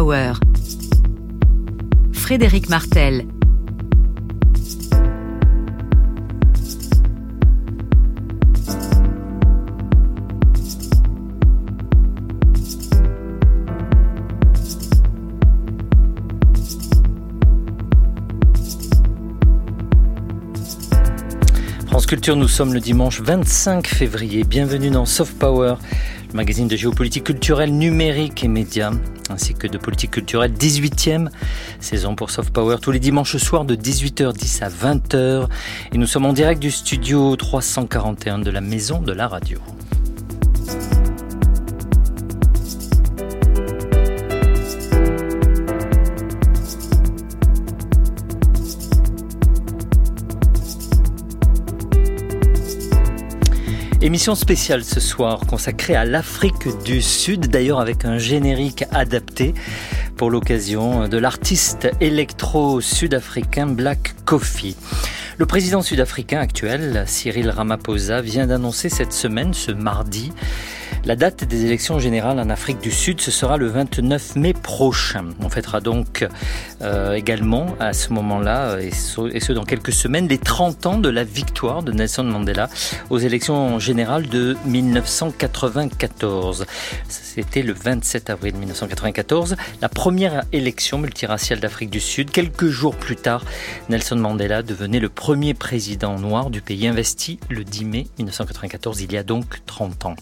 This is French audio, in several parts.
Power. Frédéric Martel. France Culture, nous sommes le dimanche 25 février. Bienvenue dans Soft Power, magazine de géopolitique culturelle, numérique et médias, ainsi que de politique culturelle, 18e saison pour Soft Power, tous les dimanches soirs de 18h10 à 20h. Et nous sommes en direct du studio 341 de la Maison de la Radio. Émission spéciale ce soir consacrée à l'Afrique du Sud, d'ailleurs avec un générique adapté pour l'occasion de l'artiste électro-sud-africain Black Coffee. Le président sud-africain actuel, Cyril Ramaphosa, vient d'annoncer cette semaine, ce mardi, la date des élections générales en Afrique du Sud, ce sera le 29 mai prochain. On fêtera donc euh, également à ce moment-là, et, et ce dans quelques semaines, les 30 ans de la victoire de Nelson Mandela aux élections générales de 1994. C'était le 27 avril 1994, la première élection multiraciale d'Afrique du Sud. Quelques jours plus tard, Nelson Mandela devenait le premier président noir du pays investi le 10 mai 1994, il y a donc 30 ans.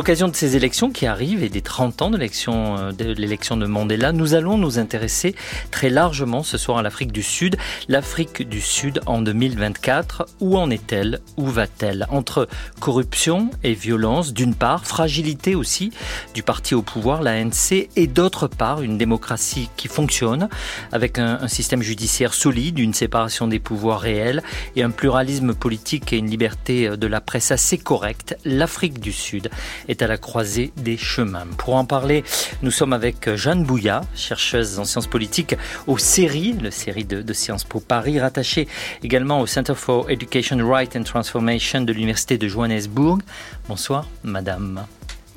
L'occasion de ces élections qui arrivent et des 30 ans de l'élection de, l'élection de Mandela, nous allons nous intéresser très largement ce soir à l'Afrique du Sud. L'Afrique du Sud en 2024, où en est-elle? Où va-t-elle? Entre corruption et violence, d'une part, fragilité aussi du parti au pouvoir, l'ANC, et d'autre part, une démocratie qui fonctionne, avec un, un système judiciaire solide, une séparation des pouvoirs réels et un pluralisme politique et une liberté de la presse assez correcte. L'Afrique du Sud est à la croisée des chemins. Pour en parler, nous sommes avec Jeanne Bouillat, chercheuse en sciences politiques au CERI, le de, de Sciences Po Paris, rattachée également au Center for Education, Right and Transformation de l'Université de Johannesburg. Bonsoir, madame.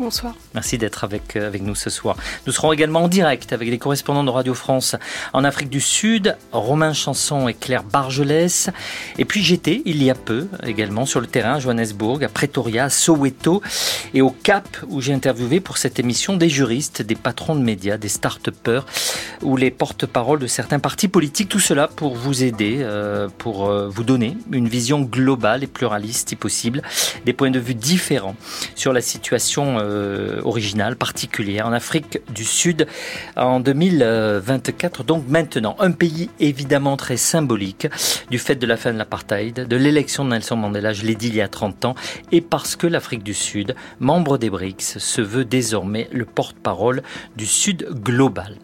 Bonsoir. Merci d'être avec, avec nous ce soir. Nous serons également en direct avec les correspondants de Radio France en Afrique du Sud, Romain Chanson et Claire Bargelès. Et puis j'étais il y a peu également sur le terrain à Johannesburg, à Pretoria, à Soweto et au Cap où j'ai interviewé pour cette émission des juristes, des patrons de médias, des start-upers ou les porte-paroles de certains partis politiques. Tout cela pour vous aider, euh, pour euh, vous donner une vision globale et pluraliste si possible, des points de vue différents sur la situation euh, originale, particulière en Afrique du Sud en 2024. Donc maintenant, un pays évidemment très symbolique du fait de la fin de l'apartheid, de l'élection de Nelson Mandela, je l'ai dit il y a 30 ans, et parce que l'Afrique du Sud, membre des BRICS, se veut désormais le porte-parole du Sud global.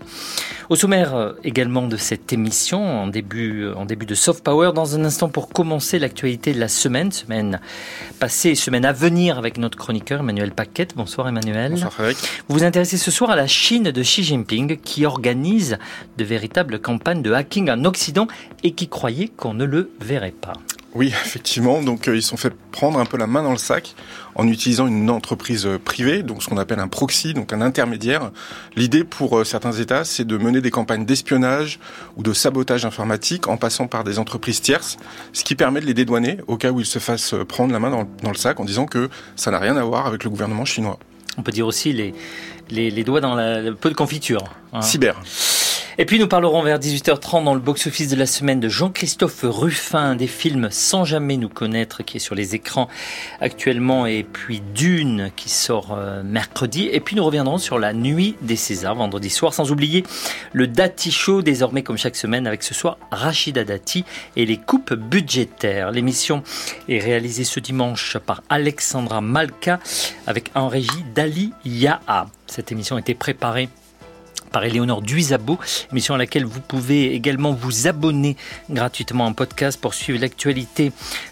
Au sommaire également de cette émission, en début, en début de Soft Power, dans un instant pour commencer l'actualité de la semaine, semaine passée et semaine à venir avec notre chroniqueur Emmanuel Paquette. Bonsoir Emmanuel. Bonsoir Frédéric. Vous vous intéressez ce soir à la Chine de Xi Jinping qui organise de véritables campagnes de hacking en Occident et qui croyait qu'on ne le verrait pas. Oui, effectivement. Donc, euh, ils sont fait prendre un peu la main dans le sac en utilisant une entreprise euh, privée, donc ce qu'on appelle un proxy, donc un intermédiaire. L'idée pour euh, certains États, c'est de mener des campagnes d'espionnage ou de sabotage informatique en passant par des entreprises tierces, ce qui permet de les dédouaner au cas où ils se fassent prendre la main dans, dans le sac en disant que ça n'a rien à voir avec le gouvernement chinois. On peut dire aussi les, les, les doigts dans la, le peu de confiture. hein. Cyber. Et puis nous parlerons vers 18h30 dans le box-office de la semaine de Jean-Christophe Ruffin, des films Sans jamais nous connaître, qui est sur les écrans actuellement, et puis Dune, qui sort euh, mercredi. Et puis nous reviendrons sur la nuit des Césars, vendredi soir, sans oublier le Dati Show, désormais comme chaque semaine, avec ce soir Rachida Dati et les coupes budgétaires. L'émission est réalisée ce dimanche par Alexandra Malka, avec en régie Dali Yaha. Cette émission a été préparée par Éléonore Duisabo, émission à laquelle vous pouvez également vous abonner gratuitement en podcast pour suivre l'actualité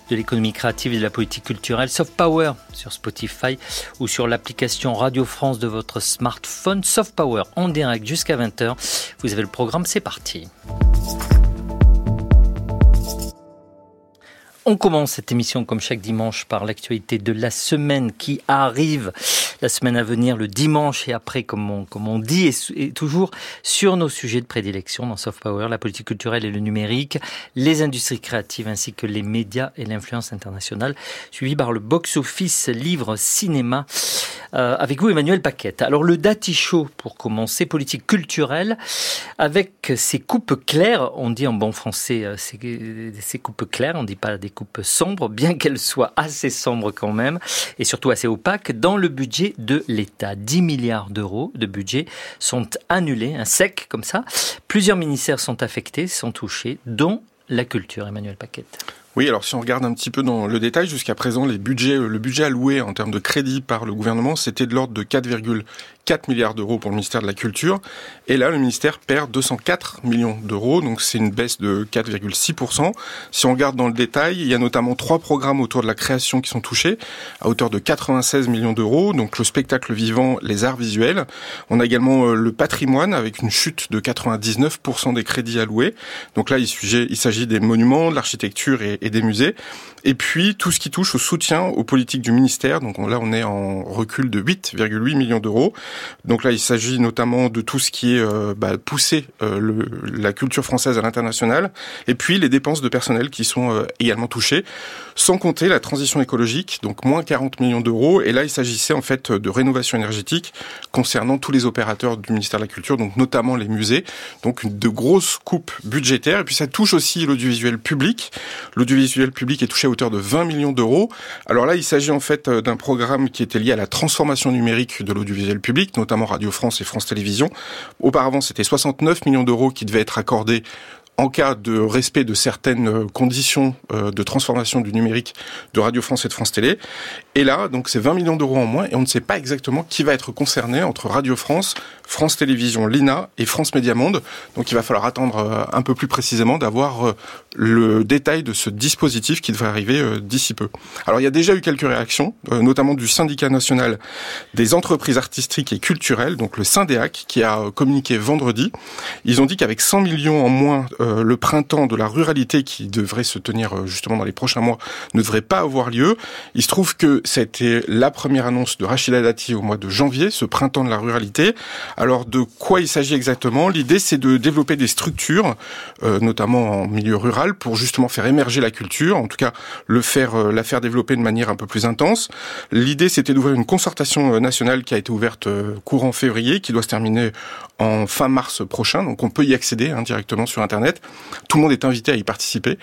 de l'économie créative et de la politique culturelle. Soft Power sur Spotify ou sur l'application Radio France de votre smartphone. Soft Power en direct jusqu'à 20h. Vous avez le programme, c'est parti. On commence cette émission comme chaque dimanche par l'actualité de la semaine qui arrive, la semaine à venir, le dimanche et après, comme on, dit, et, toujours sur nos sujets de prédilection dans Soft Power, la politique culturelle et le numérique, les industries créatives ainsi que les médias et l'influence internationale, suivi par le box-office livre cinéma. Euh, avec vous, Emmanuel Paquette. Alors le Dati Show, pour commencer, politique culturelle, avec ses coupes claires, on dit en bon français, euh, ces coupes claires, on dit pas des coupe sombre, bien qu'elle soit assez sombre quand même, et surtout assez opaque, dans le budget de l'État. 10 milliards d'euros de budget sont annulés, un sec comme ça. Plusieurs ministères sont affectés, sont touchés, dont la culture, Emmanuel Paquette. Oui, alors si on regarde un petit peu dans le détail, jusqu'à présent, les budgets, le budget alloué en termes de crédit par le gouvernement, c'était de l'ordre de 4 milliards d'euros pour le ministère de la Culture. Et là, le ministère perd 204 millions d'euros, donc c'est une baisse de 4,6%. Si on regarde dans le détail, il y a notamment trois programmes autour de la création qui sont touchés, à hauteur de 96 millions d'euros, donc le spectacle vivant, les arts visuels. On a également euh, le patrimoine, avec une chute de 99% des crédits alloués. Donc là, il s'agit des monuments, de l'architecture et, et des musées. Et puis, tout ce qui touche au soutien aux politiques du ministère. Donc là, on est en recul de 8,8 millions d'euros. Donc là, il s'agit notamment de tout ce qui est euh, bah, pousser euh, la culture française à l'international, et puis les dépenses de personnel qui sont euh, également touchées, sans compter la transition écologique, donc moins 40 millions d'euros. Et là, il s'agissait en fait de rénovation énergétique concernant tous les opérateurs du ministère de la Culture, donc notamment les musées. Donc de grosses coupes budgétaires. Et puis ça touche aussi l'audiovisuel public. L'audiovisuel public est touché à hauteur de 20 millions d'euros. Alors là, il s'agit en fait d'un programme qui était lié à la transformation numérique de l'audiovisuel public notamment Radio France et France Télévisions. Auparavant, c'était 69 millions d'euros qui devaient être accordés en cas de respect de certaines euh, conditions euh, de transformation du numérique de Radio France et de France Télé. Et là, donc c'est 20 millions d'euros en moins et on ne sait pas exactement qui va être concerné entre Radio France, France Télévisions, l'INA et France Média Monde. Donc il va falloir attendre euh, un peu plus précisément d'avoir le détail de ce dispositif qui devrait arriver d'ici peu. Alors il y a déjà eu quelques réactions, notamment du syndicat national des entreprises artistiques et culturelles, donc le Syndéac, qui a communiqué vendredi. Ils ont dit qu'avec 100 millions en moins euh, le printemps de la ruralité qui devrait se tenir euh, justement dans les prochains mois ne devrait pas avoir lieu. Il se trouve que c'était la première annonce de Rachida Dati au mois de janvier, ce printemps de la ruralité. Alors de quoi il s'agit exactement? L'idée c'est de développer des structures, euh, notamment en milieu rural, pour justement faire émerger la culture, en tout cas le faire, la faire développer de manière un peu plus intense. L'idée c'était d'ouvrir une concertation nationale qui a été ouverte courant février, qui doit se terminer en fin mars prochain, donc on peut y accéder hein, directement sur Internet. Tout le monde est invité à y participer.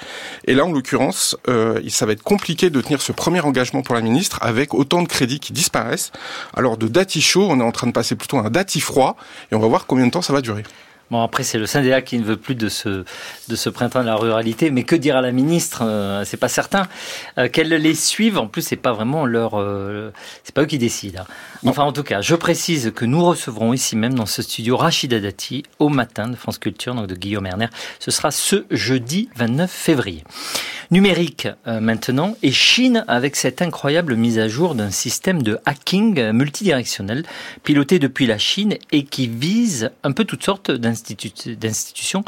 Et là, en l'occurrence, euh, ça va être compliqué de tenir ce premier engagement pour la ministre avec autant de crédits qui disparaissent. Alors de dati chaud, on est en train de passer plutôt à un dati froid, et on va voir combien de temps ça va durer. Bon, après, c'est le syndicat qui ne veut plus de ce, de ce printemps de la ruralité. Mais que dire à la ministre euh, C'est pas certain. Euh, qu'elle les suive. En plus, c'est pas vraiment leur. Euh, c'est pas eux qui décident. Hein. Enfin, en tout cas, je précise que nous recevrons ici même dans ce studio Rachida Dati au matin de France Culture, donc de Guillaume Erner. Ce sera ce jeudi 29 février. Numérique maintenant et Chine avec cette incroyable mise à jour d'un système de hacking multidirectionnel piloté depuis la Chine et qui vise un peu toutes sortes d'institutions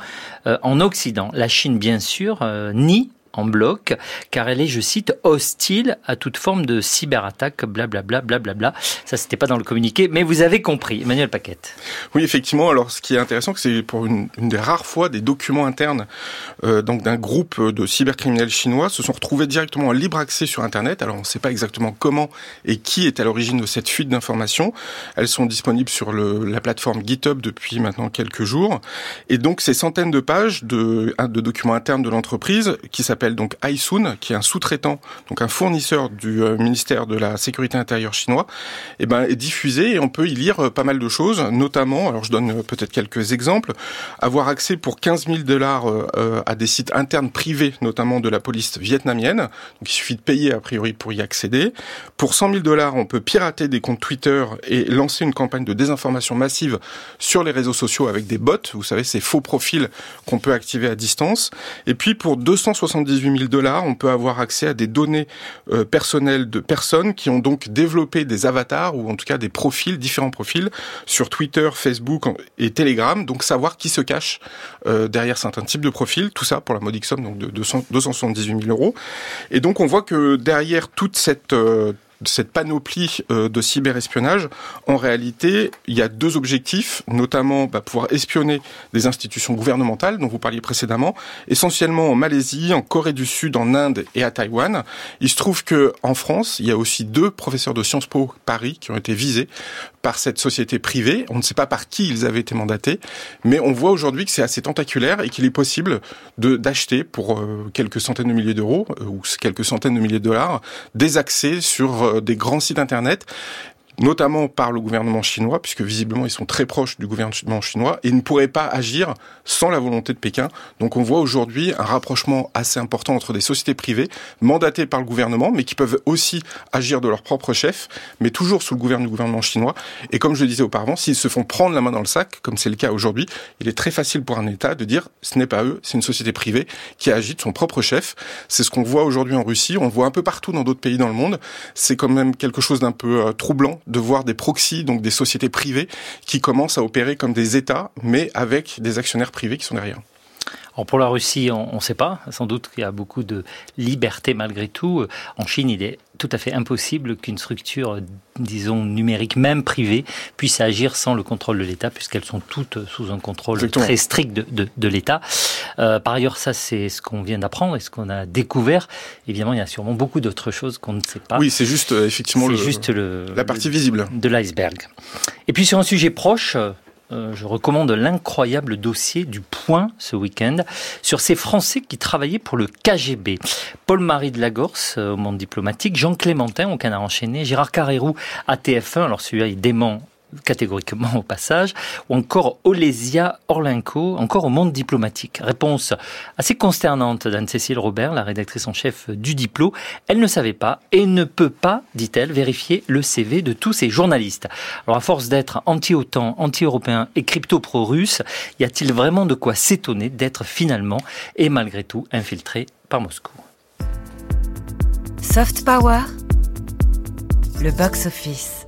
euh, en Occident. La Chine, bien sûr, euh, nie en bloc, car elle est, je cite, hostile à toute forme de cyberattaque, blablabla, blablabla. Ça, c'était pas dans le communiqué, mais vous avez compris, Emmanuel Paquette. Oui, effectivement. Alors, ce qui est intéressant, c'est pour une, des rares fois des documents internes, euh, donc d'un groupe de cybercriminels chinois, se sont retrouvés directement en libre accès sur Internet. Alors, on ne sait pas exactement comment et qui est à l'origine de cette fuite d'informations. Elles sont disponibles sur la plateforme GitHub depuis maintenant quelques jours. Et donc, ces centaines de pages de, de documents internes de l'entreprise qui s'appellent donc Aisun, qui est un sous-traitant, donc un fournisseur du euh, ministère de la Sécurité intérieure chinois, et eh ben, est diffusé et on peut y lire euh, pas mal de choses, notamment, alors je donne euh, peut-être quelques exemples, avoir accès pour 15 000 dollars à des sites internes privés, notamment de la police vietnamienne. Donc il suffit de payer a priori pour y accéder. Pour 100 000 dollars, on peut pirater des comptes Twitter et lancer une campagne de désinformation massive sur les réseaux sociaux avec des bots. Vous savez, ces faux profils qu'on peut activer à distance. Et puis pour 270 178 000 dollars, on peut avoir accès à des données euh, personnelles de personnes qui ont donc développé des avatars ou en tout cas des profils, différents profils sur Twitter, Facebook et Telegram. Donc savoir qui se cache euh, derrière certains types de profils. Tout ça pour la modique somme donc de 200, 278 000 euros. Et donc on voit que derrière toute cette euh, cette panoplie euh, de cyberespionnage, en réalité, il y a deux objectifs, notamment bah, pouvoir espionner des institutions gouvernementales dont vous parliez précédemment, essentiellement en Malaisie, en Corée du Sud, en Inde et à Taïwan. Il se trouve que en France, il y a aussi deux professeurs de Sciences Po Paris qui ont été visés par cette société privée. On ne sait pas par qui ils avaient été mandatés, mais on voit aujourd'hui que c'est assez tentaculaire et qu'il est possible d'acheter pour euh, quelques centaines de milliers d'euros euh, ou quelques centaines de milliers de dollars des accès sur euh, des grands sites internet notamment par le gouvernement chinois, puisque visiblement ils sont très proches du gouvernement chinois, et ne pourraient pas agir sans la volonté de Pékin. Donc on voit aujourd'hui un rapprochement assez important entre des sociétés privées mandatées par le gouvernement, mais qui peuvent aussi agir de leur propre chef, mais toujours sous le gouvernement du gouvernement chinois. Et comme je le disais auparavant, s'ils se font prendre la main dans le sac, comme c'est le cas aujourd'hui, il est très facile pour un État de dire ce n'est pas eux, c'est une société privée qui agit de son propre chef. C'est ce qu'on voit aujourd'hui en Russie, on le voit un peu partout dans d'autres pays dans le monde. C'est quand même quelque chose d'un peu euh, troublant de voir des proxys, donc des sociétés privées, qui commencent à opérer comme des États, mais avec des actionnaires privés qui sont derrière. Alors pour la Russie, on ne sait pas. Sans doute qu'il y a beaucoup de liberté malgré tout. En Chine, il est tout à fait impossible qu'une structure, disons, numérique, même privée, puisse agir sans le contrôle de l'État, puisqu'elles sont toutes sous un contrôle très strict de, de, l'État. Euh, par ailleurs, ça, c'est ce qu'on vient d'apprendre et ce qu'on a découvert. Évidemment, il y a sûrement beaucoup d'autres choses qu'on ne sait pas. Oui, c'est juste, euh, effectivement, le, juste le, la partie visible de l'iceberg. Et puis, sur un sujet proche, euh, je recommande l'incroyable dossier du Point ce week-end sur ces Français qui travaillaient pour le KGB. Paul-Marie de Lagorce euh, au monde diplomatique, Jean Clémentin au Canard enchaîné, Gérard Carrérou à TF1, alors celui-là il dément catégoriquement au passage, ou encore Olesia Orlenko, encore au monde diplomatique. Réponse assez consternante d'Anne-Cécile Robert, la rédactrice en chef du Diplo. Elle ne savait pas et ne peut pas, dit-elle, vérifier le CV de tous ces journalistes. Alors à force d'être anti-OTAN, anti-européen et crypto-pro-russe, y a-t-il vraiment de quoi s'étonner d'être finalement et malgré tout infiltré par Moscou? Soft Power, le box-office.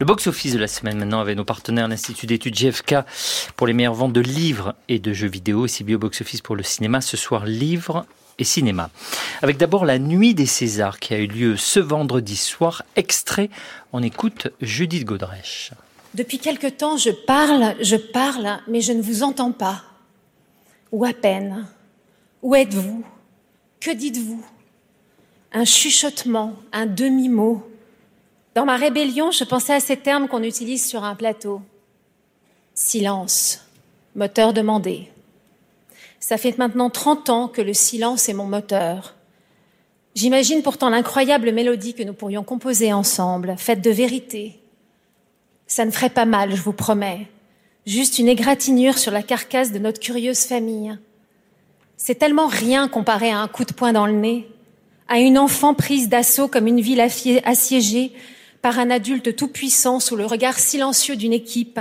Le box-office de la semaine maintenant avec nos partenaires l'Institut d'études GFK pour les meilleures ventes de livres et de jeux vidéo, et Bio Box-office pour le cinéma. Ce soir, livres et cinéma. Avec d'abord la Nuit des Césars qui a eu lieu ce vendredi soir. Extrait, on écoute Judith Godrèche. Depuis quelque temps, je parle, je parle, mais je ne vous entends pas. Ou à peine? Où êtes-vous? Que dites-vous? Un chuchotement, un demi-mot dans ma rébellion, je pensais à ces termes qu'on utilise sur un plateau. Silence, moteur demandé. Ça fait maintenant 30 ans que le silence est mon moteur. J'imagine pourtant l'incroyable mélodie que nous pourrions composer ensemble, faite de vérité. Ça ne ferait pas mal, je vous promets. Juste une égratignure sur la carcasse de notre curieuse famille. C'est tellement rien comparé à un coup de poing dans le nez, à une enfant prise d'assaut comme une ville assiégée par un adulte tout-puissant sous le regard silencieux d'une équipe,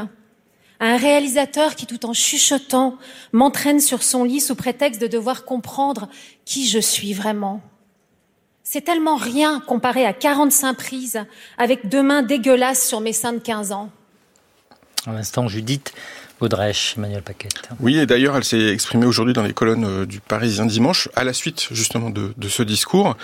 un réalisateur qui, tout en chuchotant, m'entraîne sur son lit sous prétexte de devoir comprendre qui je suis vraiment. C'est tellement rien comparé à 45 prises avec deux mains dégueulasses sur mes seins de 15 ans. À l'instant, Judith, Godrèche, Emmanuel Paquette. Oui, et d'ailleurs, elle s'est exprimée aujourd'hui dans les colonnes euh, du Parisien dimanche, à la suite justement de, de ce discours,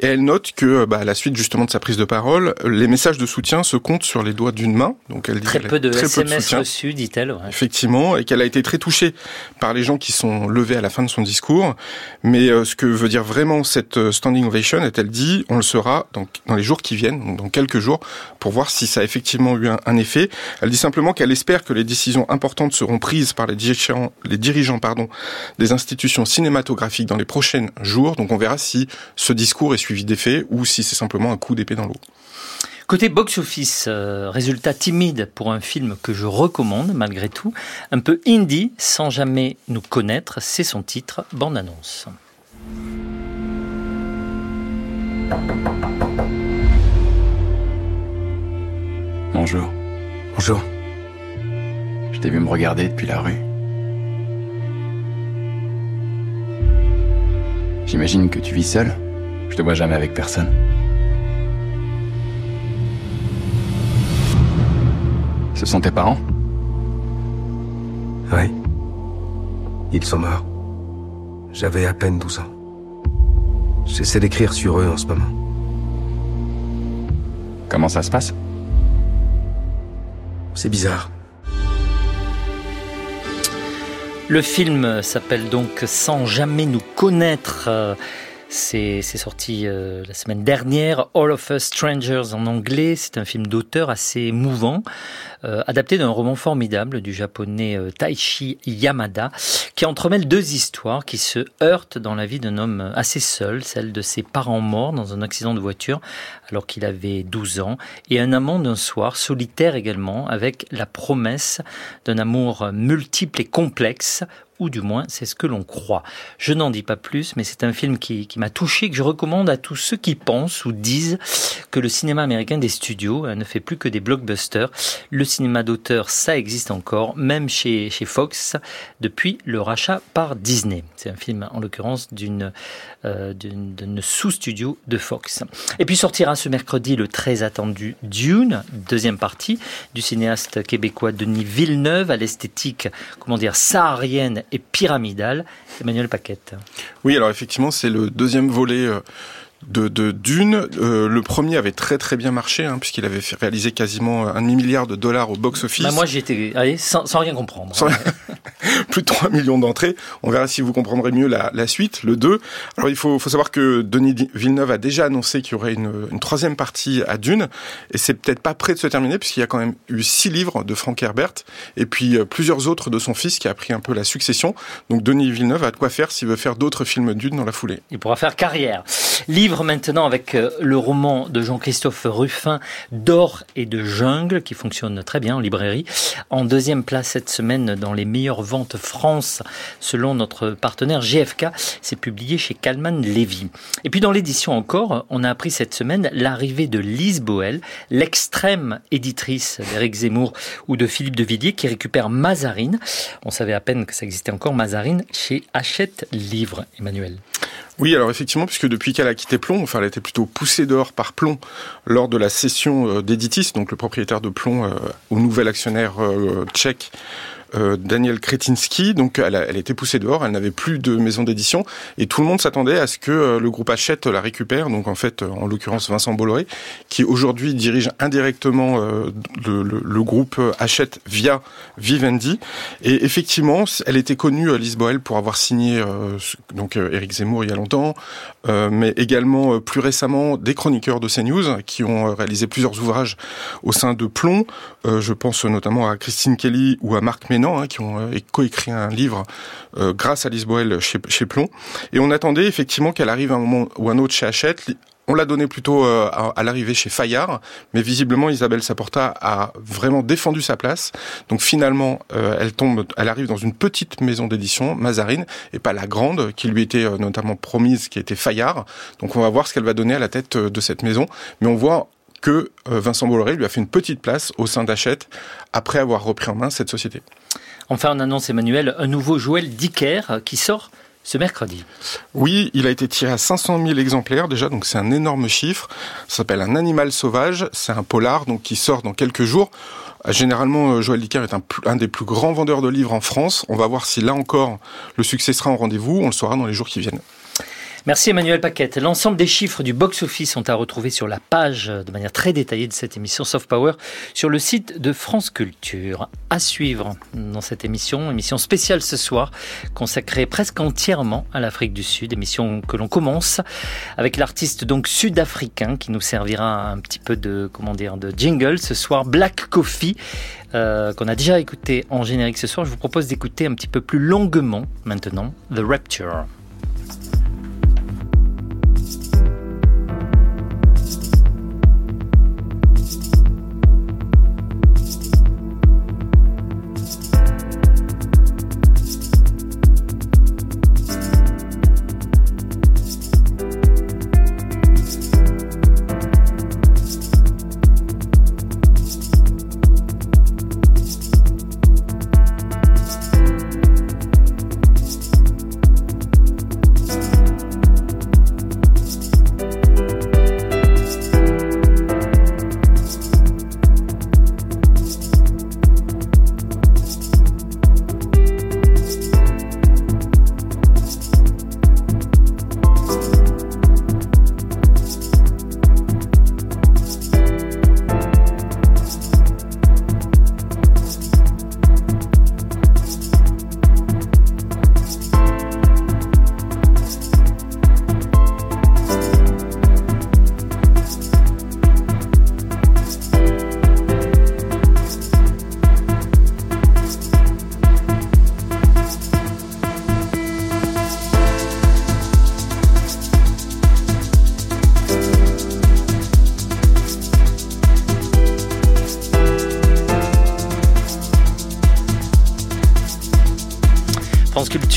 et elle note que, bah, à la suite justement de sa prise de parole, les messages de soutien se comptent sur les doigts d'une main. Donc elle dit très peu de très SMS peu de reçus, dit-elle. Ouais. Effectivement, et qu'elle a été très touchée par les gens qui sont levés à la fin de son discours. Mais euh, ce que veut dire vraiment cette euh, standing ovation, est-elle dit, on le saura dans, dans les jours qui viennent, dans quelques jours, pour voir si ça a effectivement eu un, un effet. Elle dit simplement qu'elle espère que les décisions importantes seront prises par les dirigeants, les dirigeants pardon, des institutions cinématographiques dans les prochains jours. Donc on verra si ce discours est suivi d'effets ou si c'est simplement un coup d'épée dans l'eau. Côté box-office, euh, résultat timide pour un film que je recommande malgré tout, un peu indie sans jamais nous connaître, c'est son titre, bande-annonce. Bonjour. Bonjour. T'as vu me regarder depuis la rue J'imagine que tu vis seul. Je te vois jamais avec personne. Ce sont tes parents? Oui. Ils sont morts. J'avais à peine 12 ans. J'essaie d'écrire sur eux en ce moment. Comment ça se passe? C'est bizarre. Le film s'appelle donc Sans jamais nous connaître. C'est sorti euh, la semaine dernière. All of Us Strangers en anglais. C'est un film d'auteur assez émouvant, euh, adapté d'un roman formidable du japonais euh, Taishi Yamada, qui entremêle deux histoires qui se heurtent dans la vie d'un homme assez seul, celle de ses parents morts dans un accident de voiture alors qu'il avait 12 ans, et un amant d'un soir, solitaire également, avec la promesse d'un amour multiple et complexe ou du moins c'est ce que l'on croit. Je n'en dis pas plus, mais c'est un film qui, m'a touché, que je recommande à tous ceux qui pensent ou disent que le cinéma américain des studios euh, ne fait plus que des blockbusters. Le cinéma d'auteur, ça existe encore, même chez, chez Fox, depuis le rachat par Disney. C'est un film, en l'occurrence, d'une euh, sous-studio de Fox. Et puis sortira ce mercredi le très attendu Dune, deuxième partie, du cinéaste québécois Denis Villeneuve, à l'esthétique, comment dire, saharienne et pyramidale. Emmanuel Paquette. Oui, alors effectivement, c'est le deuxième volet euh, de, de Dune. Euh, le premier avait très très bien marché, hein, puisqu'il avait fait réalisé quasiment un demi-milliard de dollars au box-office. Bah moi j'étais allez, sans, sans, rien comprendre. Plus de 3 millions d'entrées. On verra si vous comprendrez mieux la, la suite, le 2. Alors il faut, faut savoir que Denis Villeneuve a déjà annoncé qu'il y aurait une, une, troisième partie à Dune, et c'est peut-être pas prêt de se terminer, puisqu'il y a quand même eu six livres de Frank Herbert, et puis euh, plusieurs autres de son fils qui a pris un peu la succession. Donc Denis Villeneuve a de quoi faire s'il veut faire d'autres films Dune dans la foulée. Il pourra faire carrière. Livre maintenant avec euh, le roman de Jean-Christophe Ruffin, D'or et de jungle, qui fonctionne très bien en librairie. En deuxième place cette semaine dans les meilleures ventes France, selon notre partenaire GFK. C'est publié chez Calman Levy. Et puis dans l'édition encore, on a appris cette semaine l'arrivée de Lise Boel, l'extrême éditrice d'Éric Zemmour ou de Philippe de Villiers, qui récupère Mazarine. On savait à peine que ça existait encore, Mazarine, chez Hachette Livre, Emmanuel. Oui, alors effectivement, puisque depuis qu'elle a quitté Plomb, enfin elle a été plutôt poussée dehors par Plomb lors de la cession euh, d'Editis, donc le propriétaire de Plomb euh, au nouvel actionnaire euh, tchèque euh, Daniel Kretinsky. Donc elle, a, elle était poussée dehors, elle n'avait plus de maison d'édition et tout le monde s'attendait à ce que euh, le groupe Hachette la récupère. Donc en fait, en l'occurrence Vincent Bolloré, qui aujourd'hui dirige indirectement euh, le, le, le, groupe Hachette via Vivendi. Et effectivement, elle était connue, Lise Boel, pour avoir signé donc Éric Zemmour il y a longtemps, mais également plus récemment des chroniqueurs de CNews qui ont réalisé plusieurs ouvrages au sein de Plomb. je pense notamment à Christine Kelly ou à Marc Ménard Hein, qui ont euh, coécrit un livre euh, grâce à Lise Boel chez, chez Plomb. Et on attendait effectivement qu'elle arrive à un moment ou un autre chez Hachette. On l'a donné plutôt euh, à, l'arrivée chez Fayard, mais visiblement Isabelle Saporta a vraiment défendu sa place. Donc finalement, elle tombe, elle arrive dans une petite maison d'édition, Mazarine, et pas la grande qui lui était notamment promise, qui était Fayard. Donc on va voir ce qu'elle va donner à la tête de cette maison. Mais on voit que Vincent Bolloré lui a fait une petite place au sein d'Hachette après avoir repris en main cette société. Enfin, on annonce, Emmanuel, un nouveau Joël Dicker qui sort ce mercredi. Oui, il a été tiré à 500 000 exemplaires déjà, donc c'est un énorme chiffre. Ça s'appelle Un animal sauvage, c'est un polar donc qui sort dans quelques jours. Généralement, euh, Joël Dicker est un, un, des plus grands vendeurs de livres en France. On va voir si là encore le succès sera en rendez-vous. On le saura dans les jours qui viennent. Merci Emmanuel Paquette. L'ensemble des chiffres du box-office sont à retrouver sur la page de manière très détaillée de cette émission Soft Power sur le site de France Culture. À suivre dans cette émission, émission spéciale ce soir, consacrée presque entièrement à l'Afrique du Sud, émission que l'on commence avec l'artiste donc sud-africain qui nous servira un petit peu de, comment dire, de jingle ce soir, Black Coffee. Euh, qu'on a déjà écouté en générique ce soir, je vous propose d'écouter un petit peu plus longuement maintenant The Rapture.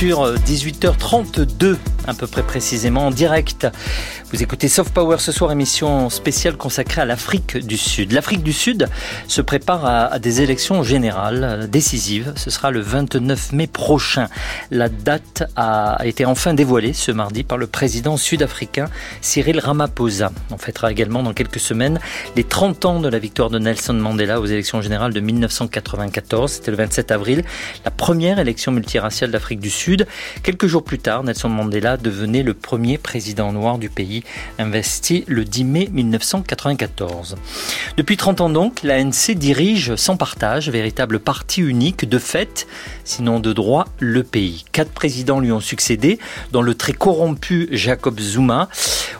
Sur 18h32 à peu près précisément en direct. Vous écoutez Soft Power ce soir, émission spéciale consacrée à l'Afrique du Sud. L'Afrique du Sud se prépare à, des élections générales décisives. Ce sera le 29 mai prochain. La date a été enfin dévoilée ce mardi par le président sud-africain Cyril Ramaphosa. On fêtera également dans quelques semaines les 30 ans de la victoire de Nelson Mandela aux élections générales de 1994. C'était le 27 avril, la première élection multiraciale d'Afrique du Sud. Quelques jours plus tard, Nelson Mandela devenait le premier président noir du pays, investi le 10 mai 1994. Depuis 30 ans donc, l'ANC dirige sans partage, véritable parti unique de fait, sinon de droit, le pays. Quatre présidents lui ont succédé, dont le très corrompu Jacob Zuma,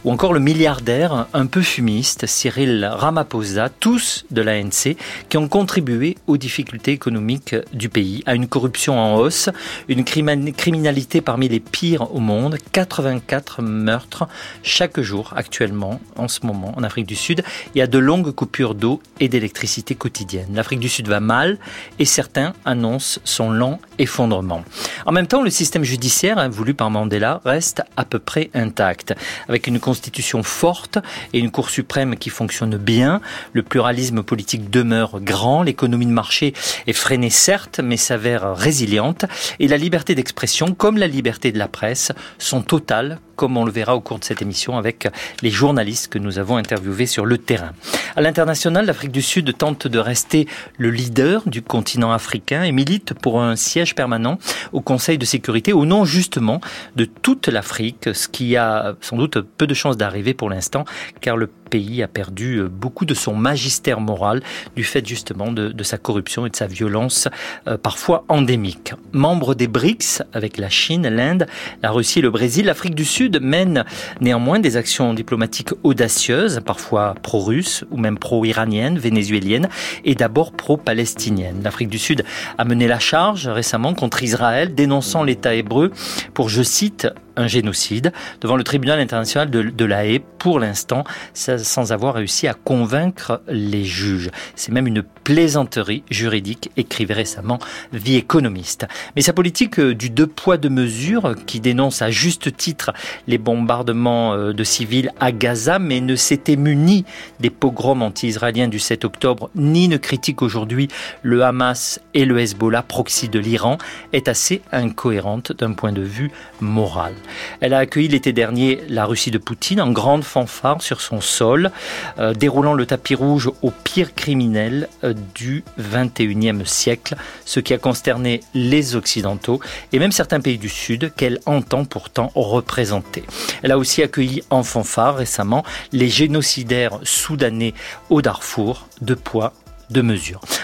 ou encore le milliardaire un peu fumiste Cyril Ramaphosa, tous de l'ANC, qui ont contribué aux difficultés économiques du pays, à une corruption en hausse, une criminalité parmi les pires au monde, 84 meurtres chaque jour actuellement, en ce moment, en Afrique du Sud, et à de longues coupures d'eau et d'électricité quotidiennes. L'Afrique du Sud va mal et certains annoncent son lent effondrement. En même temps, le système judiciaire, hein, voulu par Mandela, reste à peu près intact. Avec une constitution forte et une Cour suprême qui fonctionne bien, le pluralisme politique demeure grand, l'économie de marché est freinée certes, mais s'avère résiliente, et la liberté d'expression, comme la liberté de la presse, sont totales comme on le verra au cours de cette émission avec les journalistes que nous avons interviewés sur le terrain. À l'international, l'Afrique du Sud tente de rester le leader du continent africain et milite pour un siège permanent au Conseil de sécurité au nom justement de toute l'Afrique, ce qui a sans doute peu de chances d'arriver pour l'instant car le pays a perdu beaucoup de son magistère moral du fait justement de, de sa corruption et de sa violence euh, parfois endémique. Membre des BRICS avec la Chine, l'Inde, la Russie et le Brésil, l'Afrique du Sud mène néanmoins des actions diplomatiques audacieuses, parfois pro-russes ou même pro-iraniennes, vénézuéliennes et d'abord pro-palestiniennes. L'Afrique du Sud a mené la charge récemment contre Israël, dénonçant l'État hébreu pour, je cite, un génocide devant le tribunal international de, de la Haye pour l'instant sans avoir réussi à convaincre les juges. C'est même une plaisanterie juridique, écrivait récemment Vie économiste. Mais sa politique euh, du deux poids deux mesures, qui dénonce à juste titre les bombardements euh, de civils à Gaza, mais ne s'était muni des pogroms anti-israéliens du 7 octobre, ni ne critique aujourd'hui le Hamas et le Hezbollah, proxy de l'Iran, est assez incohérente d'un point de vue moral. Elle a accueilli l'été dernier la Russie de Poutine en grande fanfare sur son sol, euh, déroulant le tapis rouge aux pires criminels euh, du 21e siècle, ce qui a consterné les Occidentaux et même certains pays du Sud qu'elle entend pourtant représenter. Elle a aussi accueilli en fanfare récemment les génocidaires soudanais au Darfour, de poids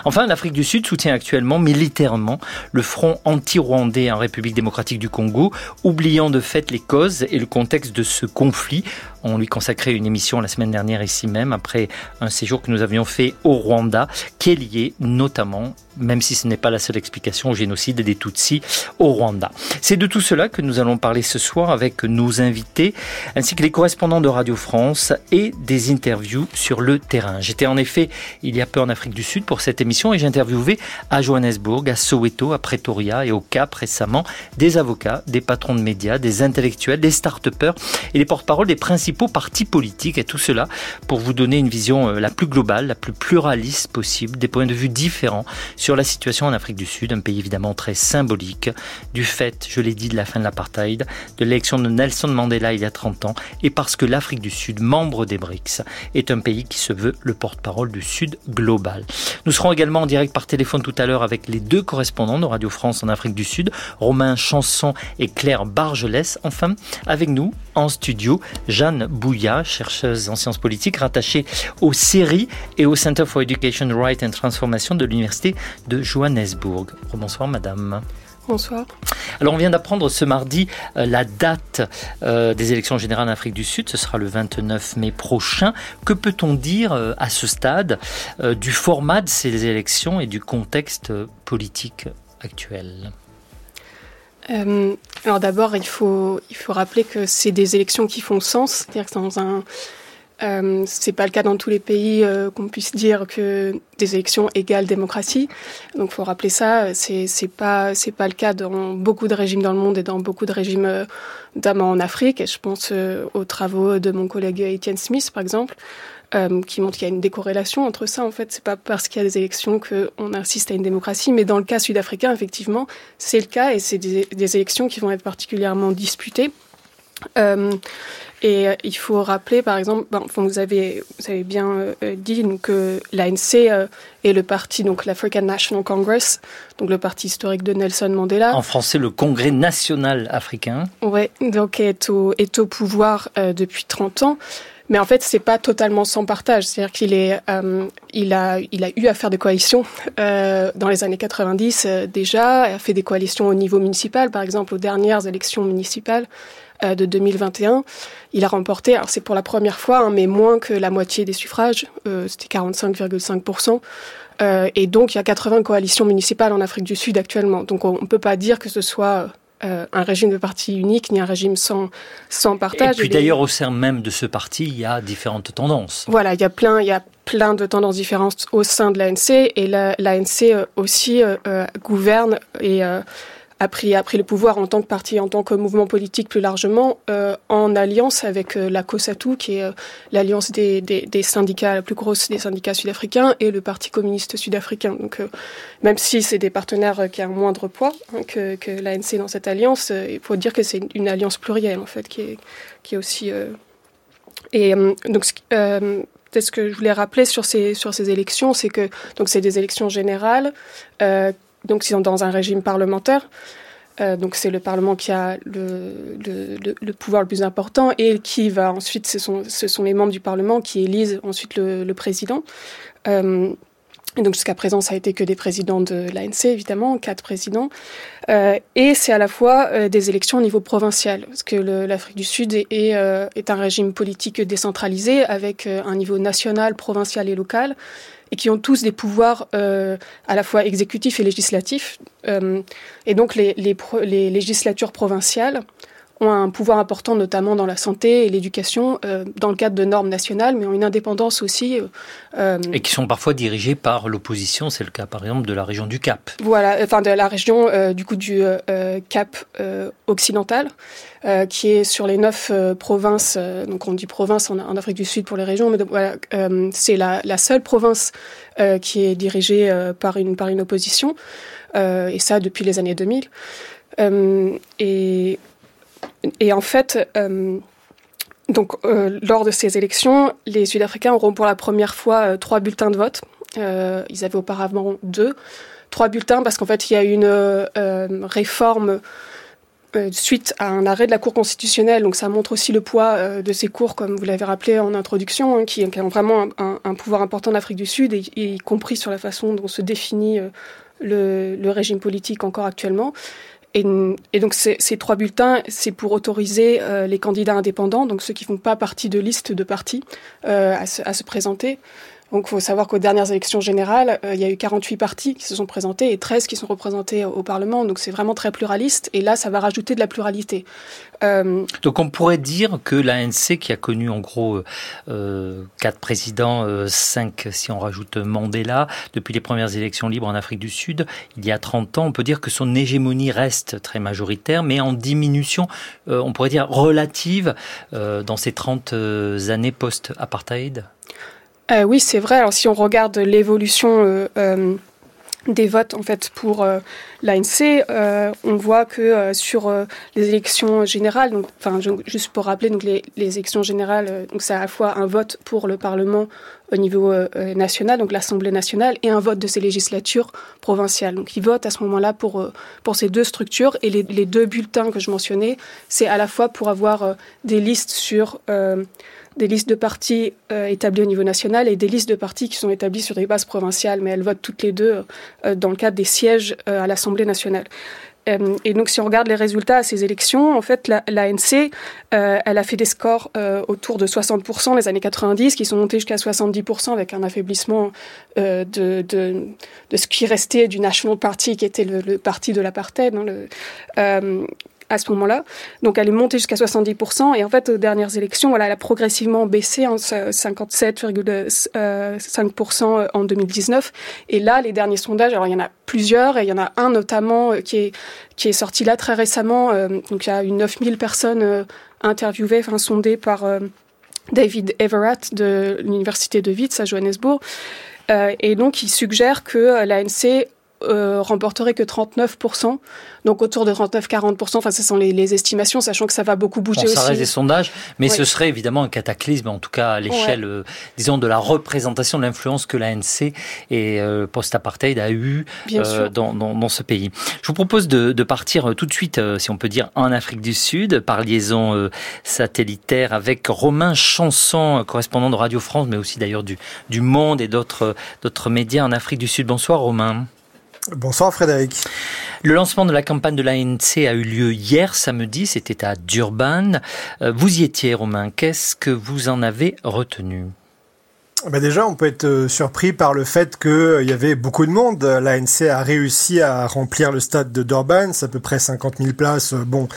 Enfin, l'Afrique du Sud soutient actuellement militairement le front anti-rwandais en République démocratique du Congo, oubliant de fait les causes et le contexte de ce conflit. On lui consacrait une émission la semaine dernière ici même, après un séjour que nous avions fait au Rwanda, qui est lié notamment, même si ce n'est pas la seule explication, au génocide des Tutsis au Rwanda. C'est de tout cela que nous allons parler ce soir avec nos invités, ainsi que les correspondants de Radio France et des interviews sur le terrain. J'étais en effet il y a peu en Afrique du Sud pour cette émission et j'ai interviewé à Johannesburg, à Soweto, à Pretoria et au Cap récemment des avocats, des patrons de médias, des intellectuels, des start-upers et les porte-parole des principaux partis politiques et tout cela pour vous donner une vision euh, la plus globale, la plus pluraliste possible, des points de vue différents sur la situation en Afrique du Sud, un pays évidemment très symbolique du fait, je l'ai dit, de la fin de l'apartheid, de l'élection de Nelson Mandela il y a 30 ans et parce que l'Afrique du Sud, membre des BRICS, est un pays qui se veut le porte-parole du Sud global. Nous serons également en direct par téléphone tout à l'heure avec les deux correspondants de Radio France en Afrique du Sud, Romain Chanson et Claire Bargelès. Enfin, avec nous en studio, Jeanne Bouya, chercheuse en sciences politiques, rattachée aux séries et au Center for Education, Right and Transformation de l'Université de Johannesburg. Bonsoir madame. Bonsoir. Alors on vient d'apprendre ce mardi euh, la date euh, des élections générales en Afrique du Sud, ce sera le 29 mai prochain. Que peut-on dire euh, à ce stade du format de ces élections et du contexte politique actuel? Alors d'abord, il faut, il faut rappeler que c'est des élections qui font sens, c'est-à-dire que dans un, Euh, c'est pas le cas dans tous les pays euh, qu'on puisse dire que des élections égales démocratie. Donc, faut rappeler ça. C'est c'est pas c'est pas le cas dans beaucoup de régimes dans le monde et dans beaucoup de régimes, euh, notamment en Afrique. Et je pense euh, aux travaux de mon collègue Etienne Smith, par exemple, euh, qui montre qu'il y a une décorrélation entre ça. En fait, c'est pas parce qu'il y a des élections qu'on assiste à une démocratie, mais dans le cas sud-africain, effectivement, c'est le cas et c'est des, élections qui vont être particulièrement disputées. Euh, et euh, il faut rappeler, par exemple, ben, vous, avez, vous avez bien euh, dit donc, que l'ANC euh, est le parti, donc l'African National Congress, donc le parti historique de Nelson Mandela. En français, le Congrès national africain. Ouais, donc est au, est au pouvoir euh, depuis 30 ans. Mais en fait, c'est pas totalement sans partage. C'est-à-dire qu'il est, euh, il a, il a eu à faire des coalitions euh, dans les années 90 euh, déjà. Il a fait des coalitions au niveau municipal, par exemple aux dernières élections municipales euh, de 2021. Il a remporté, alors c'est pour la première fois, hein, mais moins que la moitié des suffrages. Euh, C'était 45,5% euh, et donc, il y a 80 coalitions municipales en Afrique du Sud actuellement. Donc, on ne peut pas dire que ce soit euh, un régime de parti unique ni un régime sans, sans partage. Et puis d'ailleurs, au sein même de ce parti, il y a différentes tendances. Voilà, il y a plein, il y a plein de tendances différentes au sein de l'ANC et la- l'ANC euh, aussi euh, euh, gouverne et euh, a pris, a pris le pouvoir en tant que parti, en tant que mouvement politique plus largement, euh, en alliance avec euh, la COSATU, qui est euh, l'alliance des, des, syndicats, la plus grosse des syndicats sud-africains, et le Parti communiste sud-africain. Donc, même si c'est des partenaires qui ont un moindre poids hein, que, que l'ANC dans cette alliance, il faut dire que c'est une, alliance plurielle, en fait, qui est, qui est aussi... et donc, ce que je voulais rappeler sur ces, sur ces élections, c'est que c'est des élections générales, donc ils sont dans un régime parlementaire. Euh, donc c'est le Parlement qui a le, pouvoir le plus important et qui va ensuite, ce sont, les membres du Parlement qui élisent ensuite le, président. Euh, et donc jusqu'à présent, ça a été que des présidents de l'ANC, évidemment, quatre présidents. Euh, et c'est à la fois des élections au niveau provincial, parce que l'Afrique du Sud est, un régime politique décentralisé avec un niveau national, provincial et local, et qui ont tous des pouvoirs euh, à la fois exécutifs et législatifs. Euh, et donc les, les, les législatures provinciales ont un pouvoir important, notamment dans la santé et l'éducation, euh, dans le cadre de normes nationales, mais ont une indépendance aussi. euh, euh, Et qui sont parfois dirigés par l'opposition. C'est le cas, par exemple, de la région du Cap. voilà, enfin de la région euh, du coup du Cap occidental, qui est sur les neuf provinces. donc on dit province en, en Afrique du Sud pour les régions, mais voilà, c'est la, la seule province qui est dirigée par une par une opposition, et ça depuis les années 2000. Euh, et et en fait. euh, donc, euh, lors de ces élections, les Sud-Africains auront pour la première fois euh, trois bulletins de vote. Ils avaient auparavant deux trois bulletins parce qu'en fait, il y a une réforme suite à un arrêt de la Cour constitutionnelle. Donc, ça montre aussi le poids de ces cours, comme vous l'avez rappelé en introduction, hein, qui, ont vraiment un, pouvoir important en Afrique du Sud, y compris sur la façon dont se définit le, le régime politique encore actuellement. Et, donc ces, trois bulletins, c'est pour autoriser euh, les candidats indépendants, donc ceux qui font pas partie de liste de partis, euh, à se présenter. Donc il faut savoir qu'aux dernières élections générales, euh, il y a eu 48 partis qui se sont présentés et 13 qui sont représentés au, Parlement. Donc c'est vraiment très pluraliste. Et là, ça va rajouter de la pluralité. Euh, Donc on pourrait dire que l'ANC, qui a connu en gros euh, quatre présidents, euh, cinq si on rajoute Mandela, depuis les premières élections libres en Afrique du Sud, il y a 30 ans, on peut dire que son hégémonie reste très majoritaire, mais en diminution, on pourrait dire relative, dans ces 30 euh, années post-apartheid. Euh, oui, c'est vrai. Alors, si on regarde l'évolution euh, euh, des votes en fait pour l'ANC, on voit que sur les élections générales, donc, enfin, juste pour rappeler, donc les, élections générales, donc c'est à la fois un vote pour le Parlement au niveau national, donc l'Assemblée nationale, et un vote de ces législatures provinciales. Donc, ils votent à ce moment-là pour pour ces deux structures et les, deux bulletins que je mentionnais, c'est à la fois pour avoir des listes sur des listes de partis euh, établies au niveau national et des listes de partis qui sont établies sur des bases provinciales, mais elles votent toutes les deux euh, dans le cadre des sièges euh, à l'Assemblée nationale. Euh, et donc, si on regarde les résultats à ces élections, en fait, la- l'ANC, euh, elle a fait des scores euh, autour de 60% les années 90, qui sont montés jusqu'à 70% avec un affaiblissement euh, de, de, ce qui restait du National Party, qui était le, parti de l'apartheid. hein, euh, à ce moment-là. Donc elle est montée jusqu'à 70%. Et en fait, aux dernières élections, voilà, elle a progressivement baissé en 57,5% en 2019. Et là, les derniers sondages, alors il y en a plusieurs, et il y en a un notamment qui est, qui est sorti là très récemment. donc il y a eu 9000 personnes interviewées, enfin sondées par David Everett de l'université de Witz à Johannesburg. Euh, et donc, il suggère que l'ANC euh, remporterait que 39%, donc autour de 39-40%. Enfin, ce sont les, estimations, sachant que ça va beaucoup bouger aussi. Ça reste des sondages, mais ce serait évidemment un cataclysme, en tout cas à l'échelle, euh, disons, de la représentation de l'influence que l'ANC et euh, post-apartheid a eu dans, dans, ce pays. Je vous propose de, de partir tout de suite, si on peut dire, en Afrique du Sud, par liaison satellitaire avec Romain Chanson, correspondant de Radio France, mais aussi d'ailleurs du, du Monde et d'autres médias en Afrique du Sud. Bonsoir Romain. Bonsoir Frédéric. Le lancement de la campagne de l'ANC a eu lieu hier samedi, c'était à Durban. Euh, vous y étiez Romain, qu'est-ce que vous en avez retenu? Bah déjà, on peut être euh, surpris par le fait qu'il euh, y avait beaucoup de monde. L'ANC a réussi à remplir le stade de Durban, c'est à peu près 50 000 places. Bon,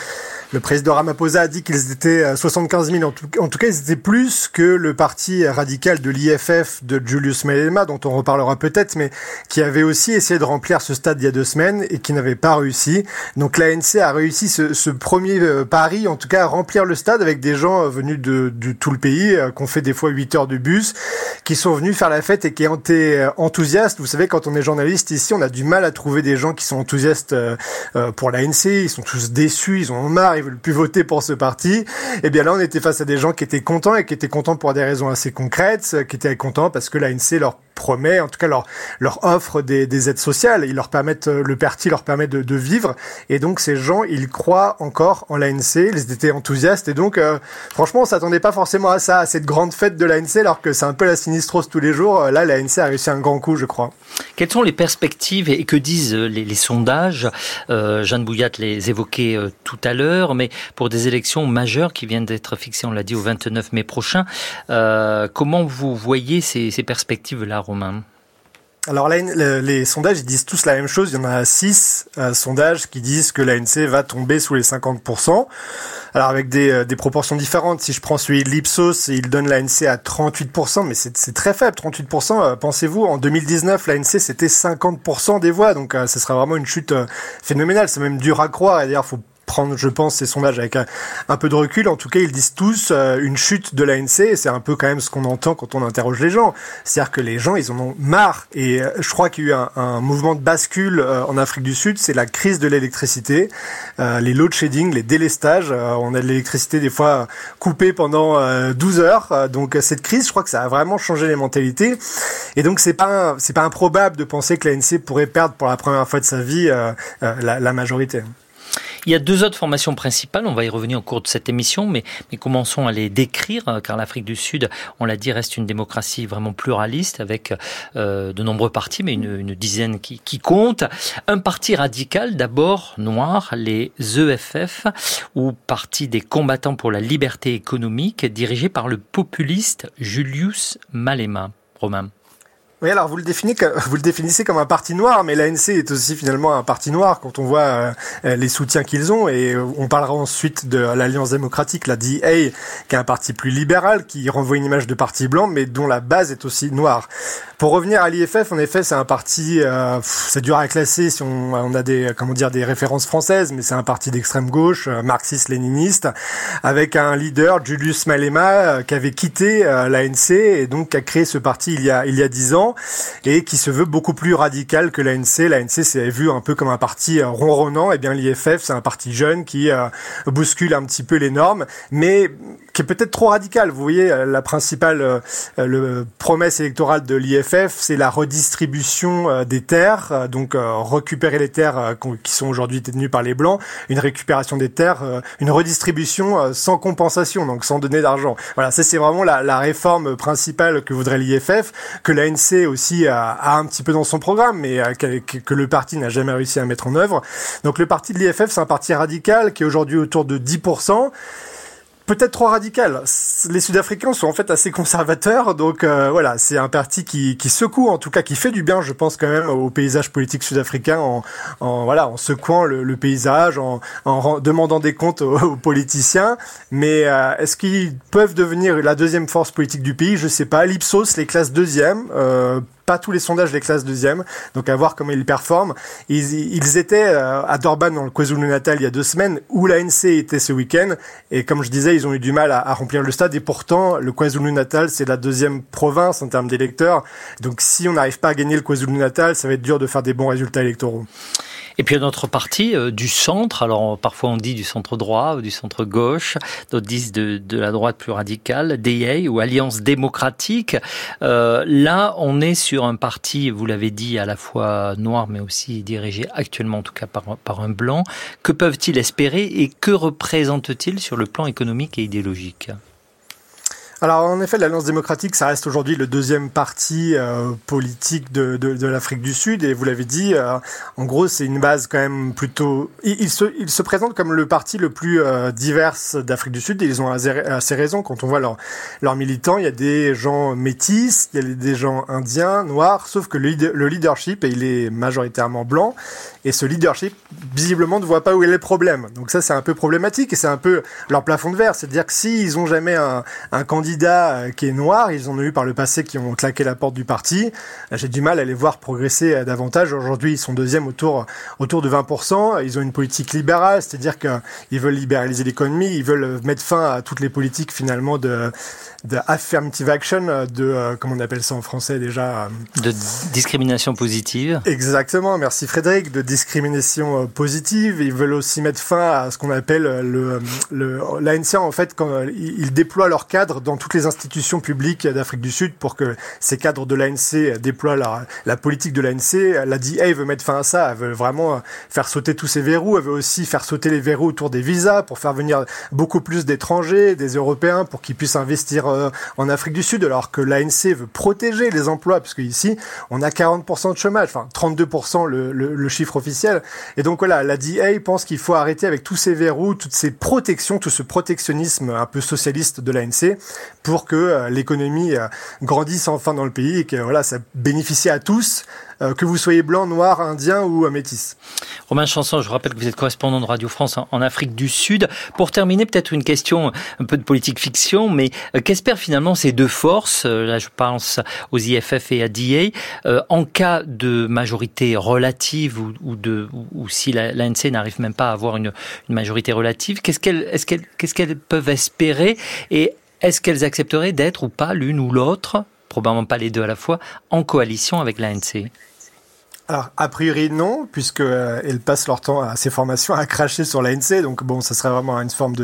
le président Ramaphosa a dit qu'ils étaient 75 000. En tout, cas, ils étaient plus que le parti radical de l'IFF de Julius Malema, dont on reparlera peut-être, mais qui avait aussi essayé de remplir ce stade il y a deux semaines et qui n'avait pas réussi. Donc l'ANC a réussi ce, premier euh, pari, en tout cas, à remplir le stade avec des gens euh, venus de, tout le pays, euh, qu'on fait des fois 8 heures de bus, qui sont venus faire la fête et qui été enthousiastes. Vous savez, quand on est journaliste ici, on a du mal à trouver des gens qui sont enthousiastes pour l'ANC. Ils sont tous déçus, ils ont marre, veulent plus voter pour ce parti. Et eh bien là, on était face à des gens qui étaient contents et qui étaient contents pour des raisons assez concrètes, qui étaient contents parce que l'ANC leur promet, en tout cas leur, leur offre des, des aides sociales, ils leur permettent, euh, le parti leur permet de, de, vivre, et donc ces gens, ils croient encore en l'ANC, ils étaient enthousiastes, et donc euh, franchement, on s'attendait pas forcément à ça, à cette grande fête de l'ANC, alors que c'est un peu la sinistrose tous les jours. Euh, là, l'ANC a réussi un grand coup, je crois. Quelles sont les perspectives et que disent les, sondages? Jeanne Bouillat les évoquait tout à l'heure, mais pour des élections majeures qui viennent d'être fixées, on l'a dit, au 29 mai prochain, comment vous voyez ces perspectives-là Alors les sondages ils disent tous la même chose. Il y en a six euh, sondages qui disent que l'ANC va tomber sous les 50%. Alors avec des, euh, des proportions différentes. Si je prends celui de l'Ipsos, il donne l'ANC à 38%, mais c'est très faible. 38%, euh, pensez-vous, en 2019, l'ANC c'était 50% des voix. Donc ce sera vraiment une chute phénoménale. C'est même dur à croire. Et d'ailleurs, faut prendre, je pense, ces sondages avec un, peu de recul. En tout cas, ils disent tous euh, une chute de l'ANC, c'est un peu quand même ce qu'on entend quand on interroge les gens. C'est-à-dire que les gens, ils en ont marre. Et euh, je crois qu'il y a eu un, un mouvement de bascule euh, en Afrique du Sud, c'est la crise de l'électricité, les load shedding, les délestages. on a de l'électricité des fois coupée pendant 12 heures. donc cette crise, je crois que ça a vraiment changé les mentalités. Et donc c'est pas c'est pas improbable de penser que l'ANC pourrait perdre pour la première fois de sa vie la, la majorité. Il y a deux autres formations principales, on va y revenir au cours de cette émission, mais, commençons à les décrire, euh, car l'Afrique du Sud, on l'a dit, reste une démocratie vraiment pluraliste, avec euh, de nombreux partis, mais une, dizaine qui, qui comptent. Un parti radical, d'abord noir, les EFF, ou Parti des combattants pour la liberté économique, dirigé par le populiste Julius Malema. Romain. Oui, alors vous le, définissez, vous le définissez comme un parti noir, mais l'ANC est aussi finalement un parti noir quand on voit euh, les soutiens qu'ils ont. Et euh, on parlera ensuite de l'Alliance démocratique, la DA, qui est un parti plus libéral, qui renvoie une image de parti blanc, mais dont la base est aussi noire. Pour revenir à l'IFF, en effet, c'est un parti, euh, c'est dur à classer si on, on, a des, comment dire, des références françaises, mais c'est un parti d'extrême gauche, marxiste-léniniste, avec un leader, Julius Malema, qui avait quitté l'ANC et donc a créé ce parti il y a il y a dix ans et qui se veut beaucoup plus radical que l'ANC. L'ANC c'est vu un peu comme un parti euh, ronronnant, et eh bien l'IFF c'est un parti jeune qui euh, bouscule un petit peu les normes, mais qui est peut-être trop radical. Vous voyez, euh, la principale le promesse électorale de l'IFF, c'est la redistribution des terres, donc récupérer les terres qui sont aujourd'hui détenues par les blancs, une récupération des terres, une redistribution sans compensation, donc sans donner d'argent. Voilà, ça c'est vraiment la, la réforme principale que voudrait l'IFF, que l'ANC aussi a, un petit peu dans son programme, mais euh, que, le parti n'a jamais réussi à mettre en œuvre. Donc le parti de l'IFF, c'est un parti radical qui est aujourd'hui autour de 10%. Peut-être trop radical. Les Sud-Africains sont en fait assez conservateurs, donc euh, voilà, c'est un parti qui, qui secoue, en tout cas qui fait du bien, je pense quand même au paysage politique sud-africain en, en, voilà en secouant le, le paysage, en, en, demandant des comptes aux, politiciens. Mais euh, est-ce qu'ils peuvent devenir la deuxième force politique du pays? Je sais pas. L'Ipsos les classes deuxième. Euh, pas tous les sondages les classes deuxième, donc à voir comment ils performent. Ils, ils étaient euh, à Durban dans le KwaZulu-Natal il y a deux semaines, où l'ANC était ce week-end, et comme je disais, ils ont eu du mal à, à remplir le stade, et pourtant le KwaZulu-Natal c'est la deuxième province en termes d'électeurs, donc si on n'arrive pas à gagner le KwaZulu-Natal, ça va être dur de faire des bons résultats électoraux. Et puis notre parti euh, du centre, alors parfois on dit du centre droit ou du centre gauche, d'autres disent de, de, la droite plus radicale, DA ou Alliance démocratique. Euh, là, on est sur un parti, vous l'avez dit, à la fois noir mais aussi dirigé actuellement en tout cas par, par un blanc. Que peuvent-ils espérer et que représente-t-il sur le plan économique et idéologique? Alors en effet, l'Alliance démocratique, ça reste aujourd'hui le deuxième parti euh, politique de, de, l'Afrique du Sud, et vous l'avez dit, euh, en gros, c'est une base quand même plutôt. Il, il, se, il se présente comme le parti le plus euh, divers d'Afrique du Sud, et ils ont assez, raison quand on voit leurs leur militants. Il y a des gens métis, il y a des gens indiens, noirs, sauf que le, le leadership, il est majoritairement blanc, et ce leadership, visiblement, ne voit pas où est le problème. Donc ça, c'est un peu problématique, et c'est un peu leur plafond de verre, c'est-à-dire que s'ils ont jamais un, un candidat candidat qui est noir. Ils en ont eu par le passé qui ont claqué la porte du parti. J'ai du mal à les voir progresser davantage. Aujourd'hui, ils sont deuxième autour, autour de 20%. Ils ont une politique libérale, c'est-à-dire qu'ils veulent libéraliser l'économie, ils veulent mettre fin à toutes les politiques finalement de, de affirmative action, de, comment on appelle ça en français déjà De discrimination positive. Exactement, merci Frédéric, de discrimination positive. Ils veulent aussi mettre fin à ce qu'on appelle le, le l'ANC en fait quand ils déploient leur cadre dans toutes les institutions publiques d'Afrique du Sud pour que ces cadres de l'ANC déploient la, la politique de l'ANC. La DA veut mettre fin à ça, elle veut vraiment faire sauter tous ces verrous, elle veut aussi faire sauter les verrous autour des visas pour faire venir beaucoup plus d'étrangers, des Européens pour qu'ils puissent investir euh, en Afrique du Sud, alors que l'ANC veut protéger les emplois, puisque ici, on a 40% de chômage, enfin 32% le, le, le, chiffre officiel. Et donc voilà, la DA pense qu'il faut arrêter avec tous ces verrous, toutes ces protections, tout ce protectionnisme un peu socialiste de l'ANC pour que euh, l'économie euh, grandisse enfin dans le pays et que voilà, ça bénéficie à tous, euh, que vous soyez blanc, noir, indien ou métis. Romain Chanson, je rappelle que vous êtes correspondant de Radio France en Afrique du Sud. Pour terminer, peut-être une question un peu de politique fiction, mais qu'espèrent finalement ces deux forces, là je pense aux IFF et à DA, en cas de majorité relative ou, de ou, si l'ANC n'arrive même pas à avoir une, majorité relative, qu'est-ce qu'elles peuvent espérer et est-ce qu'elles accepteraient d'être ou pas l'une ou l'autre, probablement pas les deux à la fois, en coalition avec l'ANC alors, a priori, non, puisque euh, passent leur temps à ces formations à cracher sur l'ANC. Donc, bon, ça serait vraiment une forme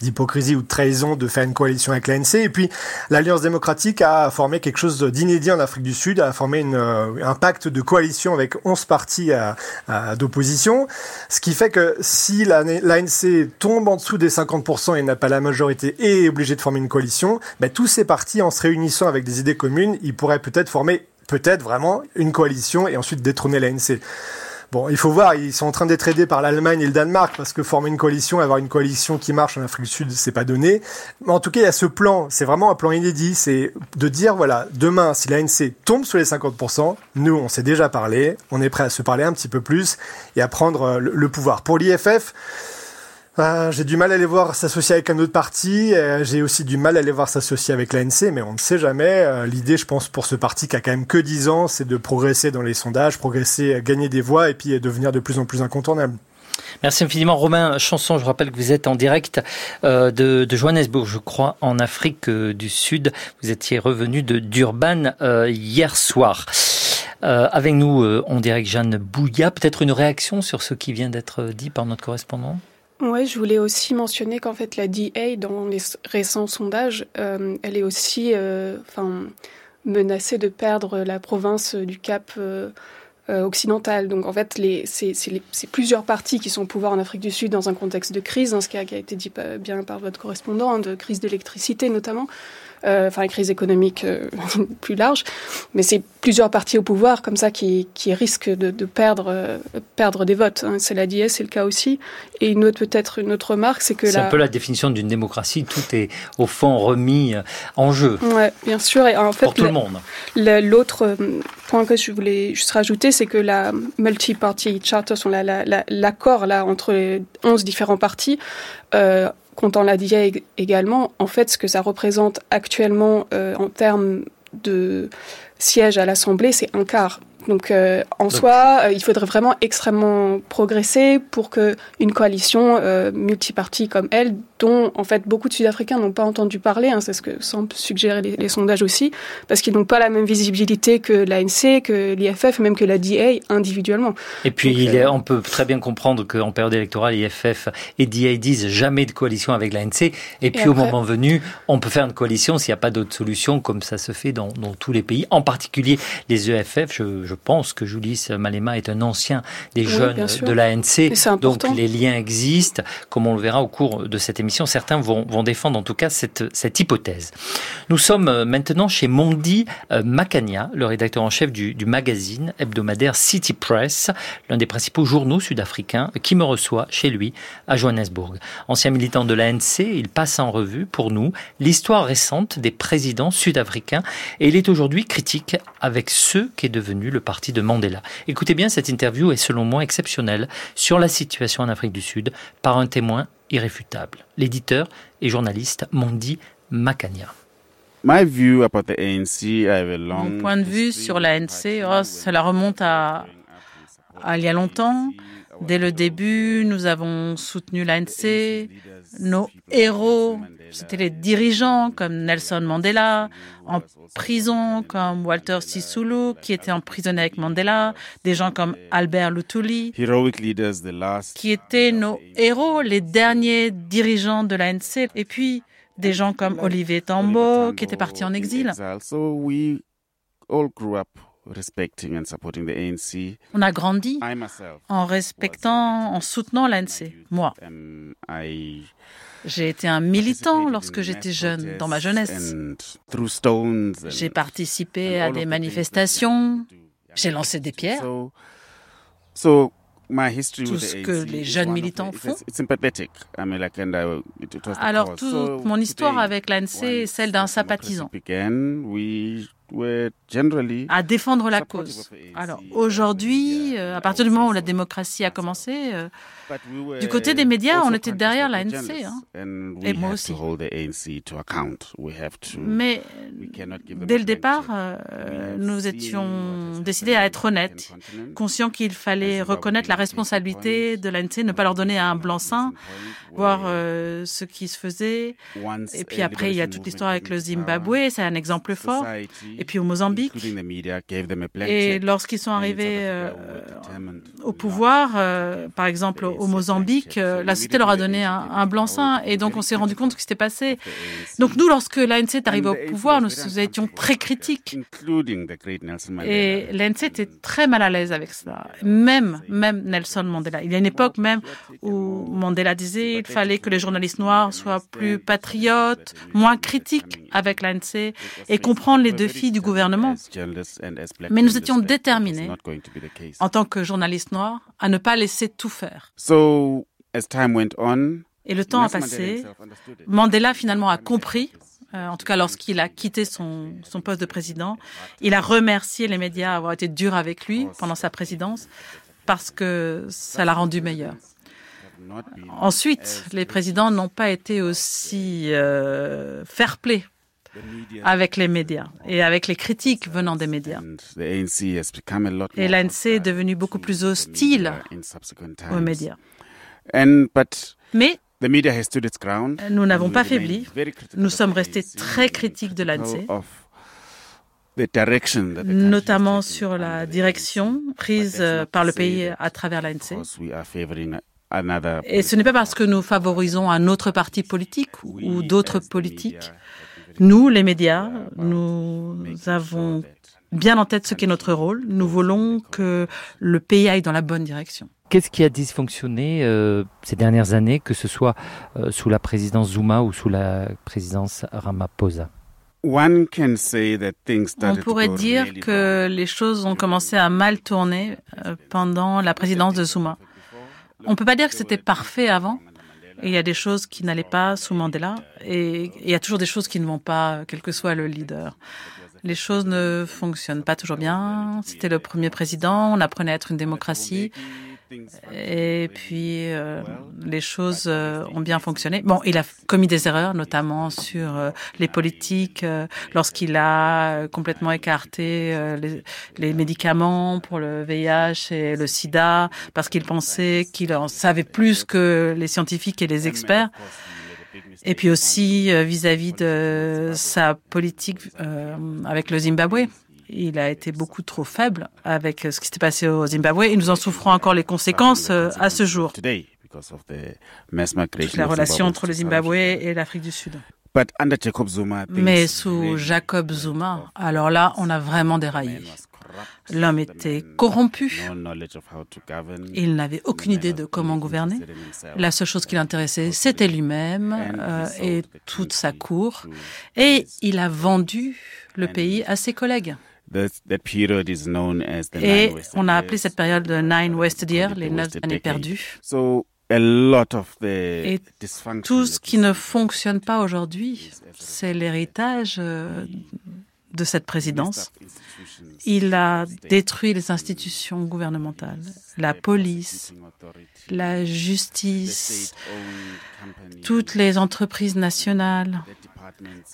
d'hypocrisie ou de trahison de faire une coalition avec l'ANC. Et puis, l'Alliance démocratique a formé quelque chose d'inédit en Afrique du Sud, a formé euh, un pacte de coalition avec 11 partis d'opposition. Ce qui fait que si l'ANC tombe en dessous des 50% et n'a pas la majorité et est obligé de former une coalition, ben, tous ces partis, en se réunissant avec des idées communes, ils pourraient peut-être former peut-être vraiment une coalition et ensuite détrôner l'ANC. Bon, il faut voir, ils sont en train d'être aidés par l'Allemagne et le Danemark parce que former une coalition, avoir une coalition qui marche en Afrique du Sud, c'est pas donné. Mais en tout cas, il y a ce plan, c'est vraiment un plan inédit, c'est de dire voilà, demain, si l'ANC tombe sur les 50%, nous, on s'est déjà parlé, on est prêt à se parler un petit peu plus et à prendre euh, le pouvoir. Pour l'IFF, euh, j'ai du mal à les voir s'associer avec un autre parti. Euh, j'ai aussi du mal à les voir s'associer avec l'ANC, mais on ne sait jamais. Euh, L'idée, je pense, pour ce parti qui a quand même que 10 ans, c'est de progresser dans les sondages, progresser, gagner des voix et puis devenir de plus en plus incontournable. Merci infiniment Romain Chanson. Je rappelle que vous êtes en direct euh, de, Johannesburg, je crois, en Afrique euh, du Sud. Vous étiez revenu de Durban euh, hier soir. avec nous en direct Jeanne Bouilla. Peut-être une réaction sur ce qui vient d'être dit par notre correspondant? Oui, je voulais aussi mentionner qu'en fait la DA, dans les récents sondages, euh, elle est aussi euh, enfin, menacée de perdre la province du Cap euh, occidentale. Donc en fait, c'est plusieurs partis qui sont au pouvoir en Afrique du Sud dans un contexte de crise, hein, ce qui a, été dit bien par votre correspondant, hein, de crise d'électricité notamment. Euh, enfin une crise économique euh, plus large, mais c'est plusieurs partis au pouvoir comme ça qui, qui risquent de, de perdre, euh, perdre des votes. Hein. C'est la l'ADS, c'est le cas aussi. Et une autre peut-être une autre remarque, c'est que c'est un peu la définition d'une démocratie. Tout est au fond remis en jeu. Ouais, bien sûr. Et en fait, pour tout le monde. L'autre point que je voulais juste rajouter, c'est que la multi-party charter, l'accord là entre les 11 différents partis. Euh, comptant la DIA également, en fait, ce que ça représente actuellement euh, en termes de sièges à l'Assemblée, c'est un quart. Donc, euh, en soi, euh, il faudrait vraiment extrêmement progresser pour que une coalition multipartie comme elle dont en fait beaucoup de Sud-Africains n'ont pas entendu parler, hein, c'est ce que semblent suggérer les, sondages aussi, parce qu'ils n'ont pas la même visibilité que l'ANC, que l'IFF, même que la DA individuellement. Et puis euh, on peut très bien comprendre qu'en période électorale, l'IFF et DA disent jamais de coalition avec l'ANC, et puis au moment venu, on peut faire une coalition s'il n'y a pas d'autre solution, comme ça se fait dans, dans, tous les pays, en particulier les EFF. Je, je pense que Julis Malema est un ancien des jeunes de l'ANC, donc les liens existent, comme on le verra au cours de cette émission. Certains vont, défendre en tout cas cette, cette, hypothèse. Nous sommes euh, maintenant chez Mondi euh, Macania, le rédacteur en chef du, magazine hebdomadaire City Press, l'un des principaux journaux sud-africains, qui me reçoit chez lui à Johannesburg. Ancien militant de l'ANC, il passe en revue pour nous l'histoire récente des présidents sud-africains. Et il est aujourd'hui critique avec ce qu'est devenu le parti de Mandela. Écoutez bien, cette interview est selon moi exceptionnelle sur la situation en Afrique du Sud par un témoin irréfutable. L'éditeur et journaliste Mondi Macania. Mon point de vue sur l'ANC, oh, cela remonte à, à il y a longtemps. Dès le début, nous avons soutenu l'ANC. Nos héros, c'était les dirigeants comme Nelson Mandela, en prison comme Walter Sisulu, qui était emprisonné avec Mandela, des gens comme Albert Luthuli, qui étaient nos héros, les derniers dirigeants de l'ANC, et puis des gens comme Olivier Tambo, qui était parti en exil. On a grandi en respectant, en soutenant l'ANC. Moi, j'ai été un militant lorsque j'étais jeune, dans ma jeunesse. J'ai participé à des manifestations, j'ai lancé des pierres. Tout ce que les jeunes militants font. Alors, toute mon histoire avec l'ANC est celle d'un sympathisant à défendre la cause. Alors aujourd'hui, euh, à partir du moment où la démocratie a commencé, euh, du côté des médias, on était derrière l'ANC, hein. et moi aussi. Mais dès le départ, euh, nous étions décidés à être honnêtes, conscients qu'il fallait reconnaître la responsabilité de l'ANC, ne pas leur donner un blanc-seing, voir ce qui se faisait. Et puis après, il y a toute l'histoire avec le Zimbabwe, c'est un exemple fort et puis au Mozambique. Et lorsqu'ils sont arrivés euh, au pouvoir, euh, par exemple au Mozambique, euh, la société leur a donné un, blanc-seing et donc on s'est rendu compte de ce qui s'était passé. Donc nous, lorsque l'ANC est arrivé au pouvoir, nous étions très critiques. Et l'ANC était très mal à l'aise avec cela. Même, même Nelson Mandela. Il y a une époque même où Mandela disait qu'il fallait que les journalistes noirs soient plus patriotes, moins critiques avec l'ANC et comprendre les du gouvernement. Mais nous étions déterminés, en tant que journalistes noirs, à ne pas laisser tout faire. Et le temps a passé. Mandela finalement a compris, euh, en tout cas lorsqu'il a quitté son, son, poste de président, il a remercié les médias d'avoir été durs avec lui pendant sa présidence parce que ça l'a rendu meilleur. Ensuite, les présidents n'ont pas été aussi euh, fair-play avec les médias et avec les critiques venant des médias. Et l'ANC est devenu beaucoup plus hostile aux médias. Mais nous n'avons pas faibli. Nous sommes restés très critiques de l'ANC notamment sur la direction prise par le pays à travers l'ANC. Et ce n'est pas parce que nous favorisons un autre parti politique ou d'autres politiques nous, les médias, nous avons bien en tête ce qu'est notre rôle. Nous voulons que le pays aille dans la bonne direction. Qu'est-ce qui a dysfonctionné euh, ces dernières années, que ce soit euh, sous la présidence Zuma ou sous la présidence Ramaphosa? On pourrait dire que les choses ont commencé à mal tourner euh, pendant la présidence de Zuma. On ne peut pas dire que c'était parfait avant. Il y a des choses qui n'allaient pas sous Mandela et il y a toujours des choses qui ne vont pas, quel que soit le leader. Les choses ne fonctionnent pas toujours bien. C'était le premier président, on apprenait à être une démocratie. Et puis, euh, les choses euh, ont bien fonctionné. Bon, il a commis des erreurs, notamment sur euh, les politiques, lorsqu'il a complètement écarté les, les, médicaments pour le VIH et le sida, parce qu'il pensait qu'il en savait plus que les scientifiques et les experts. Et puis aussi vis-à-vis -vis de sa politique avec le Zimbabwe il a été beaucoup trop faible avec ce qui s'est passé au Zimbabwe et nous en souffrons encore les conséquences euh, à ce jour. la relation entre le Zimbabwe et l'Afrique du Sud. Mais sous Jacob Zuma, alors là, on a vraiment déraillé. L'homme était corrompu. Il n'avait aucune idée de comment gouverner. La seule chose qui l'intéressait, c'était lui-même euh, et toute sa cour. Et il a vendu le pays à ses collègues. Et on a appelé cette période de Nine West Year, les neuf années perdues. Et tout ce qui ne fonctionne pas aujourd'hui, c'est l'héritage euh, de cette présidence. Il a détruit les institutions gouvernementales, la police, la justice, toutes les entreprises nationales,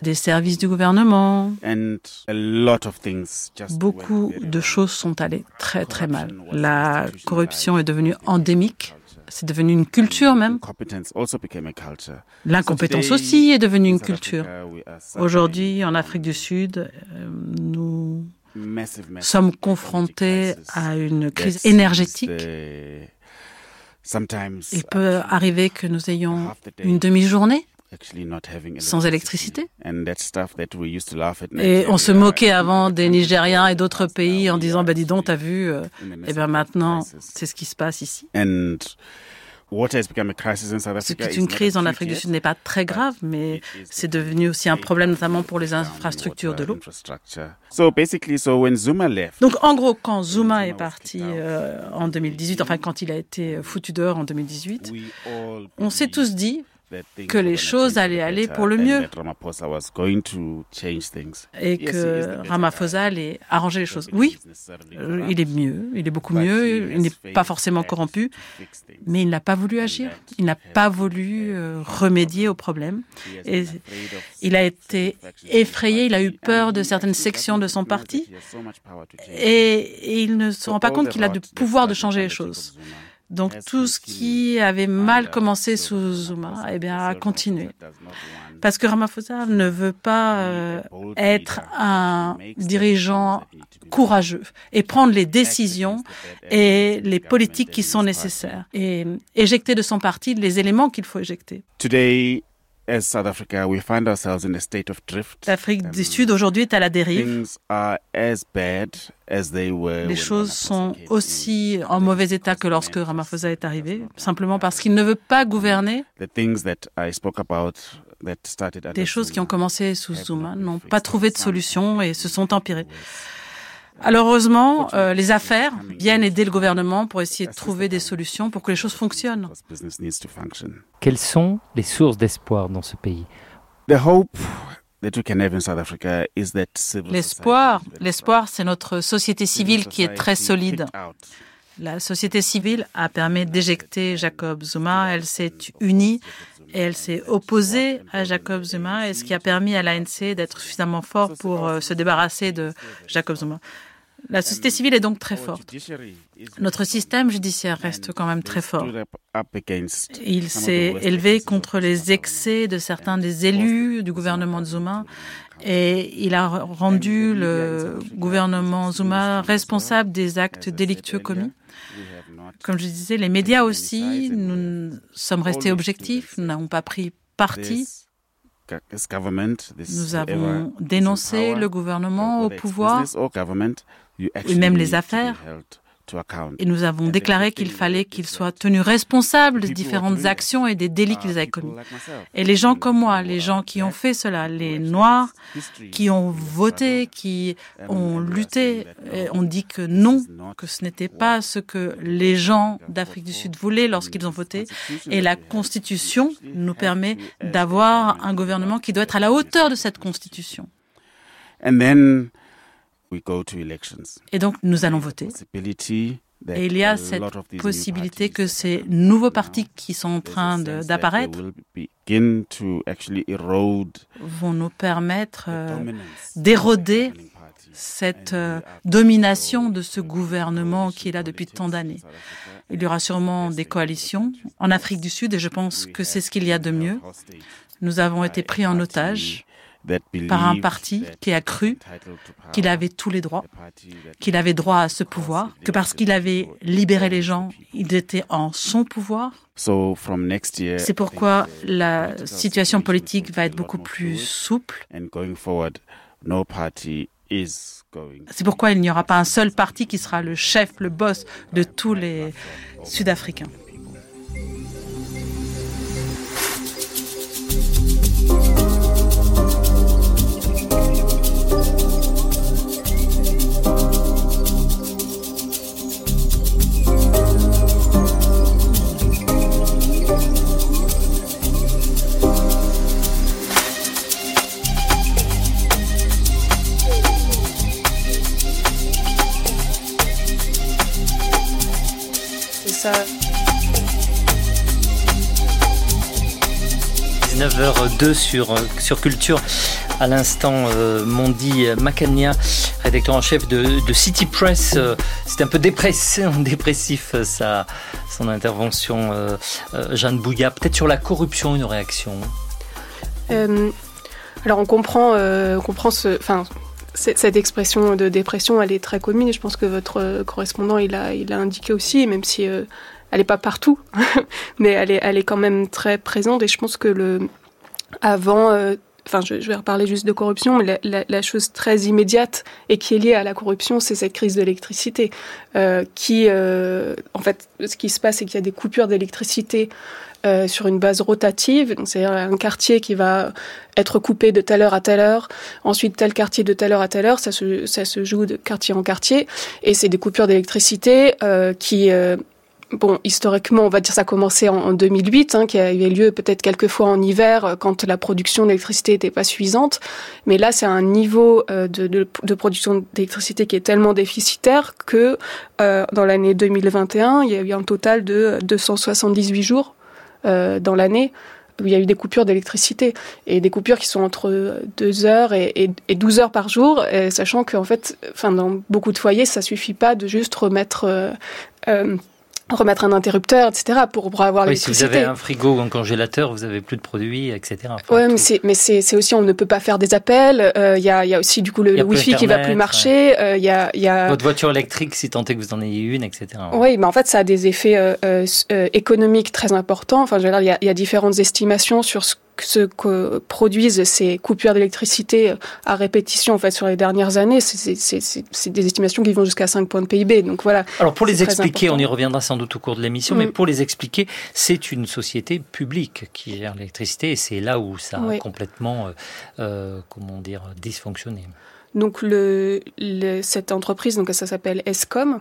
des services du gouvernement. Beaucoup de choses sont allées très très mal. La corruption est devenue endémique. C'est devenu une culture même. L'incompétence aussi est devenue une culture. Aujourd'hui, en Afrique du Sud, euh, nous sommes confrontés à une crise énergétique. Il peut arriver que nous ayons une demi-journée sans électricité. Et on se moquait avant des Nigériens et d'autres pays en disant, bah dis donc, t'as vu, euh, et bien maintenant, c'est ce qui se passe ici. Ce qui est une crise en Afrique du Sud n'est pas très grave, mais c'est devenu aussi un problème, notamment pour les infrastructures de l'eau. Donc, en gros, quand Zuma est parti euh, en 2018, enfin quand il a été foutu dehors en 2018, on s'est tous dit, que les choses allaient aller pour le mieux. et que Ramaphosa allait arranger les choses. Oui, euh, il est mieux, il est beaucoup mieux, il n'est pas forcément corrompu, mais il n'a pas voulu agir, il n'a pas voulu euh, remédier au problème. Et il a été effrayé, il a eu peur de certaines sections de son parti. et il ne se rend pas compte qu'il a du pouvoir de changer les choses. Donc tout ce qui avait mal commencé sous Zuma eh bien, a continué. Parce que Ramaphosa ne veut pas euh, être un dirigeant courageux et prendre les décisions et les politiques qui sont nécessaires et éjecter de son parti les éléments qu'il faut éjecter. L'Afrique du Sud aujourd'hui est à la dérive. Les choses sont aussi en mauvais état que lorsque Ramaphosa est arrivé, simplement parce qu'il ne veut pas gouverner. Des choses qui ont commencé sous Zuma n'ont pas trouvé de solution et se sont empirées. Alors heureusement, euh, les affaires viennent aider le gouvernement pour essayer de trouver des solutions pour que les choses fonctionnent. Quelles sont les sources d'espoir dans ce pays? L'espoir, l'espoir, c'est notre société civile qui est très solide. La société civile a permis d'éjecter Jacob Zuma. Elle s'est unie et elle s'est opposée à Jacob Zuma, et ce qui a permis à l'ANC d'être suffisamment fort pour euh, se débarrasser de Jacob Zuma. La société civile est donc très forte. Notre système judiciaire reste quand même très fort. Il s'est élevé contre les excès de certains des élus du gouvernement de Zuma et il a rendu le gouvernement Zuma responsable des actes délictueux commis. Comme je disais, les médias aussi, nous sommes restés objectifs, nous n'avons pas pris parti. Nous avons dénoncé le gouvernement au pouvoir et même les affaires et nous avons déclaré qu'il fallait qu'ils soient tenus responsables des différentes actions et des délits qu'ils avaient commis. Et les gens comme moi, les gens qui ont fait cela, les Noirs, qui ont voté, qui ont lutté, ont dit que non, que ce n'était pas ce que les gens d'Afrique du Sud voulaient lorsqu'ils ont voté. Et la Constitution nous permet d'avoir un gouvernement qui doit être à la hauteur de cette Constitution. Et donc, nous allons voter. Et il y a cette possibilité que ces nouveaux partis qui sont en train d'apparaître vont nous permettre euh, d'éroder cette euh, domination de ce gouvernement qui est là depuis tant d'années. Il y aura sûrement des coalitions en Afrique du Sud et je pense que c'est ce qu'il y a de mieux. Nous avons été pris en otage par un parti qui a cru qu'il avait tous les droits, qu'il avait droit à ce pouvoir, que parce qu'il avait libéré les gens, il était en son pouvoir. C'est pourquoi la situation politique va être beaucoup plus souple. C'est pourquoi il n'y aura pas un seul parti qui sera le chef, le boss de tous les Sud-Africains. Ça. 19h02 sur, euh, sur Culture. À l'instant, euh, Mondi Macania, rédacteur en chef de, de City Press. Euh, c'est un peu dépressif, dépressif sa, son intervention. Jeanne Bouillat, peut-être sur la corruption, une réaction Alors on comprend, on comprend ce, enfin, cette expression de dépression, elle est très commune. Et je pense que votre correspondant, il a, il a indiqué aussi, même si euh, elle n'est pas partout, mais elle est, quand même très présente. Et je pense que le, avant, euh, enfin, je, vais reparler juste de corruption, mais la, chose très immédiate et qui est liée à la corruption, c'est cette crise d'électricité, euh, qui, en fait, ce qui se passe, c'est qu'il y a des coupures d'électricité euh, sur une base rotative, c'est un quartier qui va être coupé de telle heure à telle heure, ensuite tel quartier de telle heure à telle heure, ça se, ça se joue de quartier en quartier, et c'est des coupures d'électricité euh, qui... Euh, bon, historiquement, on va dire ça a commencé en, 2008, hein, qui avait lieu peut-être quelques fois en hiver quand la production d'électricité n'était pas suffisante. Mais là, c'est un niveau de, de, production d'électricité qui est tellement déficitaire que dans l'année 2021, il y a eu un total de 278 jours dans l'année où il y a eu des coupures d'électricité et des coupures qui sont entre 2 heures et, et, 12 heures par jour, sachant qu'en fait, dans beaucoup de foyers, ça suffit pas de juste remettre euh, euh, remettre un interrupteur, etc. pour, pour avoir oui, Si vous avez un frigo ou un congélateur, vous avez plus de produits, etc. Oui, mais c'est mais c'est aussi on ne peut pas faire des appels. Euh, il y, a, y a aussi du coup le, Wi-Fi qui va plus marcher. Euh, il y, a, y a votre voiture électrique si tant est que vous en ayez une, etc. Oui, mais en fait ça a des effets euh, économiques très importants. Enfin, je veux dire, il y a, y a différentes estimations sur ce ce que produisent ces coupures d'électricité à répétition en fait sur les dernières années, c'est des estimations qui vont jusqu'à 5 points de PIB. Donc voilà. Alors pour les expliquer, on y reviendra sans doute au cours de l'émission, mais mm. pour les expliquer, c'est une société publique qui gère l'électricité et c'est là où ça a complètement, euh, euh, comment dire, dysfonctionné. Donc le, cette entreprise, donc ça s'appelle Escom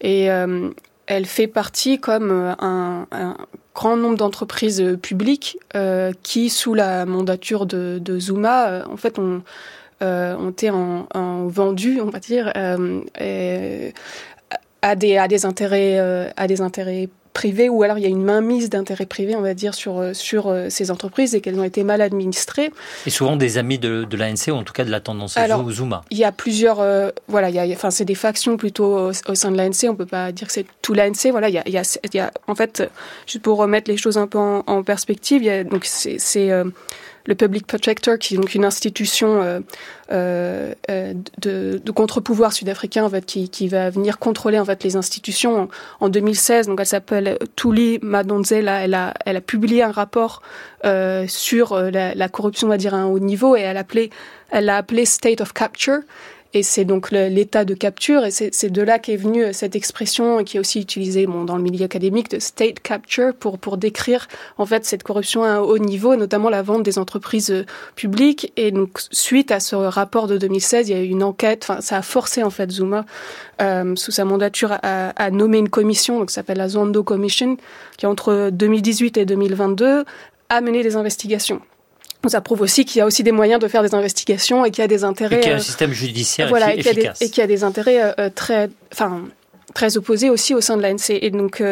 et euh, elle fait partie comme un, un grand nombre d'entreprises euh, publiques euh, qui, sous la mandature de, Zuma, euh, en fait, ont, euh, été en, en vendu, on va dire, à des intérêts à des intérêts privés ou alors il y a une mainmise d'intérêts privés, on va dire, sur, euh, sur euh, ces entreprises et qu'elles ont été mal administrées. Et souvent des amis de, de l'ANC ou en tout cas de la tendance alors, Zuma. Il y a plusieurs, euh, voilà, il y a, enfin c'est des factions plutôt au, sein de l'ANC, on peut pas dire que c'est tout l'ANC, voilà, il y a, il y, a, il y a, en fait, juste pour remettre les choses un peu en, en perspective, il y a, donc c'est le Public Protector, qui est donc une institution euh, euh, de, de contre-pouvoir sud-africain en fait, qui, qui, va venir contrôler en fait les institutions. En, 2016, donc elle s'appelle Tuli Madonzela. Elle a, elle a publié un rapport euh, sur la, la, corruption, on va dire à un haut niveau, et elle appelé, elle l'a appelé State of Capture. Et c'est donc l'état de capture, et c'est de là qu'est venue cette expression qui est aussi utilisée bon, dans le milieu académique de state capture pour, pour décrire en fait cette corruption à un haut niveau, notamment la vente des entreprises euh, publiques. Et donc suite à ce rapport de 2016, il y a eu une enquête, enfin ça a forcé en fait Zuma euh, sous sa mandature à, à, nommer une commission, donc s'appelle la Zondo Commission, qui entre 2018 et 2022 a mené des investigations ça prouve aussi qu'il y a aussi des moyens de faire des investigations et qu'il y a des intérêts. Et qu'il y a un euh, système judiciaire voilà, efficace. Et qu'il y, a des intérêts euh, euh, très, enfin, très opposés aussi au sein de l'ANC. Et donc,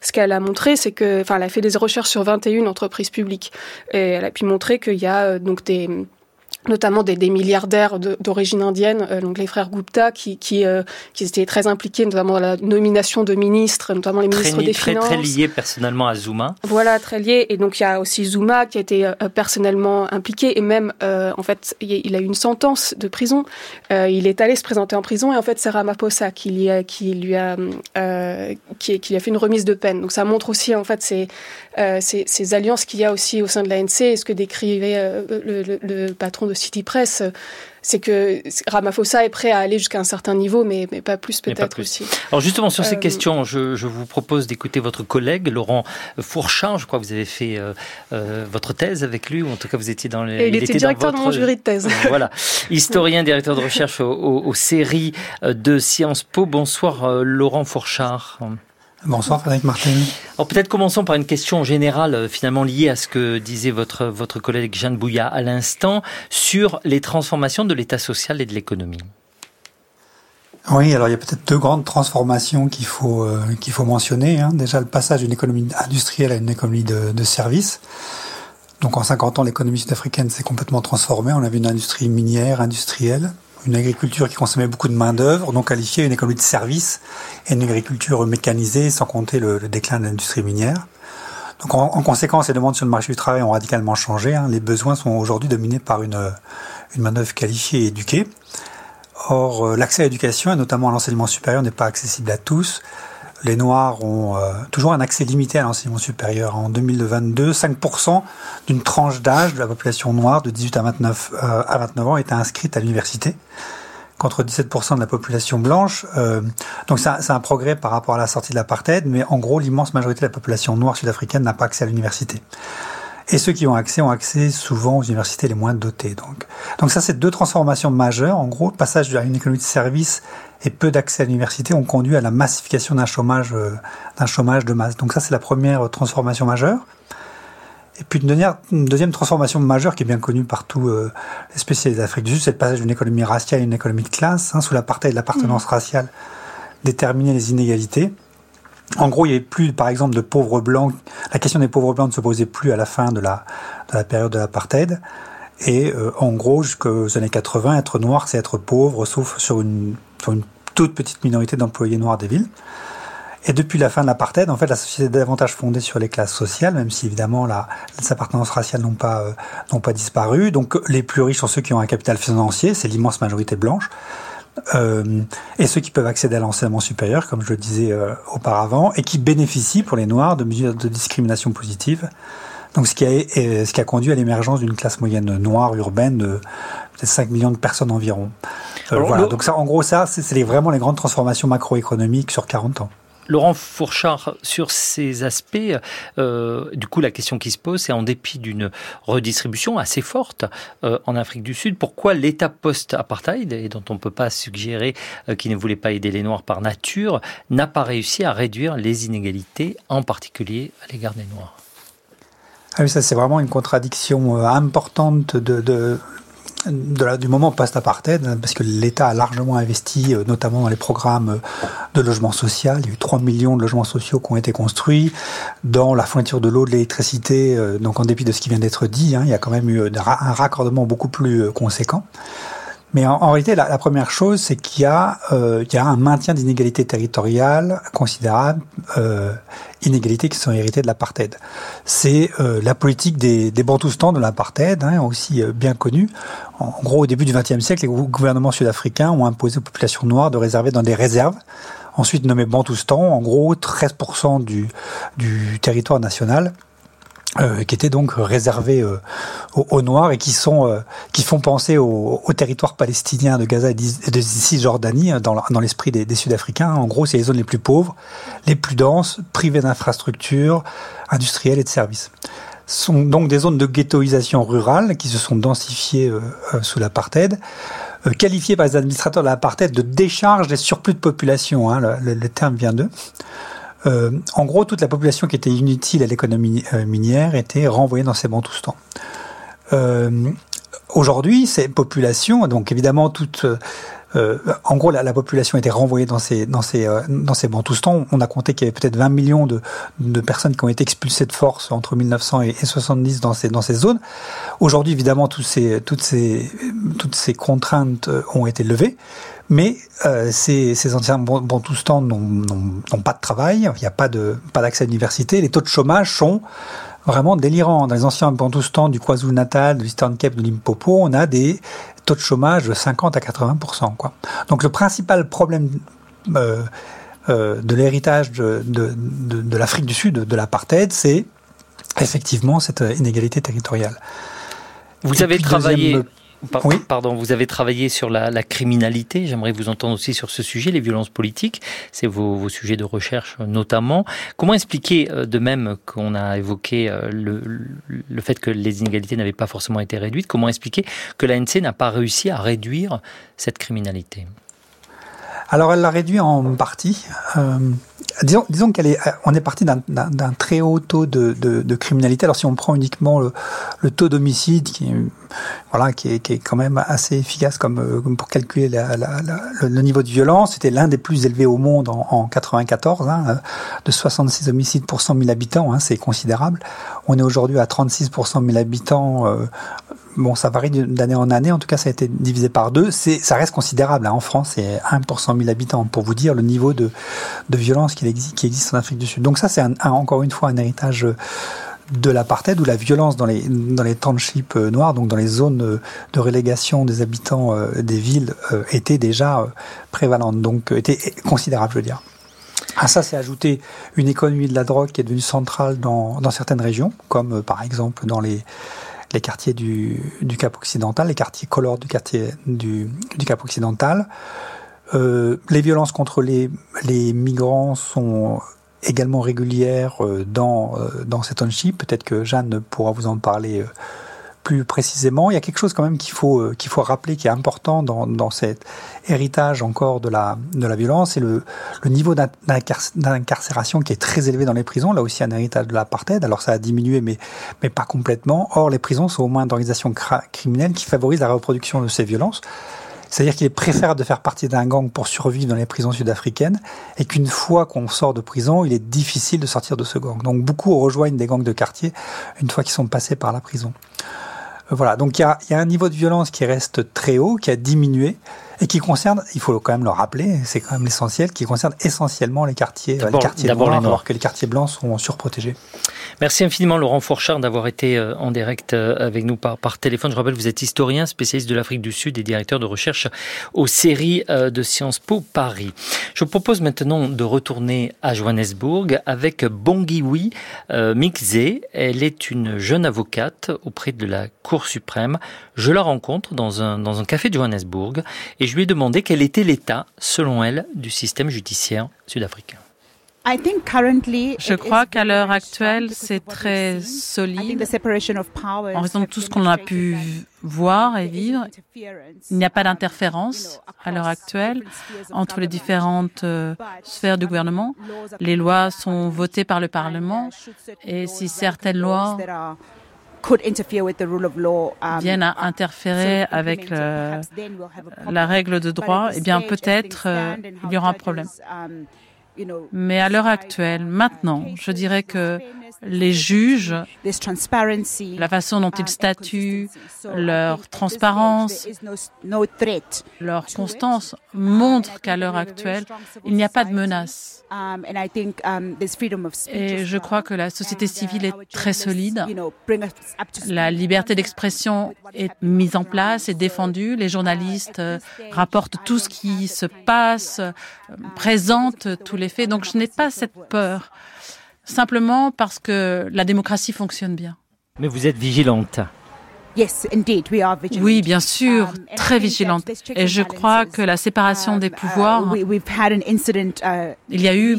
ce qu'elle a montré, c'est que, enfin, elle a fait des recherches sur 21 entreprises publiques et elle a pu montrer qu'il y a donc des notamment des, des milliardaires d'origine indienne, euh, donc les frères Gupta, qui, qui, euh, qui étaient très impliqués, notamment dans la nomination de ministres, notamment les ministres des très, Finances. Très liés personnellement à Zuma. Voilà, très liés. Et donc il y a aussi Zuma qui a été euh, personnellement impliqué, et même, en fait, il a eu une sentence de prison. il est allé se présenter en prison, et en fait, c'est Ramaphosa qui lui a, qui lui a, qui, qui, a fait une remise de peine. Donc ça montre aussi, en fait, ces, ces, ces alliances qu'il y a aussi au sein de l'ANC, et ce que décrivait le, le, le patron de City Press, c'est que Ramaphosa est prêt à aller jusqu'à un certain niveau, mais, mais pas plus peut-être aussi. Alors justement, sur ces euh, questions, je, je, vous propose d'écouter votre collègue Laurent Fourchard. Je crois que vous avez fait euh, euh, votre thèse avec lui, ou en tout cas vous étiez dans les... il, était, directeur de mon jury de thèse. voilà, historien, directeur de recherche aux, aux séries de Sciences Po. Bonsoir Laurent Fourchard. Bonsoir Frédéric Martin. Alors peut-être commençons par une question générale euh, finalement liée à ce que disait votre, votre collègue Jeanne Bouillat à l'instant sur les transformations de l'état social et de l'économie. Oui, alors il y a peut-être deux grandes transformations qu'il faut, euh, qu'il faut mentionner. Hein. Déjà le passage d'une économie industrielle à une économie de, de services. Donc en 50 ans, l'économie sud-africaine s'est complètement transformée. On avait une industrie minière, industrielle, une agriculture qui consommait beaucoup de main-d'œuvre, donc qualifiée une économie de service, et une agriculture mécanisée, sans compter le, déclin de l'industrie minière. Donc en, conséquence, les demandes sur le marché du travail ont radicalement changé. Hein. Les besoins sont aujourd'hui dominés par une, une main-d'œuvre qualifiée et éduquée. Or, euh, l'accès à l'éducation, et notamment à l'enseignement supérieur, n'est pas accessible à tous les Noirs ont euh, toujours un accès limité à l'enseignement supérieur. En 2022, 5% d'une tranche d'âge de la population noire de 18 à 29, euh, à 29 ans était inscrite à l'université, contre 17% de la population blanche. Euh, donc c'est un, progrès par rapport à la sortie de l'apartheid, mais en gros, l'immense majorité de la population noire sud-africaine n'a pas accès à l'université. Et ceux qui ont accès ont accès souvent aux universités les moins dotées. Donc, donc ça, c'est deux transformations majeures. En gros, le passage à une économie de service et peu d'accès à l'université ont conduit à la massification d'un chômage, euh, d'un chômage de masse. Donc ça, c'est la première transformation majeure. Et puis une, deuxième transformation majeure qui est bien connue par tous euh, les spécialistes d'Afrique du Sud, c'est le passage d'une économie raciale à une économie de classe. Hein, sous l'apartheid, l'appartenance mmh. raciale déterminait les inégalités. En gros, il n'y avait plus, par exemple, de pauvres blancs. La question des pauvres blancs ne se posait plus à la fin de la, de la période de l'apartheid. Et euh, en gros, jusqu'aux années 80, être noir, c'est être pauvre, sauf sur une, sur une toute petite minorité d'employés noirs des villes. Et depuis la fin de l'apartheid, en fait, la société est davantage fondée sur les classes sociales, même si évidemment la, les appartenances raciales n'ont pas, euh, n'ont pas disparu. Donc les plus riches sont ceux qui ont un capital financier, c'est l'immense majorité blanche. Euh, et ceux qui peuvent accéder à l'enseignement supérieur, comme je le disais euh, auparavant, et qui bénéficient pour les Noirs de mesures de discrimination positive. Donc ce qui a, ce qui a conduit à l'émergence d'une classe moyenne noire urbaine de peut-être 5 millions de personnes environ. Euh, voilà. Donc ça, en gros, ça, c'est vraiment les grandes transformations macroéconomiques sur 40 ans. Laurent Fourchard, sur ces aspects, euh, du coup, la question qui se pose, c'est en dépit d'une redistribution assez forte euh, en Afrique du Sud, pourquoi l'État post-apartheid, et dont on ne peut pas suggérer euh, qu'il ne voulait pas aider les Noirs par nature, n'a pas réussi à réduire les inégalités, en particulier à l'égard des Noirs? Ah oui, ça c'est vraiment une contradiction importante de, de, du moment post-apartheid, parce que l'État a largement investi, euh, notamment dans les programmes euh, de logement social. Il y a eu 3 millions de logements sociaux qui ont été construits, dans la fourniture de l'eau, de l'électricité. Euh, donc en dépit de ce qui vient d'être dit, hein, il y a quand même eu un raccordement beaucoup plus conséquent. Mais en, réalité, la, première chose, c'est qu'il y, euh, y a un maintien d'inégalités territoriales considérables, euh, inégalités qui sont héritées de l'apartheid. C'est euh, la politique des, des Bantoustans de l'apartheid, hein, aussi euh, bien connue. En, gros, au début du XXe siècle, les gouvernements sud-africains ont imposé aux populations noires de réserver dans des réserves ensuite nommé Bantoustan, en gros 13% du, du territoire national. Euh, qui étaient donc réservés euh, aux, Noirs et qui sont euh, qui font penser au, au, territoire palestinien de Gaza et de Cisjordanie hein, dans, dans l'esprit des, des Sud-Africains. En gros, c'est les zones les plus pauvres, les plus denses, privées d'infrastructures industrielles et de services. Ce sont donc des zones de ghettoisation rurale qui se sont densifiées sous l'apartheid. Euh, qualifié par les administrateurs de l'apartheid de décharge des surplus de population. Hein, le, terme vient d'eux. Euh, en gros, toute la population qui était inutile à l'économie euh, minière était renvoyée dans ces bantoustans. Euh, Aujourd'hui, ces populations, donc évidemment toutes euh, en gros, la, la, population était renvoyée dans ces dans ces dans ces bantoustans. On a compté qu'il y avait peut-être 20 millions de, personnes qui ont été expulsées de force entre 1900 et, 70 dans ces dans ces zones. Aujourd'hui, évidemment, tous ces toutes ces toutes ces contraintes ont été levées. Mais euh, ces, ces anciens bantoustans n'ont pas de travail, il n'y a pas de pas d'accès à l'université, les taux de chômage sont vraiment délirants. Dans les anciens bantoustans du KwaZulu-Natal, de l'Eastern Cape, de Limpopo, on a des taux de chômage de 50 à 80 quoi. Donc le principal problème euh, euh, de l'héritage de, de, de, de l'Afrique du Sud, de l'apartheid, c'est effectivement cette inégalité territoriale. Vous avez travaillé oui. Pardon, vous avez travaillé sur la, la criminalité. J'aimerais vous entendre aussi sur ce sujet, les violences politiques. C'est vos, vos, sujets de recherche notamment. Comment expliquer, euh, de même qu'on a évoqué euh, le, le, fait que les inégalités n'avaient pas forcément été réduites, comment expliquer que l'ANC n'a pas réussi à réduire cette criminalité? Alors elle l'a réduit en partie. Euh, disons, disons qu'elle est, on est parti d'un très haut taux de, criminalité. Alors si on prend uniquement le, taux d'homicide, qui, voilà, qui est, quand même assez efficace comme, euh, pour calculer le, niveau de violence, c'était l'un des plus élevés au monde en, en 94, hein, euh, de 66 homicides pour 100 000 habitants, hein, c'est considérable. On est aujourd'hui à 36 pour 100 000 habitants euh, Bon, ça varie d'année en année. En tout cas, ça a été divisé par deux. C'est, ça reste considérable. Hein. En France, c'est 1 pour 100 000 habitants, pour vous dire le niveau de, de violence qui existe, qui existe en Afrique du Sud. Donc ça, c'est encore une fois un héritage de l'apartheid où la violence dans les dans les townships euh, noirs, donc dans les zones euh, de relégation des habitants euh, des villes, était déjà prévalente, donc était considérable, je veux dire. À ça, c'est ajouté une économie de la drogue qui est devenue centrale dans, dans certaines régions, comme par exemple dans les les quartiers du, du Cap occidental, les quartiers color du quartier du, du Cap occidental. Euh, les violences contre les, les migrants sont également régulières euh, dans, euh, dans ces townships. Peut-être que Jeanne pourra vous en parler plus précisément. Il y a quelque chose quand même qu'il faut euh, qu'il faut rappeler, qui est important dans, dans cet héritage encore de la de la violence, c'est le, le niveau d'incarcération qui est très élevé dans les prisons. Là aussi un héritage de l'apartheid. Alors ça a diminué, mais mais pas complètement. Or les prisons sont au moins d'organisations criminelles qui favorisent la reproduction de ces violences. C'est-à-dire qu'il est préférable de faire partie d'un gang pour survivre dans les prisons sud-africaines et qu'une fois qu'on sort de prison, il est difficile de sortir de ce gang. Donc beaucoup rejoignent des gangs de quartier une fois qu'ils sont passés par la prison. Voilà, donc il y a, un niveau de violence qui reste très haut, qui a diminué et qui concerne, il faut quand même le rappeler, c'est quand même l'essentiel, qui concerne essentiellement les quartiers, les quartiers noirs, alors que les quartiers blancs sont surprotégés. Merci infiniment Laurent Fourchard d'avoir été euh, en direct euh, avec nous par, par téléphone. Je rappelle, vous êtes historien, spécialiste de l'Afrique du Sud et directeur de recherche aux séries euh, de Sciences Po Paris. Je vous propose maintenant de retourner à Johannesburg avec Bongiwi Mikze. Elle est une jeune avocate auprès de la Cour suprême. Je la rencontre dans un, dans un café de Johannesburg et je lui ai demandé quel était l'état, selon elle, du système judiciaire sud-africain. Je crois qu'à l'heure actuelle, c'est très solide. En raison de tout ce qu'on a pu voir et vivre, il n'y a pas d'interférence à l'heure actuelle entre les différentes euh, sphères du gouvernement. Les lois sont votées par le Parlement et si certaines lois viennent à interférer avec le, la règle de droit, eh bien peut-être euh, il y aura un problème. Mais à l'heure actuelle, maintenant, je dirais que les juges, la façon dont ils statuent, leur transparence, leur constance montrent qu'à l'heure actuelle, il n'y a pas de menace. Et je crois que la société civile est très solide. La liberté d'expression est mise en place et défendue. Les journalistes rapportent tout ce qui se passe, présentent tous les faits. Donc je n'ai pas cette peur simplement parce que la démocratie fonctionne bien. Mais vous êtes vigilante. Oui, bien sûr, um, très vigilante. Et je crois que la séparation des um, uh, pouvoirs, uh, il y a eu,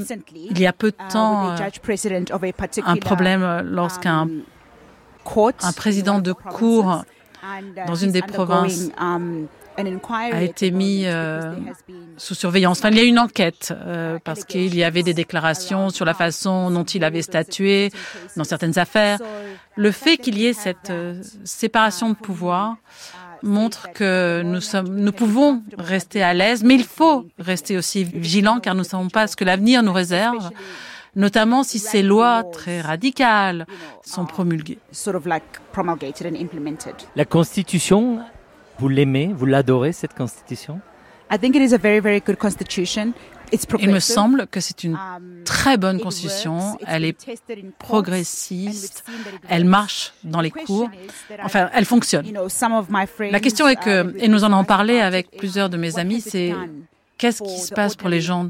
il y a peu de uh, temps, un problème lorsqu'un um, un président de cour dans une des provinces a été mis euh, sous surveillance. Enfin, il y a une enquête euh, parce qu'il y avait des déclarations sur la façon dont il avait statué dans certaines affaires. Le fait qu'il y ait cette euh, séparation de pouvoir montre que nous sommes, nous pouvons rester à l'aise, mais il faut rester aussi vigilant car nous ne savons pas ce que l'avenir nous réserve notamment si ces lois très radicales sont promulguées. La Constitution vous l'aimez, vous l'adorez, cette constitution? Il me semble que c'est une um, très bonne constitution. Elle est progressiste. Elle marche dans les cours. Enfin, elle fonctionne. La question est que, et nous en avons parlé avec plusieurs de mes amis, c'est qu'est-ce qui se passe pour les gens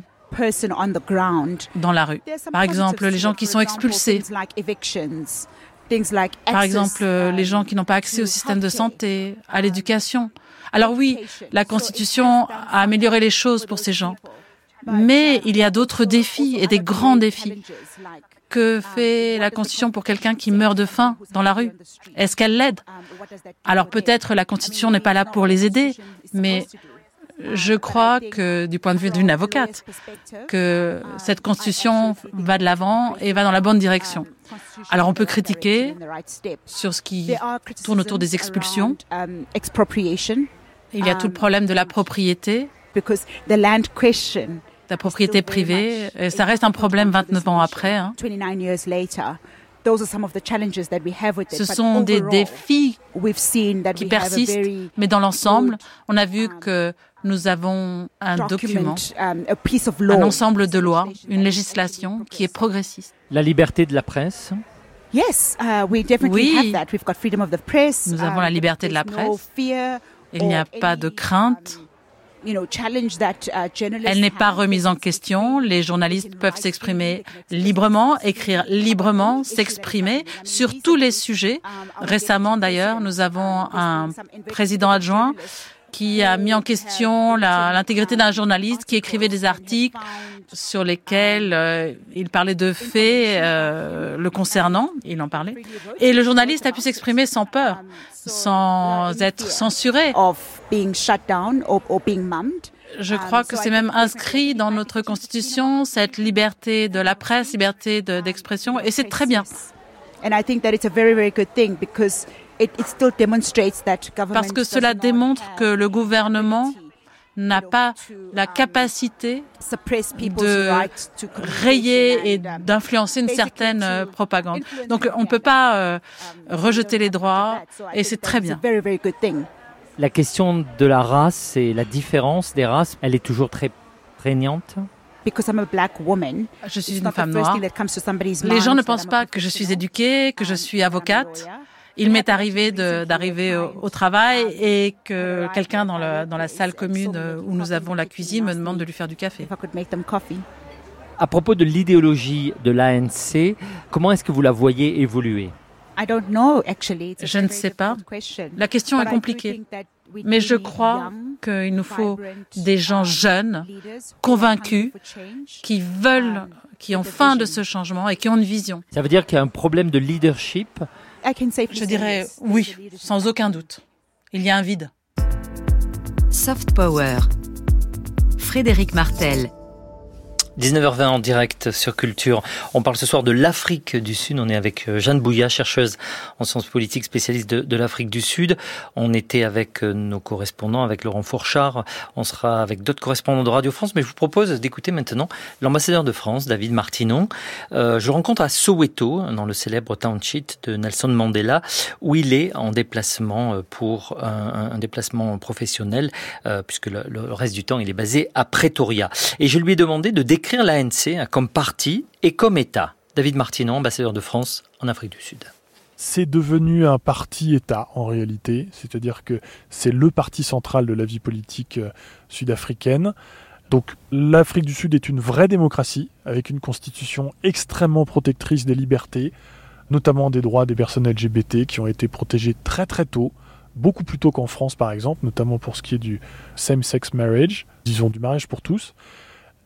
dans la rue Par exemple, les gens qui sont expulsés. Par exemple, les gens qui n'ont pas accès au système de santé, à l'éducation. Alors oui, la Constitution a amélioré les choses pour ces gens. Mais il y a d'autres défis et des grands défis. Que fait la Constitution pour quelqu'un qui meurt de faim dans la rue? Est-ce qu'elle l'aide? Alors peut-être la Constitution n'est pas là pour les aider, mais je crois que du point de vue d'une avocate, que cette constitution va de l'avant et va dans la bonne direction. Alors on peut critiquer sur ce qui tourne autour des expulsions. Il y a tout le problème de la propriété. La propriété privée, et ça reste un problème 29 ans après. Hein. Ce sont des défis qui persistent, mais dans l'ensemble, on a vu que nous avons un document, um, un ensemble de lois, une législation qui est progressiste. La liberté de la presse Yes, we definitely have that. We've got freedom of the press. Nous avons la um, liberté de la presse. Il n'y a pas de crainte. Um, uh, Elle n'est pas remise en question. Les journalistes peuvent s'exprimer librement, écrire librement, s'exprimer sur tous les sujets. Récemment, d'ailleurs, nous avons un président adjoint qui a mis en question l'intégrité d'un journaliste qui écrivait des articles sur lesquels euh, il parlait de faits euh, le concernant, il en parlait. Et le journaliste a pu s'exprimer sans peur, sans être censuré. Je crois que c'est même inscrit dans notre constitution, cette liberté de la presse, liberté d'expression, et c'est très bien. Parce que cela démontre que le gouvernement n'a pas la capacité de rayer et d'influencer une certaine euh, propagande. Donc on ne peut pas euh, rejeter les droits et c'est très bien. La question de la race et la différence des races, elle est toujours très prégnante je suis une femme noire. Les gens ne pensent pas que je suis éduquée, que je suis avocate. Il m'est arrivé d'arriver au, travail et que quelqu'un dans, dans la salle commune où nous avons la cuisine me demande de lui faire du café. À propos de l'idéologie de l'ANC, comment est-ce que vous la voyez évoluer? Je ne sais pas. La question est compliquée. Mais je crois qu'il nous faut des gens jeunes, convaincus, qui veulent, qui ont faim de ce changement et qui ont une vision. Ça veut dire qu'il y a un problème de leadership je dirais oui, sans aucun doute. Il y a un vide. Soft Power. Frédéric Martel. 19h20 en direct sur Culture. On parle ce soir de l'Afrique du Sud. On est avec euh, Jeanne Bouillat, chercheuse en sciences politiques, spécialiste de, l'Afrique du Sud. On était avec euh, nos correspondants, avec Laurent Fourchard. On sera avec d'autres correspondants de Radio France. Mais je vous propose d'écouter maintenant l'ambassadeur de France, David Martinon. Euh, je rencontre à Soweto, dans le célèbre township de Nelson Mandela, où il est en déplacement pour un, déplacement professionnel, puisque le, reste du temps, il est basé à Pretoria. Et je lui ai demandé de décrire l'ANC hein, comme parti et comme État. David Martinon, ambassadeur de France en Afrique du Sud. C'est devenu un parti-État en réalité, c'est-à-dire que c'est le parti central de la vie politique euh, sud-africaine. Donc l'Afrique du Sud est une vraie démocratie, avec une constitution extrêmement protectrice des libertés, notamment des droits des personnes LGBT qui ont été protégés très très tôt, beaucoup plus tôt qu'en France par exemple, notamment pour ce qui est du same-sex marriage, disons du mariage pour tous.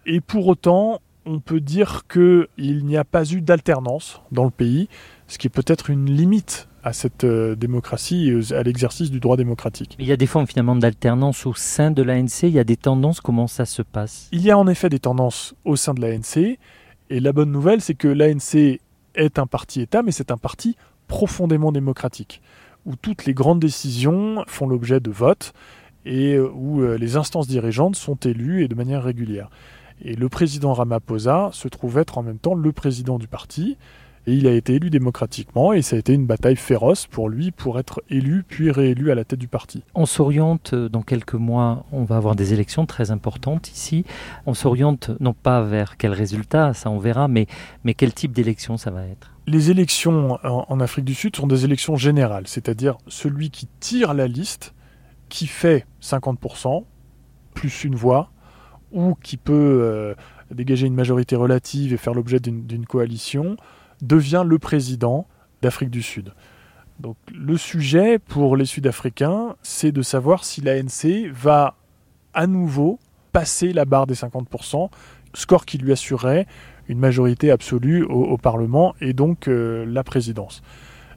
Et pour autant, on peut dire qu'il n'y a pas eu d'alternance dans le pays, ce qui est peut-être une limite à cette euh, démocratie et à l'exercice du droit démocratique. Il y a des formes finalement d'alternance au sein de l'ANC, il y a des tendances, comment ça se passe? Il y a en effet des tendances au sein de l'ANC, et la bonne nouvelle c'est que l'ANC est un parti-État, mais c'est un parti profondément démocratique, où toutes les grandes décisions font l'objet de votes et euh, où euh, les instances dirigeantes sont élues et de manière régulière. Et le président Ramaphosa se trouve être en même temps le président du parti. Et il a été élu démocratiquement et ça a été une bataille féroce pour lui pour être élu puis réélu à la tête du parti. On s'oriente euh, dans quelques mois, on va avoir des élections très importantes ici. On s'oriente non pas vers quel résultat, ça on verra, mais, mais quel type d'élection ça va être? Les élections en, en Afrique du Sud sont des élections générales, c'est-à-dire celui qui tire la liste, qui fait 50%, plus une voix, ou qui peut euh, dégager une majorité relative et faire l'objet d'une coalition, devient le président d'Afrique du Sud. Donc le sujet pour les Sud-Africains, c'est de savoir si l'ANC va à nouveau passer la barre des 50%, score qui lui assurerait une majorité absolue au, Parlement et donc euh, la présidence.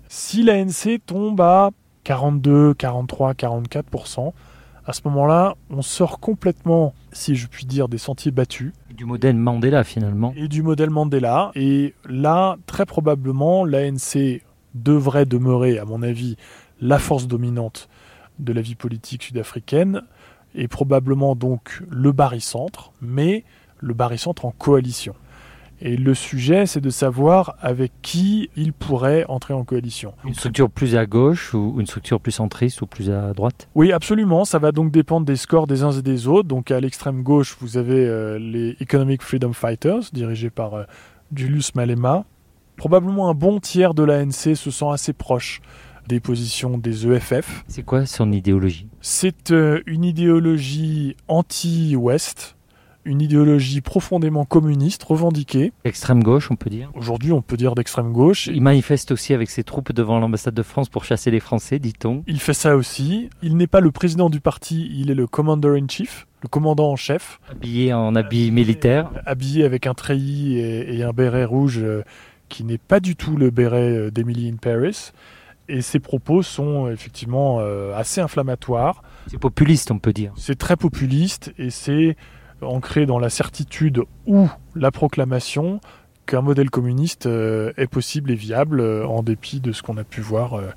Si l'ANC tombe à 42, 43, 44%, à ce moment-là, on sort complètement, si je puis dire, des sentiers battus. Du modèle Mandela finalement. Et du modèle Mandela. Et là, très probablement, l'ANC devrait demeurer, à mon avis, la force dominante de la vie politique sud-africaine, et probablement donc le barycentre, mais le barycentre en coalition. Et le sujet, c'est de savoir avec qui il pourrait entrer en coalition. Une structure plus à gauche ou une structure plus centriste ou plus à droite? Oui, absolument. Ça va donc dépendre des scores des uns et des autres. Donc à l'extrême gauche, vous avez euh, les Economic Freedom Fighters, dirigés par euh, Julius Malema. Probablement un bon tiers de l'ANC se sent assez proche des positions des EFF. C'est quoi son idéologie? C'est euh, une idéologie anti-Ouest, une idéologie profondément communiste, revendiquée. Extrême gauche, on peut dire. Aujourd'hui, on peut dire d'extrême gauche. Il manifeste aussi avec ses troupes devant l'ambassade de France pour chasser les Français, dit-on. Il fait ça aussi. Il n'est pas le président du parti, il est le commander in chief, le commandant en chef. Habillé en habit militaire. Habillé avec un treillis et, et un béret rouge euh, qui n'est pas du tout le béret euh, d'Emily in Paris. Et ses propos sont effectivement euh, assez inflammatoires. C'est populiste, on peut dire. C'est très populiste et c'est ancré dans la certitude ou la proclamation qu'un modèle communiste euh, est possible et viable euh, en dépit de ce qu'on a pu voir euh,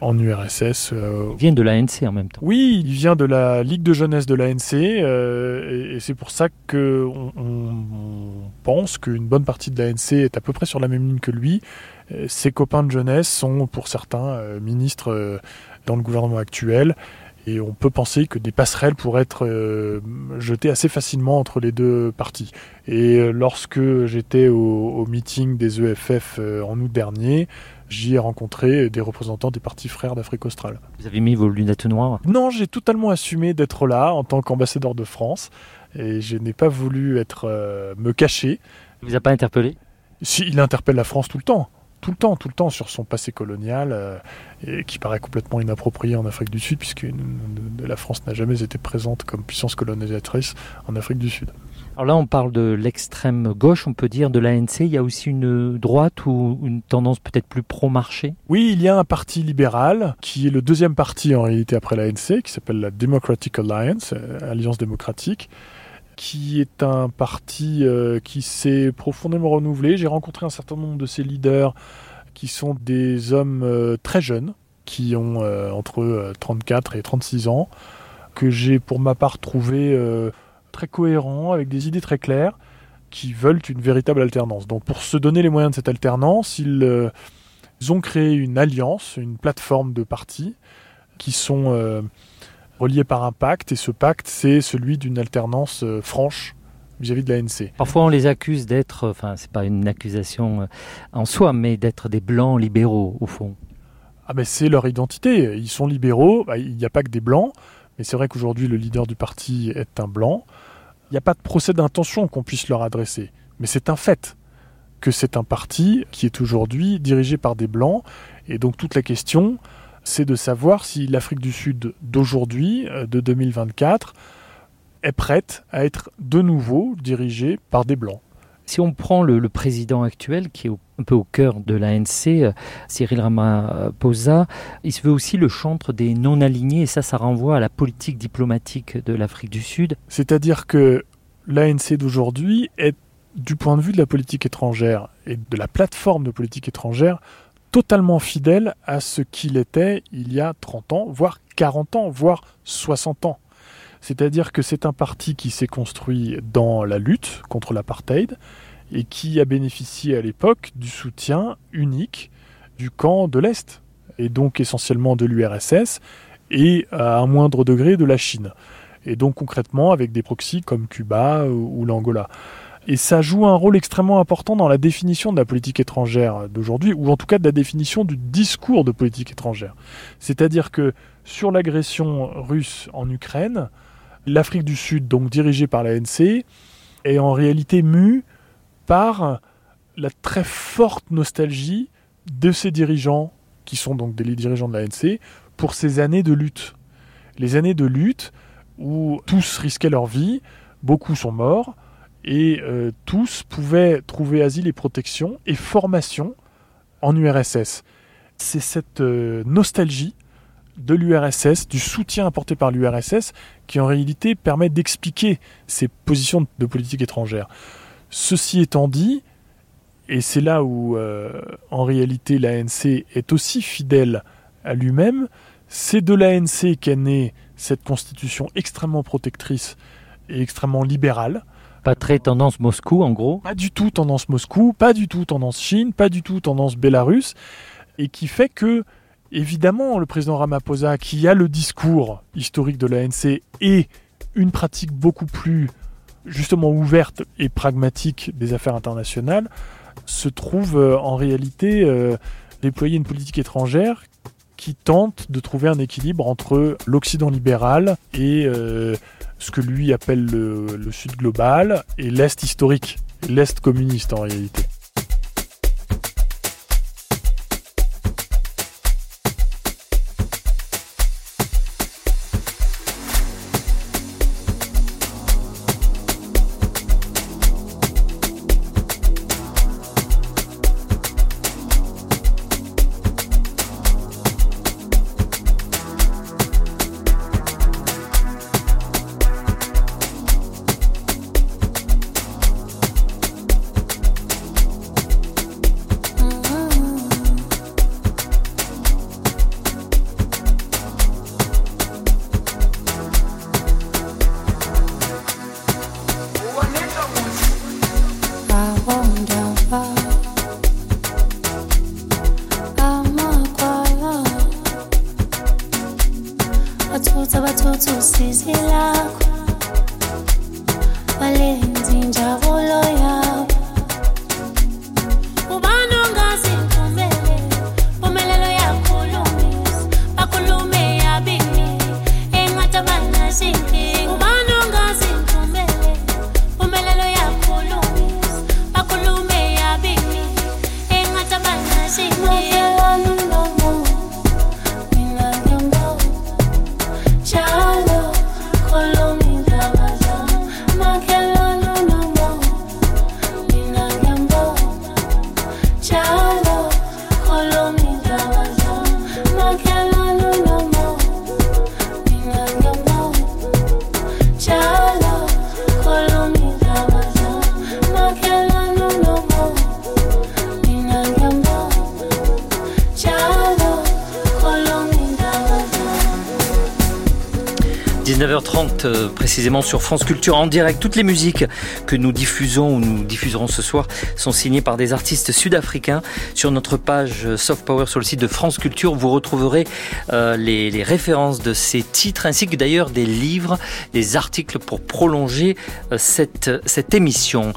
en URSS. Il vient de l'ANC en même temps. Oui, il vient de la Ligue de jeunesse de l'ANC et, et c'est pour ça qu'on on, on pense qu'une bonne partie de l'ANC est à peu près sur la même ligne que lui. Ses copains de jeunesse sont pour certains ministres dans le gouvernement actuel et on peut penser que des passerelles pourraient être euh, jetées assez facilement entre les deux parties. Et lorsque j'étais au, au, meeting des EFF euh, en août dernier, j'y ai rencontré des représentants des partis frères d'Afrique australe. Vous avez mis vos lunettes noires? Non, j'ai totalement assumé d'être là en tant qu'ambassadeur de France et je n'ai pas voulu être euh, me cacher. Il vous a pas interpellé? Si, il interpelle la France tout le temps tout le temps, tout le temps sur son passé colonial, euh, et qui paraît complètement inapproprié en Afrique du Sud, puisque la France n'a jamais été présente comme puissance colonisatrice en Afrique du Sud. Alors là, on parle de l'extrême gauche, on peut dire, de l'ANC. Il y a aussi une droite ou une tendance peut-être plus pro-marché? Oui, il y a un parti libéral, qui est le deuxième parti en réalité après l'ANC, qui s'appelle la Democratic Alliance, euh, Alliance démocratique, qui est un parti euh, qui s'est profondément renouvelé. J'ai rencontré un certain nombre de ses leaders qui sont des hommes euh, très jeunes, qui ont euh, entre 34 et 36 ans, que j'ai pour ma part trouvé très cohérents, avec des idées très claires, qui veulent une véritable alternance. Donc pour se donner les moyens de cette alternance, ils, ils ont créé une alliance, une plateforme de partis qui sont relié par un pacte, et ce pacte, c'est celui d'une alternance euh, franche vis-à-vis de l'ANC. Parfois, on les accuse d'être, enfin, c'est pas une accusation euh, en soi, mais d'être des blancs libéraux, au fond. Ah, mais c'est leur identité. Ils sont libéraux, bah, il n'y a pas que des blancs, mais c'est vrai qu'aujourd'hui, le leader du parti est un blanc. Il n'y a pas de procès d'intention qu'on puisse leur adresser, mais c'est un fait que c'est un parti qui est aujourd'hui dirigé par des blancs, et donc toute la question, c'est de savoir si l'Afrique du Sud d'aujourd'hui, euh, de 2024, est prête à être de nouveau dirigée par des Blancs. Si on prend le, président actuel, qui est un peu au cœur de l'ANC, euh, Cyril Ramaphosa, il se veut aussi le chantre des non-alignés, et ça, ça renvoie à la politique diplomatique de l'Afrique du Sud. C'est-à-dire que l'ANC d'aujourd'hui est, du point de vue de la politique étrangère et de la plateforme de politique étrangère, totalement fidèle à ce qu'il était il y a 30 ans, voire 40 ans, voire 60 ans. C'est-à-dire que c'est un parti qui s'est construit dans la lutte contre l'apartheid et qui a bénéficié à l'époque du soutien unique du camp de l'Est, et donc essentiellement de l'URSS, et à un moindre degré de la Chine. Et donc concrètement avec des proxys comme Cuba ou l'Angola. Et ça joue un rôle extrêmement important dans la définition de la politique étrangère d'aujourd'hui, ou en tout cas de la définition du discours de politique étrangère. C'est-à-dire que sur l'agression russe en Ukraine, l'Afrique du Sud, donc dirigée par l'ANC, est en réalité mue par la très forte nostalgie de ces dirigeants, qui sont donc des dirigeants de l'ANC, pour ces années de lutte. Les années de lutte où tous risquaient leur vie, beaucoup sont morts, et euh, tous pouvaient trouver asile et protection et formation en URSS. C'est cette euh, nostalgie de l'URSS, du soutien apporté par l'URSS, qui en réalité permet d'expliquer ces positions de politique étrangère. Ceci étant dit, et c'est là où euh, en réalité l'ANC est aussi fidèle à lui-même, c'est de l'ANC qu'est née cette constitution extrêmement protectrice et extrêmement libérale, pas très tendance Moscou, en gros. Pas du tout tendance Moscou, pas du tout tendance Chine, pas du tout tendance Bélarus, et qui fait que, évidemment, le président Ramaphosa, qui a le discours historique de l'ANC et une pratique beaucoup plus, justement, ouverte et pragmatique des affaires internationales, se trouve euh, en réalité euh, déployer une politique étrangère qui tente de trouver un équilibre entre l'Occident libéral et euh, ce que lui appelle le, Sud global et l'Est historique, l'Est communiste en réalité. Précisément sur France Culture en direct. Toutes les musiques que nous diffusons ou nous diffuserons ce soir sont signées par des artistes sud-africains. Sur notre page euh, Soft Power sur le site de France Culture, vous retrouverez euh, les, références de ces titres ainsi que d'ailleurs des livres, des articles pour prolonger cette, cette émission.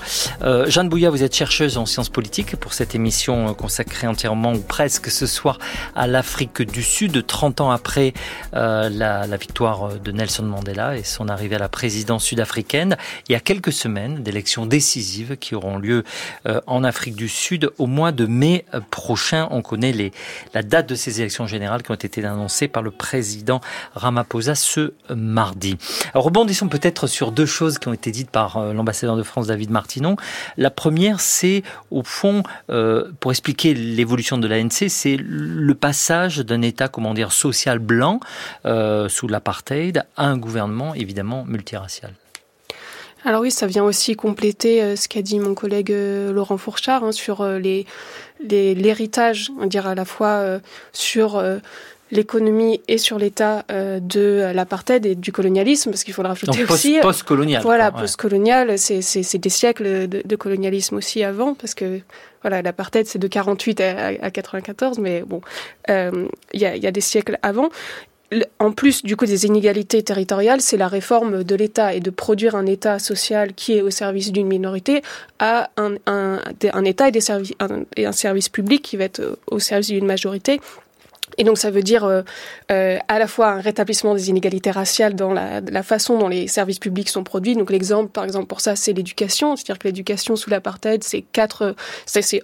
Jeanne Bouillat, vous êtes chercheuse en sciences politiques pour cette émission consacrée entièrement ou presque ce soir à l'Afrique du Sud, 30 ans après la, la victoire de Nelson Mandela et son arrivée à la présidence sud-africaine. Il y a quelques semaines d'élections décisives qui auront lieu euh, en Afrique du Sud au mois de mai euh, prochain. On connaît les, la date de ces élections générales qui ont été annoncées par le président Ramaphosa ce mardi. Alors, rebondissons peut-être sur deux choses qui ont été dites par euh, l'ambassadeur de France David Martinon. La première, c'est au fond, pour expliquer l'évolution de l'ANC, c'est le passage d'un État, comment dire, social blanc sous l'apartheid à un gouvernement évidemment Alors oui, ça vient aussi compléter euh, ce qu'a dit mon collègue euh, Laurent Fourchard hein, sur euh, les l'héritage, on dirait à la fois sur l'économie et sur l'état de l'apartheid et du colonialisme, parce qu'il faut le rajouter aussi. Post-colonial. Voilà, post-colonial, c'est des siècles de, colonialisme aussi avant, parce que voilà, l'apartheid c'est de 48 à, à, 94, mais bon, il y, a, y a des siècles avant en plus du coup des inégalités territoriales, c'est la réforme de l'État et de produire un État social qui est au service d'une minorité à un, un, État et, des services, et un service public qui va être au service d'une majorité et donc ça veut dire euh, euh, à la fois un rétablissement des inégalités raciales dans la, façon dont les services publics sont produits. Donc l'exemple, par exemple, pour ça, c'est l'éducation. C'est-à-dire que l'éducation sous l'apartheid, c'est quatre,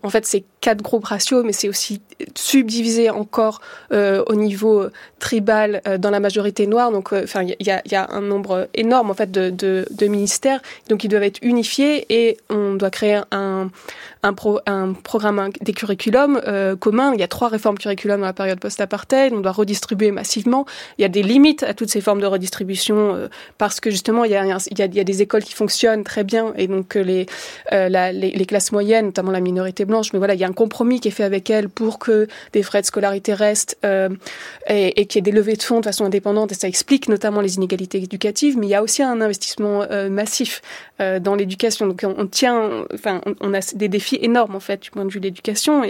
en fait, c'est quatre groupes raciaux, mais c'est aussi subdivisé encore euh, au niveau tribal euh, dans la majorité noire. Donc, euh, enfin, il y a, y a, un nombre énorme en fait de, de, de ministères. Donc, ils doivent être unifiés et on doit créer un un, pro, un programme des curriculums euh, communs. Il y a trois réformes curriculum dans la période post-apartheid. On doit redistribuer massivement. Il y a des limites à toutes ces formes de redistribution euh, parce que justement, il y, a, y a, y, a, des écoles qui fonctionnent très bien et donc euh, les, euh, les, les, classes moyennes, notamment la minorité blanche, mais voilà, il y a un compromis qui est fait avec elles pour que des frais de scolarité restent et, et qu'il y ait des levées de fonds de façon indépendante et ça explique notamment les inégalités éducatives. Mais il y a aussi un investissement massif dans l'éducation. Donc on, tient, enfin, on, a des défis énorme en fait du point de vue de l'éducation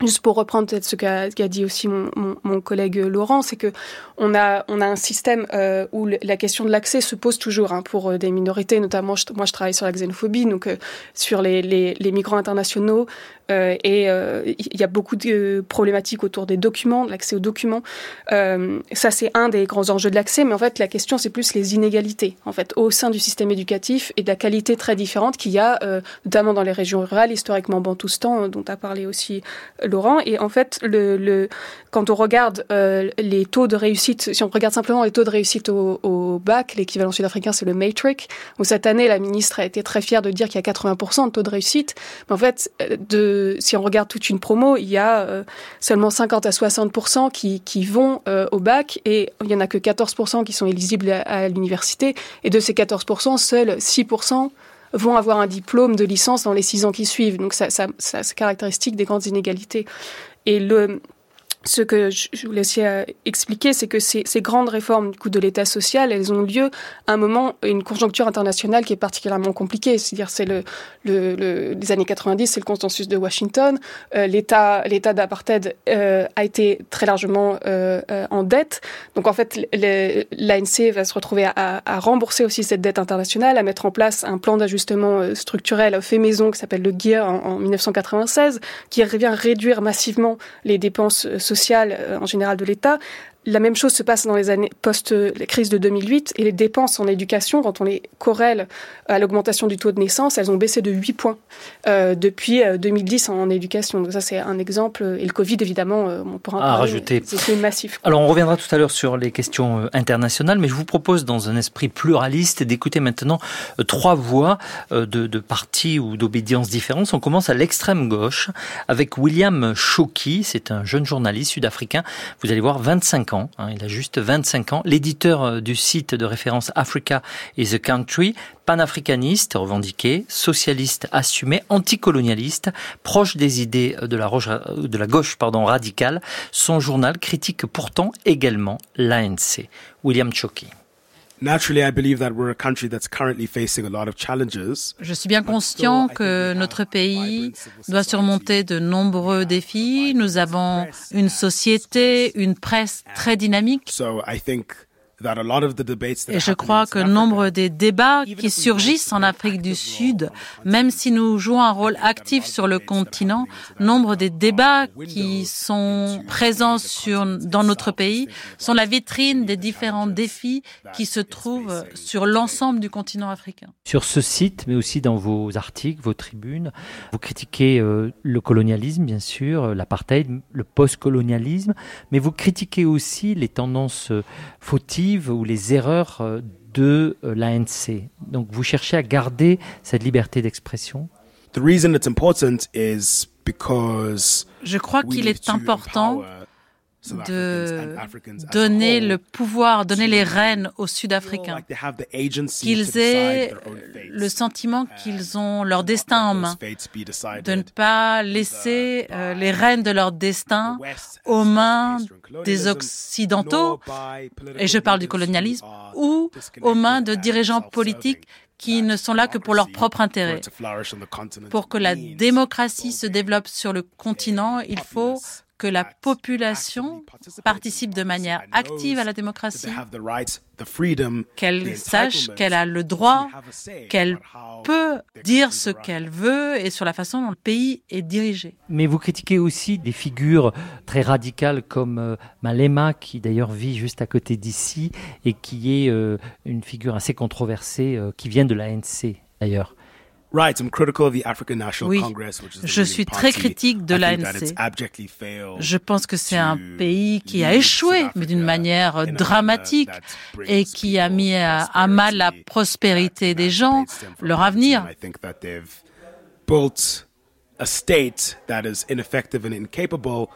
Juste pour reprendre peut-être ce qu'a dit aussi mon, mon, collègue Laurent, c'est que on a on a un système euh, où la question de l'accès se pose toujours hein, pour euh, des minorités, notamment moi je travaille sur la xénophobie, donc euh, sur les, les, migrants internationaux, et il y a beaucoup de problématiques autour des documents, de l'accès aux documents. Ça, c'est un des grands enjeux de l'accès, mais en fait, la question, c'est plus les inégalités, en fait, au sein du système éducatif et de la qualité très différente qu'il y a, notamment dans les régions rurales, historiquement bantoustan, dont a parlé aussi Laurent. Et en fait, quand on regarde les taux de réussite, si on regarde simplement les taux de réussite au, bac, l'équivalent sud-africain, c'est le Matrix, où cette année, la ministre a été très fière de dire qu'il y a 80% de taux de réussite. Mais en fait, de si on regarde toute une promo, il y a euh, seulement 50 à 60 qui, qui vont euh, au bac et il y en a que 14% qui sont éligibles à, l'université. Et de ces 14% seuls 6 vont avoir un diplôme de licence dans les six ans qui suivent. Donc ça, ça, ça c'est caractéristique des grandes inégalités. Et le, ce que je voulais essayer euh, expliquer, c'est que ces, grandes réformes du coup de l'État social, elles ont lieu à un moment, une conjoncture internationale qui est particulièrement compliquée. C'est-à-dire, c'est le, le, le, les années 90, c'est le consensus de Washington. Euh, L'État, l'État d'apartheid euh, a été très largement en dette. Donc, en fait, l'ANC va se retrouver à, rembourser aussi cette dette internationale, à mettre en place un plan d'ajustement structurel fait maison qui s'appelle le GEAR en, en 1996, qui revient réduire massivement les dépenses sociales euh, en général de l'État. La même chose se passe dans les années post-crise de 2008 et les dépenses en éducation, quand on les corrèle à l'augmentation du taux de naissance, elles ont baissé de 8 points euh, depuis 2010 euh, en éducation. Donc ça, c'est un exemple. Et le Covid, évidemment, euh, on pourra en parler. rajouter. C'est massif. Alors, on reviendra tout à l'heure sur les questions internationales, mais je vous propose, dans un esprit pluraliste, d'écouter maintenant trois voix de, de partis ou d'obédiences différentes. On commence à l'extrême gauche avec William Shoki. C'est un jeune journaliste sud-africain. Vous allez voir, 25 ans Hein, il a juste 25 ans, l'éditeur euh, du site de référence Africa is a Country, panafricaniste revendiqué, socialiste assumé, anticolonialiste, proche des idées de la, de la gauche radicale. Son journal critique pourtant également l'ANC. William Choki. Je suis bien conscient que notre pays doit surmonter de nombreux défis. Nous avons une société, une presse très dynamique. Et je crois que nombre des débats qui surgissent en Afrique du Sud, même si nous jouons un rôle actif sur le continent, nombre des débats qui sont présents sur, dans notre pays sont la vitrine des différents défis qui se trouvent sur l'ensemble du continent africain. Sur ce site, mais aussi dans vos articles, vos tribunes, vous critiquez euh, le colonialisme, bien sûr, euh, l'apartheid, le post-colonialisme, mais vous critiquez aussi les tendances euh, ou les erreurs euh, de euh, l'ANC. Donc vous cherchez à garder cette liberté d'expression? Je crois qu'il est important de donner le pouvoir, donner les rênes aux Sud-Africains, qu'ils aient le sentiment qu'ils ont leur destin en main, de ne pas laisser euh, les rênes de leur destin aux mains des Occidentaux, et je parle du colonialisme, ou aux mains de dirigeants politiques qui ne sont là que pour leur propre intérêt. Pour que la démocratie se développe sur le continent, il faut que la population participe de manière active à la démocratie, qu'elle sache qu'elle a le droit, qu'elle peut dire ce qu'elle veut et sur la façon dont le pays est dirigé. Mais vous critiquez aussi des figures très radicales comme euh, Malema, qui d'ailleurs vit juste à côté d'ici et qui est euh, une figure assez controversée, euh, qui vient de l'ANC d'ailleurs. Oui, je suis très critique de l'ANC. Je pense que c'est un pays qui a échoué, mais d'une manière dramatique, et qui a mis à, mal la prospérité des gens, leur avenir.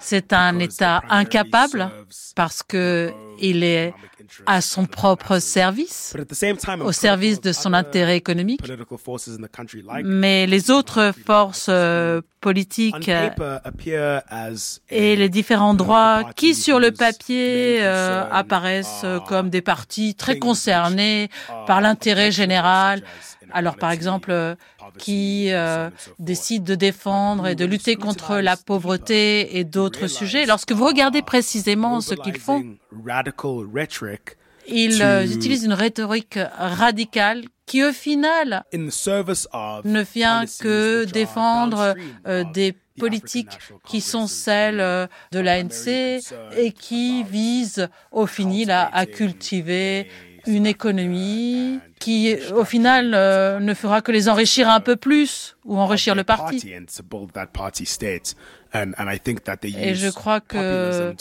C'est un État incapable parce que il est à son propre service, au service de son intérêt économique. Mais les autres forces euh, politiques et les différents droits qui, sur le papier, euh, apparaissent comme des partis très concernés par l'intérêt général. Alors, par exemple, qui euh, décident de défendre et de lutter contre la pauvreté et d'autres sujets. Lorsque vous regardez précisément ce qu'ils font, ils euh, utilisent une rhétorique radicale qui au final ne vient que défendre euh, des politiques qui sont celles de l'ANC et qui visent au final à cultiver une économie qui, au final, euh, ne fera que les enrichir un peu plus ou enrichir le parti. Et je crois que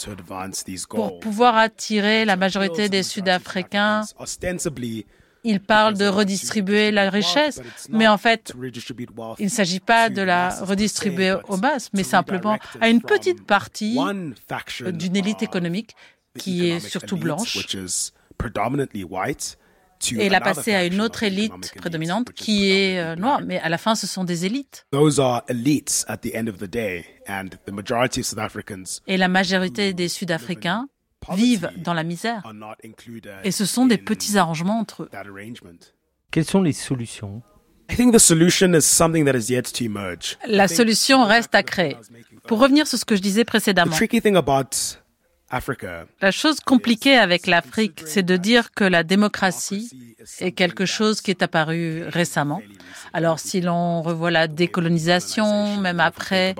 pour pouvoir attirer la majorité des Sud-Africains, ils parlent de redistribuer la richesse, mais en fait, il ne s'agit pas de la redistribuer aux masses, mais simplement à une petite partie d'une élite économique qui est surtout blanche et la passer à une autre élite prédominante qui est euh, noire. Mais à la fin, ce sont des élites. Et la majorité des Sud-Africains vivent dans la misère. Et ce sont des petits arrangements entre eux. Quelles sont les solutions? La solution reste à créer. Pour revenir sur ce que je disais précédemment, la chose compliquée avec l'Afrique, c'est de dire que la démocratie est quelque chose qui est apparu récemment. Alors si l'on revoit la décolonisation, même après,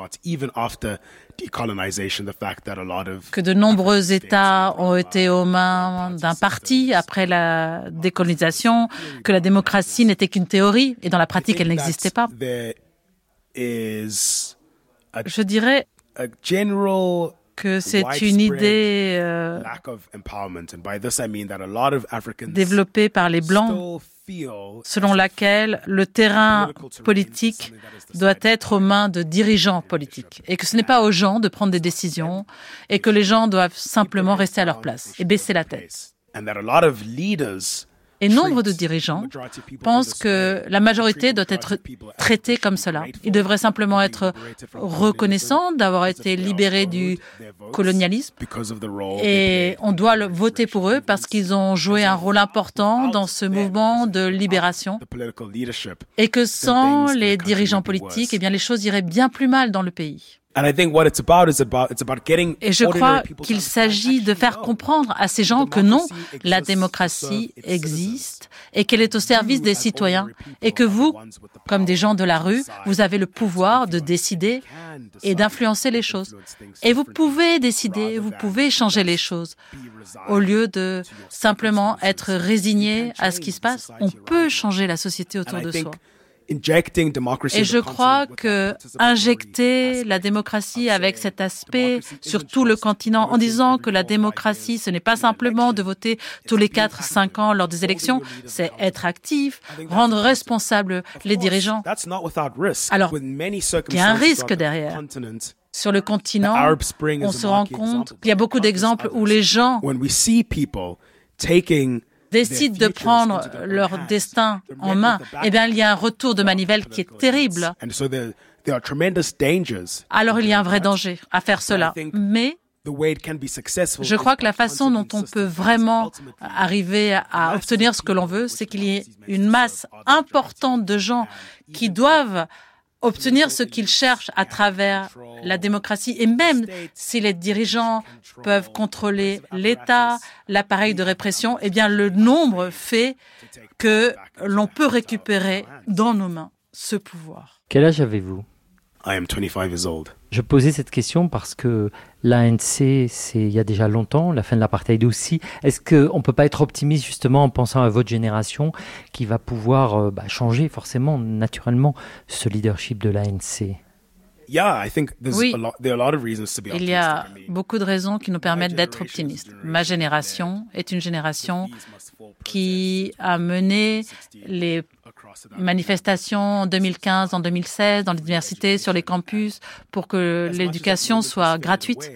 que de nombreux États ont été aux mains d'un parti après la décolonisation, que la démocratie n'était qu'une théorie et dans la pratique elle n'existait pas. Je dirais que c'est une idée euh, développée par les Blancs selon laquelle le terrain politique doit être aux mains de dirigeants politiques. et que ce n'est pas aux gens de prendre des décisions et que les gens doivent simplement rester à leur place et baisser la tête. Et nombre de dirigeants pensent que la majorité doit être traitée comme cela. Ils devraient simplement être reconnaissants d'avoir été libérés du colonialisme et on doit voter pour eux parce qu'ils ont joué un rôle important dans ce mouvement de libération et que sans les dirigeants politiques, eh bien, les choses iraient bien plus mal dans le pays. Et je crois qu'il s'agit de faire comprendre à ces gens que non, la démocratie existe et qu'elle est au service des citoyens et que vous, comme des gens de la rue, vous avez le pouvoir de décider et d'influencer les choses. Et vous pouvez décider, vous pouvez changer les choses. Au lieu de simplement être résigné à ce qui se passe, on peut changer la société autour de soi. Et je crois que injecter la démocratie avec cet aspect sur tout le continent en disant que la démocratie, ce n'est pas simplement de voter tous les 4-5 ans lors des élections, c'est être actif, rendre responsables les dirigeants. Alors, il y a un risque derrière. Sur le continent, on se rend compte qu'il y a beaucoup d'exemples où les gens décident de prendre leur destin en main, eh bien, il y a un retour de manivelle qui est terrible. Alors, il y a un vrai danger à faire cela. Mais je crois que la façon dont on peut vraiment arriver à obtenir ce que l'on veut, c'est qu'il y ait une masse importante de gens qui doivent obtenir ce qu'ils cherchent à travers la démocratie. Et même si les dirigeants peuvent contrôler l'État, l'appareil de répression, eh bien, le nombre fait que l'on peut récupérer dans nos mains ce pouvoir. Quel âge avez-vous? Je posais cette question parce que l'ANC, c'est il y a déjà longtemps, la fin de l'apartheid aussi. Est-ce qu'on ne peut pas être optimiste justement en pensant à votre génération qui va pouvoir euh, bah, changer forcément, naturellement, ce leadership de l'ANC il y a beaucoup de raisons qui nous permettent d'être optimistes. Ma génération est une génération qui a mené les manifestations en 2015, en 2016, dans les universités, sur les campus, pour que l'éducation soit gratuite.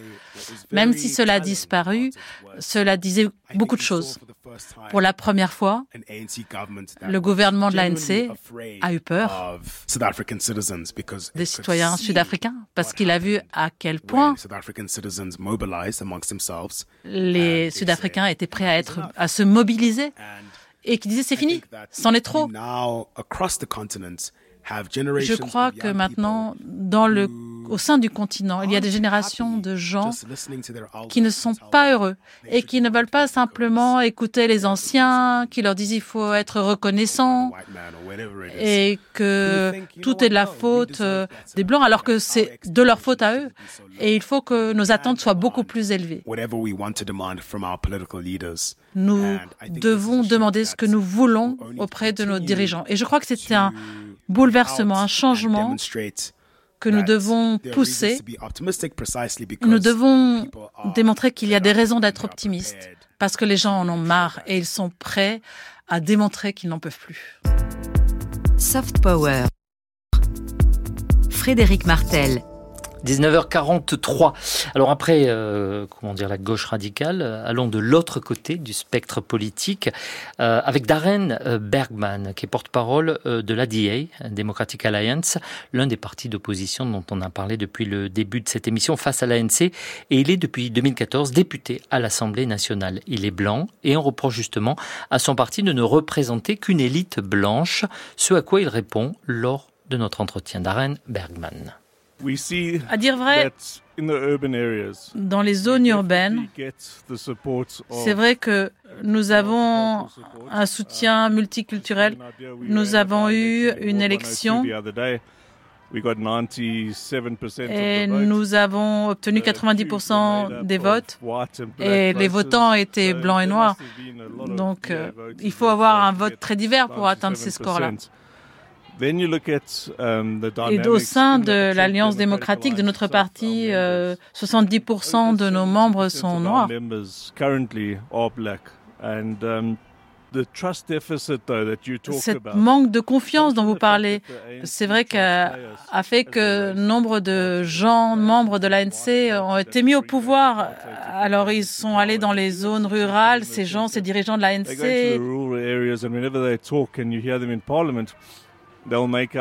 Même si cela a disparu, cela disait beaucoup de choses. Pour la première fois, le gouvernement de l'ANC a eu peur des citoyens sud-africains parce qu'il a vu à quel point les Sud-Africains étaient prêts à, être, à se mobiliser et qui disait c'est fini, c'en est trop. Je crois que maintenant, dans le, au sein du continent, il y a des générations de gens qui ne sont pas heureux et qui ne veulent pas simplement écouter les anciens qui leur disent il faut être reconnaissant et que tout est de la faute euh, des Blancs alors que c'est de leur faute à eux. Et il faut que nos attentes soient beaucoup plus élevées. Nous devons demander ce que nous voulons auprès de nos dirigeants. Et je crois que c'est un bouleversement, un changement que nous devons pousser. Nous devons démontrer qu'il y a des raisons d'être optimistes parce que les gens en ont marre et ils sont prêts à démontrer qu'ils n'en peuvent plus. Soft Power. Frédéric Martel. 19h43. Alors après, euh, comment dire, la gauche radicale, euh, allons de l'autre côté du spectre politique euh, avec Darren Bergman, qui est porte-parole de l'ADA, Democratic Alliance, l'un des partis d'opposition dont on a parlé depuis le début de cette émission face à l'ANC, et il est depuis 2014 député à l'Assemblée nationale. Il est blanc et on reproche justement à son parti de ne représenter qu'une élite blanche, ce à quoi il répond lors de notre entretien. Darren Bergman. À dire vrai, dans les zones urbaines, c'est vrai que nous avons un soutien multiculturel. Nous avons eu une élection et nous avons obtenu 90% des votes et les votants étaient blancs et noirs. Donc euh, il faut avoir un vote très divers pour atteindre ces scores-là. Um, Et au sein de l'Alliance démocratique de notre parti, 70% euh, de nos membres sont noirs. Cette manque de confiance dont vous parlez, c'est vrai qu'a fait que nombre de gens, membres de l'ANC, ont été mis au pouvoir. Alors ils sont allés dans les zones rurales, ces gens, ces dirigeants de l'ANC.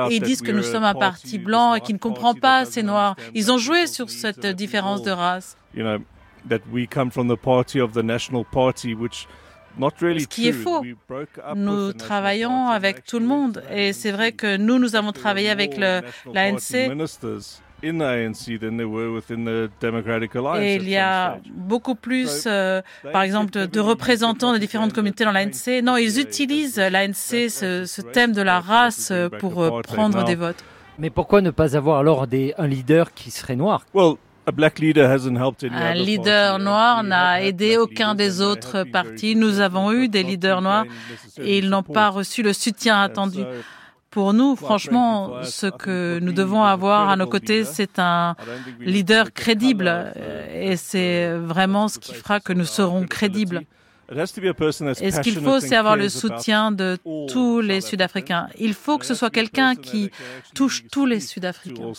Ils disent que nous sommes un parti blanc et qui ne comprend pas ces noirs. Ils ont joué sur cette différence de race. Ce qui est faux. Nous travaillons avec tout le monde et c'est vrai que nous, nous avons travaillé avec l'ANC. Et il y a beaucoup plus, euh, par exemple, de représentants de différentes communautés dans l'ANC. Non, ils utilisent l'ANC, ce, ce, thème de la race, pour euh, prendre des votes. Mais pourquoi ne pas avoir alors des, un leader qui serait noir? Un leader noir n'a aidé aucun des autres partis. Nous avons eu des leaders noirs et ils n'ont pas reçu le soutien attendu. Pour nous, franchement, ce que nous devons avoir à nos côtés, c'est un leader crédible. et c'est vraiment ce qui fera que nous serons crédibles. Et ce qu'il faut, c'est avoir le soutien de tous les Sud-Africains? Il faut que ce soit quelqu'un qui touche tous les Sud-Africains.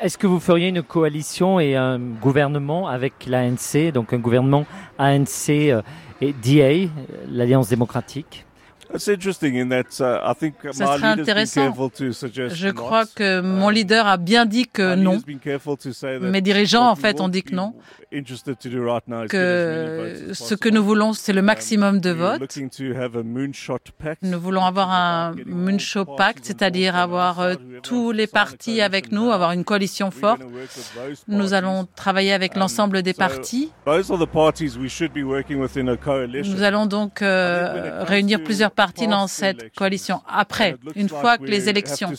Est-ce que vous feriez une coalition et un gouvernement avec l'ANC, donc un gouvernement ANC euh, et DA, l'Alliance démocratique? Ça serait intéressant. Je crois que mon leader a bien dit que non. Mes dirigeants, en fait, ont dit que non. Que ce que nous voulons, c'est le maximum de votes. Nous voulons avoir un moonshot pact, c'est-à-dire avoir euh, tous les partis avec nous, avoir une coalition forte. Nous allons travailler avec l'ensemble des partis. Nous allons donc euh, réunir plusieurs partie dans cette coalition. Après, une fois que les élections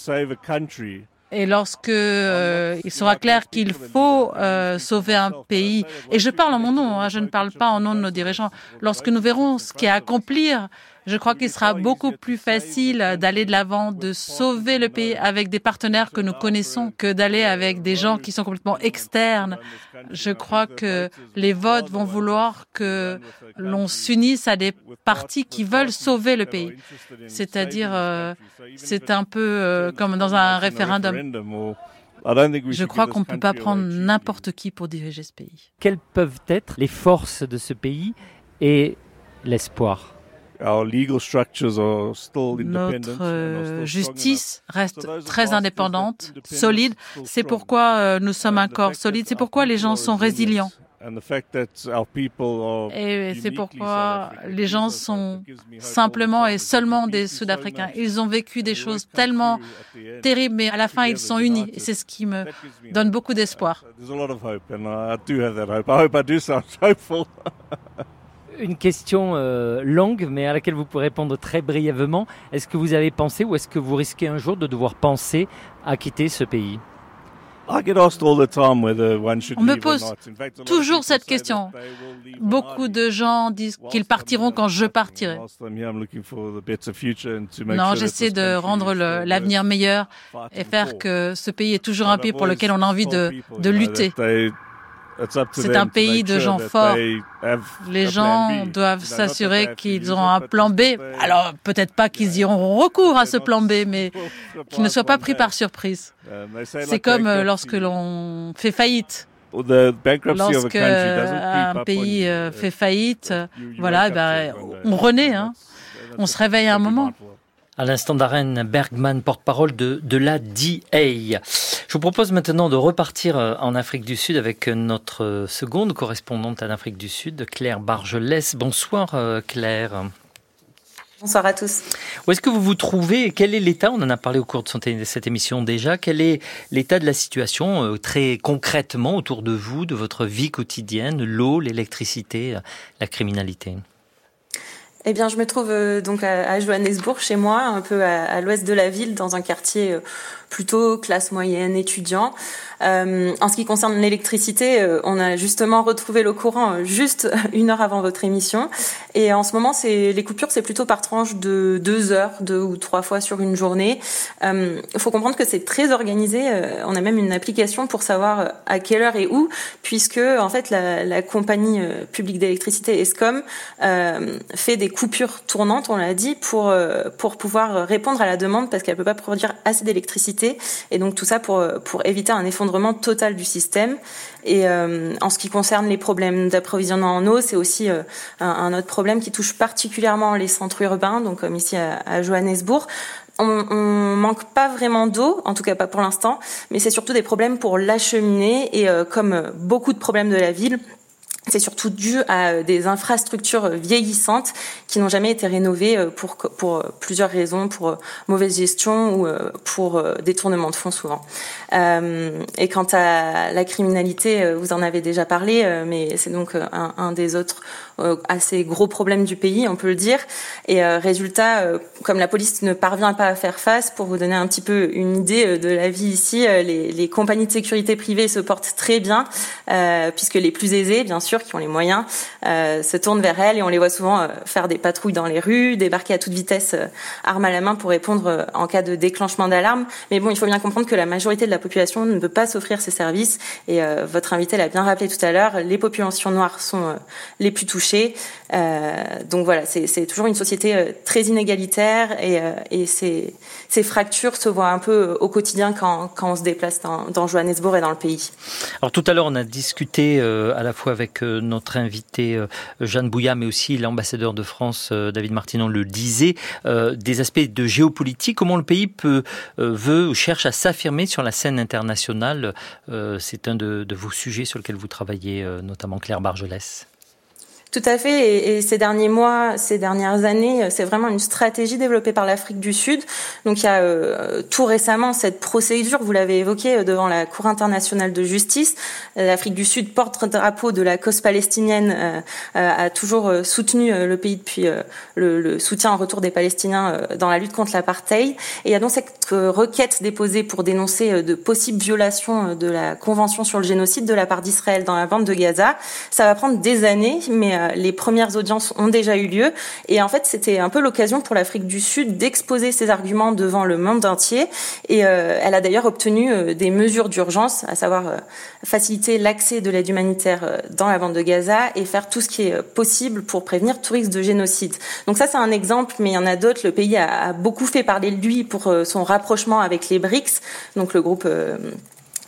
et lorsque euh, il sera clair qu'il faut euh, sauver un pays, et je parle en mon nom, hein, je ne parle pas en nom de nos dirigeants, lorsque nous verrons ce qui est à accomplir je crois qu'il sera beaucoup plus facile d'aller de l'avant, de sauver le pays avec des partenaires que nous connaissons que d'aller avec des gens qui sont complètement externes. Je crois que les votes vont vouloir que l'on s'unisse à des partis qui veulent sauver le pays. C'est-à-dire, euh, c'est un peu euh, comme dans un référendum. Je crois qu'on ne peut pas prendre n'importe qui pour diriger ce pays. Quelles peuvent être les forces de ce pays et l'espoir? Notre justice reste très indépendante, solide. C'est pourquoi nous sommes un corps solide. C'est pourquoi les gens sont résilients. Et c'est pourquoi les gens sont simplement et seulement des Sud-Africains. Ils ont vécu des choses tellement terribles, mais à la fin, ils sont unis. Et c'est ce qui me donne beaucoup d'espoir. Une question euh, longue, mais à laquelle vous pouvez répondre très brièvement. Est-ce que vous avez pensé ou est-ce que vous risquez un jour de devoir penser à quitter ce pays? On me pose toujours cette question. Beaucoup de gens disent qu'ils partiront quand je partirai. Non, j'essaie de rendre l'avenir meilleur et faire que ce pays est toujours un pays pour lequel on a envie de, de lutter. C'est un pays de gens forts. Les gens doivent s'assurer qu'ils ont un plan B. Alors peut-être pas qu'ils y auront recours à ce plan B, mais qu'ils ne soient pas pris par surprise. C'est comme euh, lorsque l'on fait faillite. Lorsque un pays euh, fait faillite, voilà, ben, on renaît, hein. on se réveille à un moment. À l'instant d'Aren Bergman, porte-parole de, de la DA. Je vous propose maintenant de repartir euh, en Afrique du Sud avec notre seconde correspondante en Afrique du Sud, Claire Bargelès. Bonsoir euh, Claire. Bonsoir à tous. Où est-ce que vous vous trouvez Quel est l'état? On en a parlé au cours de cette émission déjà. Quel est l'état de la situation euh, très concrètement autour de vous, de votre vie quotidienne, l'eau, l'électricité, la criminalité? Eh bien, je me trouve donc à, Johannesburg, chez moi, un peu à, l'ouest de la ville, dans un quartier plutôt classe moyenne, étudiant. Euh, en ce qui concerne l'électricité, euh, on a justement retrouvé le courant euh, juste une heure avant votre émission. Et en ce moment, c'est les coupures, c'est plutôt par tranche de deux heures, deux ou trois fois sur une journée. Il faut comprendre que c'est très organisé. on a même une application pour savoir à quelle heure et où, puisque en fait la, la compagnie publique d'électricité Escom fait des coupures tournantes, on l'a dit, pour pour pouvoir répondre à la demande parce qu'elle peut pas produire assez d'électricité. Et donc tout ça pour pour éviter un effondrement total du système. Et en ce qui concerne les problèmes d'approvisionnement en eau, c'est aussi un, un, autre problème qui touche particulièrement les centres urbains, donc comme ici à, à Johannesburg on, on manque pas vraiment d'eau, en tout cas pas pour l'instant, mais c'est surtout des problèmes pour l'acheminer. Et euh, comme beaucoup de problèmes de la ville, c'est surtout dû à des infrastructures vieillissantes qui n'ont jamais été rénovées euh, pour, plusieurs raisons, pour euh, mauvaise gestion ou pour détournement de fonds souvent. et quant à la criminalité, vous en avez déjà parlé, mais c'est donc un, des autres euh, assez gros problèmes du pays, on peut le dire. Et euh, résultat, euh, comme la police ne parvient pas à faire face, pour vous donner un petit peu une idée de la vie ici, les, les compagnies de sécurité privées se portent très bien, puisque les plus aisés, bien sûr, qui ont les moyens, se tournent vers elles et on les voit souvent faire des patrouilles dans les rues, débarquer à toute vitesse, arme à la main pour répondre en cas de déclenchement d'alarme. Mais bon, il faut bien comprendre que la majorité de la population ne peut pas s'offrir ces services. Et votre invité l'a bien rappelé tout à l'heure, les populations noires sont les plus touchées euh, donc voilà, c'est toujours une société euh, très inégalitaire et, euh, ces, fractures se voient un peu au quotidien quand, on se déplace dans, Johannesburg et dans le pays. Alors tout à l'heure, on a discuté à la fois avec notre invité Jeanne Bouillat, mais aussi l'ambassadeur de France, David Martinon, le disait, des aspects de géopolitique. Comment le pays peut, veut ou cherche à s'affirmer sur la scène internationale C'est un de, de, vos sujets sur lesquels vous travaillez, notamment Claire Bargelès. Tout à fait. Et, ces derniers mois, ces dernières années, c'est vraiment une stratégie développée par l'Afrique du Sud. Donc il y a euh, tout récemment cette procédure, vous l'avez évoqué, euh, devant la Cour internationale de justice. L'Afrique du Sud porte drapeau de la cause palestinienne, euh, a toujours soutenu le pays depuis le, le, soutien en retour des Palestiniens dans la lutte contre l'apartheid. Et il y a donc cette requête déposée pour dénoncer de possibles violations de la Convention sur le génocide de la part d'Israël dans la bande de Gaza. Ça va prendre des années, mais euh, les premières audiences ont déjà eu lieu. Et en fait, c'était un peu l'occasion pour l'Afrique du Sud d'exposer ses arguments devant le monde entier. Et euh, elle a d'ailleurs obtenu euh, des mesures d'urgence, à savoir faciliter l'accès de l'aide humanitaire dans la bande de Gaza et faire tout ce qui est possible pour prévenir tout risque de génocide. Donc ça, c'est un exemple, mais il y en a d'autres. Le pays a, beaucoup fait parler de lui pour son rapprochement avec les BRICS, donc le groupe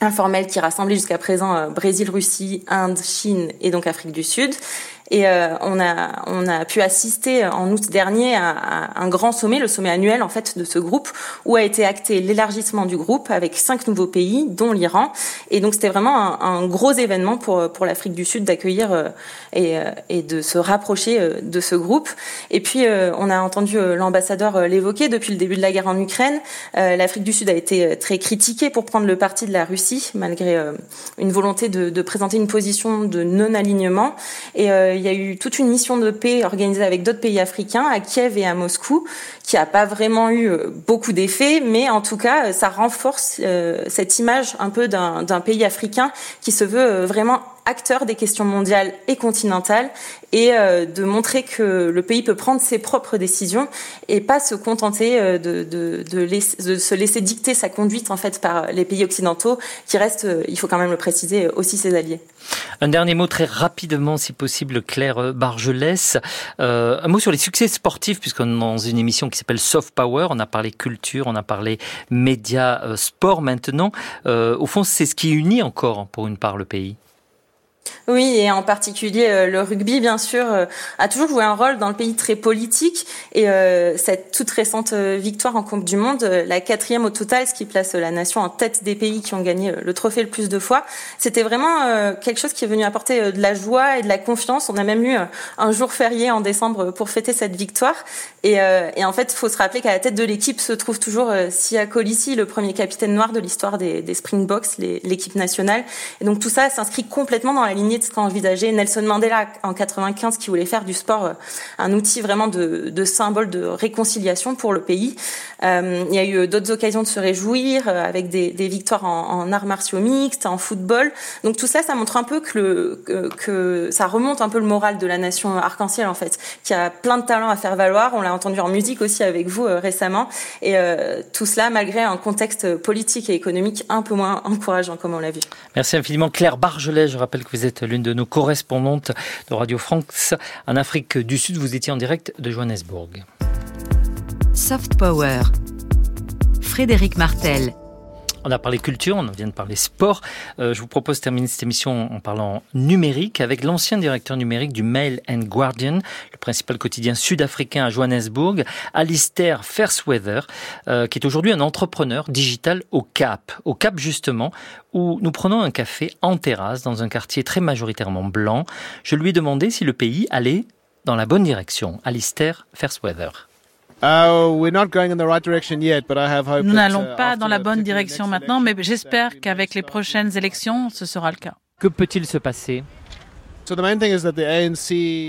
informel qui rassemblait jusqu'à présent Brésil, Russie, Inde, Chine et donc Afrique du Sud. Et euh, on, a, on a pu assister en août dernier à, à, un grand sommet, le sommet annuel en fait de ce groupe, où a été acté l'élargissement du groupe avec cinq nouveaux pays, dont l'Iran. Et donc c'était vraiment un, un, gros événement pour, pour l'Afrique du Sud d'accueillir euh, et, euh, et de se rapprocher euh, de ce groupe. Et puis on a entendu l'ambassadeur l'évoquer depuis le début de la guerre en Ukraine. L'Afrique du Sud a été très critiquée pour prendre le parti de la Russie, malgré une volonté de, de présenter une position de non-alignement. Et il y a eu toute une mission de paix organisée avec d'autres pays africains, à Kiev et à Moscou, qui n'a pas vraiment eu euh, beaucoup d'effets, mais en tout cas, ça renforce euh, cette image un peu d'un pays africain qui se veut euh, vraiment acteur des questions mondiales et continentales et euh, de montrer que le pays peut prendre ses propres décisions et pas se contenter euh, de, de, se laisser dicter sa conduite en fait par les pays occidentaux qui restent, euh, il faut quand même le préciser, aussi ses alliés. Un dernier mot très rapidement, si possible, Claire Bargelès. Euh, un mot sur les succès sportifs, puisqu'on est dans une émission qui s'appelle Soft Power. On a parlé culture, on a parlé médias, sport maintenant. Euh, au fond, c'est ce qui unit encore, pour une part, le pays. Oui, et en particulier euh, le rugby, bien sûr, euh, a toujours joué un rôle dans le pays très politique. Et euh, cette toute récente victoire en Coupe du Monde, la quatrième au total, ce qui place la nation en tête des pays qui ont gagné le trophée le plus de fois, c'était vraiment quelque chose qui est venu apporter de la joie et de la confiance. On a même eu un jour férié en décembre pour fêter cette victoire. Et, en fait, il faut se rappeler qu'à la tête de l'équipe se trouve toujours Sia Colissi, le premier capitaine noir de l'histoire des, des Springboks, l'équipe nationale. Et donc tout ça s'inscrit complètement dans la lignée de ce qu'envisageait Nelson Mandela en 95, qui voulait faire du sport euh, un outil vraiment de, symbole de réconciliation pour le pays. Euh, il y a eu d'autres occasions de se réjouir euh, avec des, victoires en, arts martiaux mixtes, en football. Donc tout ça, ça montre un peu que ça remonte un peu le moral de la nation arc-en-ciel en fait, qui a plein de talents à faire valoir. On l'a entendu en musique aussi avec vous récemment. Et tout cela malgré un contexte politique et économique un peu moins encourageant comme on l'a vu. Merci infiniment Claire Bargelet. Je rappelle que vous êtes êtes l'une de nos correspondantes de Radio France en Afrique du Sud. Vous étiez en direct de Johannesburg. Soft Power. Frédéric Martel. On a parlé culture, on vient de parler sport. Euh, je vous propose de terminer cette émission en parlant numérique avec l'ancien directeur numérique du Mail and Guardian, le principal quotidien sud-africain à Johannesburg, Alistair Fairweather, euh, qui est aujourd'hui un entrepreneur digital au Cap. Au Cap justement, où nous prenons un café en terrasse dans un quartier très majoritairement blanc. Je lui ai demandé si le pays allait dans la bonne direction. Alistair Fairweather. Nous n'allons uh, pas dans la bonne direction maintenant, mais j'espère qu'avec les prochaines élections, ce sera le cas. Que peut-il se passer?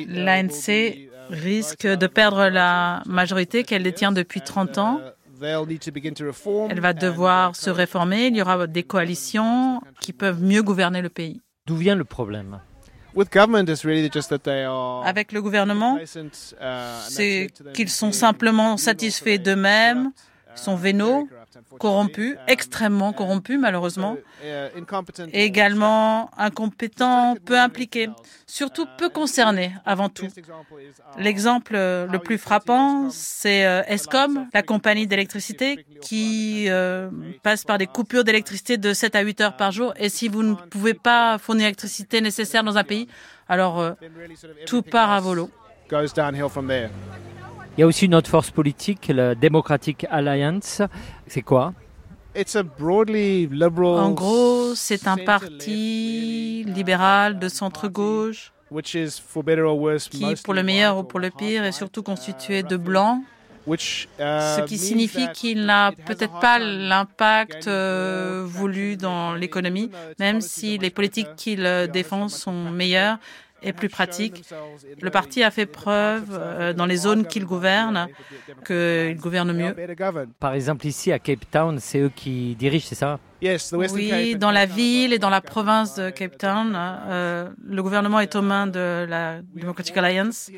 L'ANC uh, risque de perdre la majorité qu'elle détient depuis 30 ans. Uh, Elle va devoir se réformer. Il y aura des coalitions qui peuvent mieux gouverner le pays. D'où vient le problème? Avec le gouvernement, uh, c'est qu'ils sont simplement satisfaits d'eux-mêmes, sont vénaux, corrompus, extrêmement corrompus malheureusement, et également incompétents, peu impliqués, surtout peu concernés avant tout. L'exemple le plus frappant, c'est euh, ESCOM, la compagnie d'électricité, qui euh, passe par des coupures d'électricité de 7 à 8 heures par jour. Et si vous ne pouvez pas fournir l'électricité nécessaire dans un pays, alors euh, tout part à volo. Il y a aussi une autre force politique, la Democratic Alliance. C'est quoi? En gros, c'est un parti libéral de centre-gauche qui, pour le meilleur ou pour le pire, est surtout constitué de blancs. Uh, ce qui signifie qu'il n'a peut-être pas l'impact euh, voulu dans l'économie, même si les politiques qu'il euh, défend sont meilleures est plus pratique. Le parti a fait preuve euh, dans les zones qu'il gouverne qu'il gouverne mieux. Par exemple, ici à Cape Town, c'est eux qui dirigent, c'est ça? Oui, dans la ville et dans la province de Cape Town, euh, le gouvernement est aux mains de la Democratic Alliance.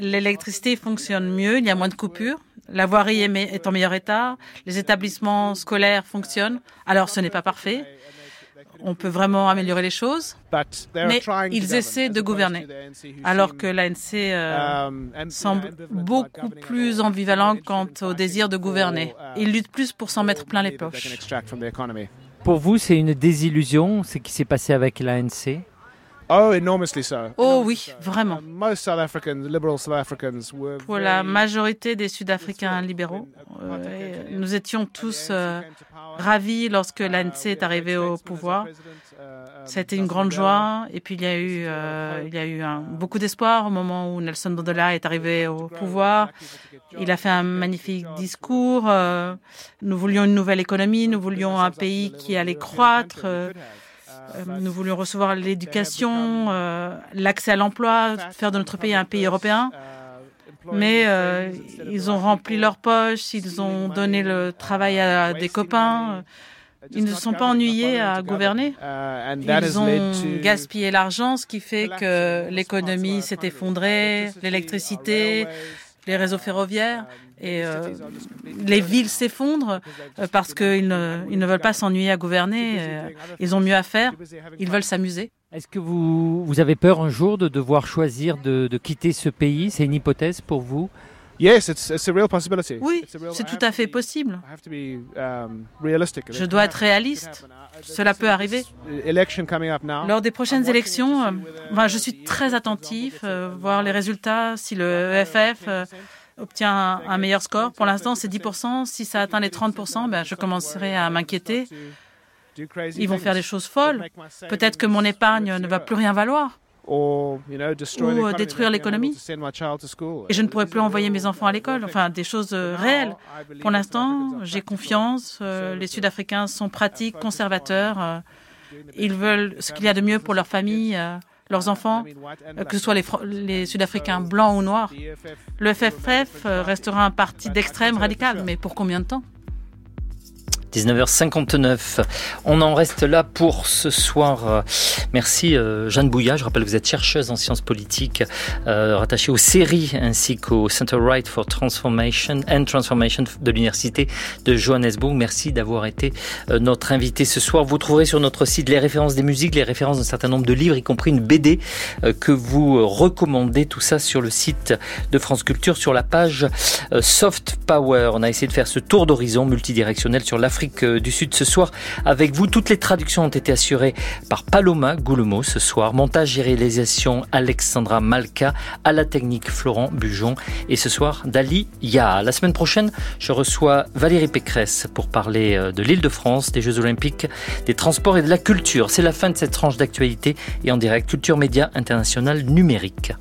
L'électricité fonctionne mieux, il y a moins de coupures. La voirie est en meilleur état, les établissements scolaires fonctionnent. Alors ce n'est pas parfait, on peut vraiment améliorer les choses, mais ils essaient de gouverner, alors que l'ANC euh, um, semble beaucoup plus ambivalent quant au désir de gouverner. Uh, ils luttent plus pour s'en mettre plein les poches. Pour vous, c'est une désillusion ce qui s'est passé avec l'ANC Oh, oh oui, vraiment. Pour la majorité des Sud-Africains libéraux, euh, nous étions tous euh, ravis lorsque l'ANC est arrivé au pouvoir. C'était une grande joie. Et puis il y a eu, euh, il y a eu beaucoup d'espoir au moment où Nelson Mandela est arrivé au pouvoir. Il a fait un magnifique discours. nous voulions une nouvelle économie, nous voulions un pays qui allait croître. Euh, nous voulions recevoir l'éducation, euh, l'accès à l'emploi, faire de notre pays un pays européen. Mais euh, ils ont rempli leurs poches, ils ont donné le travail à des copains. Ils ne se sont pas ennuyés à gouverner. Ils ont gaspillé l'argent, ce qui fait que l'économie s'est effondrée, l'électricité, les réseaux ferroviaires. Et euh, les villes s'effondrent euh, parce qu'ils ne, ils ne veulent pas s'ennuyer à gouverner. Euh, ils ont mieux à faire. Ils veulent s'amuser. Est-ce que vous, vous avez peur un jour de devoir choisir de, de quitter ce pays? C'est une hypothèse pour vous? Oui, c'est tout à fait possible. Um, je dois être réaliste. Cela peut arriver. Lors des prochaines élections, je suis très attentif, voir les résultats, si le EFF obtient un, meilleur score. Pour l'instant, c'est 10%. Si ça atteint les 30%, ben, je commencerai à m'inquiéter. Ils vont faire des choses folles. Peut-être que mon épargne ne va plus rien valoir. Ou euh, détruire l'économie. Et je ne pourrai plus envoyer mes enfants à l'école. Enfin, des choses euh, réelles. Pour l'instant, j'ai confiance. Euh, les Sud-Africains sont pratiques, conservateurs. Ils veulent ce qu'il y a de mieux pour leur famille leurs enfants, euh, que ce soit les, Sud-Africains blancs ou noirs. Le FFF restera un parti d'extrême radical, mais pour combien de temps? 19h59. On en reste là pour ce soir. Merci euh, Jeanne Bouillat. Je rappelle que vous êtes chercheuse en sciences politiques, euh, rattachée aux séries ainsi qu'au Center Right for Transformation and Transformation de l'Université de Johannesburg. Merci d'avoir été euh, notre invité ce soir. Vous trouverez sur notre site les références des musiques, les références d'un certain nombre de livres, y compris une BD que vous recommandez. Tout ça sur le site de France Culture, sur la page Soft Power. On a essayé de faire ce tour d'horizon multidirectionnel sur l'Afrique euh, du Sud ce soir avec vous. Toutes les traductions ont été assurées par Paloma Goulemo ce soir. Montage et réalisation Alexandra Malka. À la technique Florent Bujon. Et ce soir, Dali Ya. La semaine prochaine, je reçois Valérie Pécresse pour parler euh, de l'île de France, des Jeux Olympiques, des transports et de la culture. C'est la fin de cette tranche d'actualité et en direct Culture Média International numérique.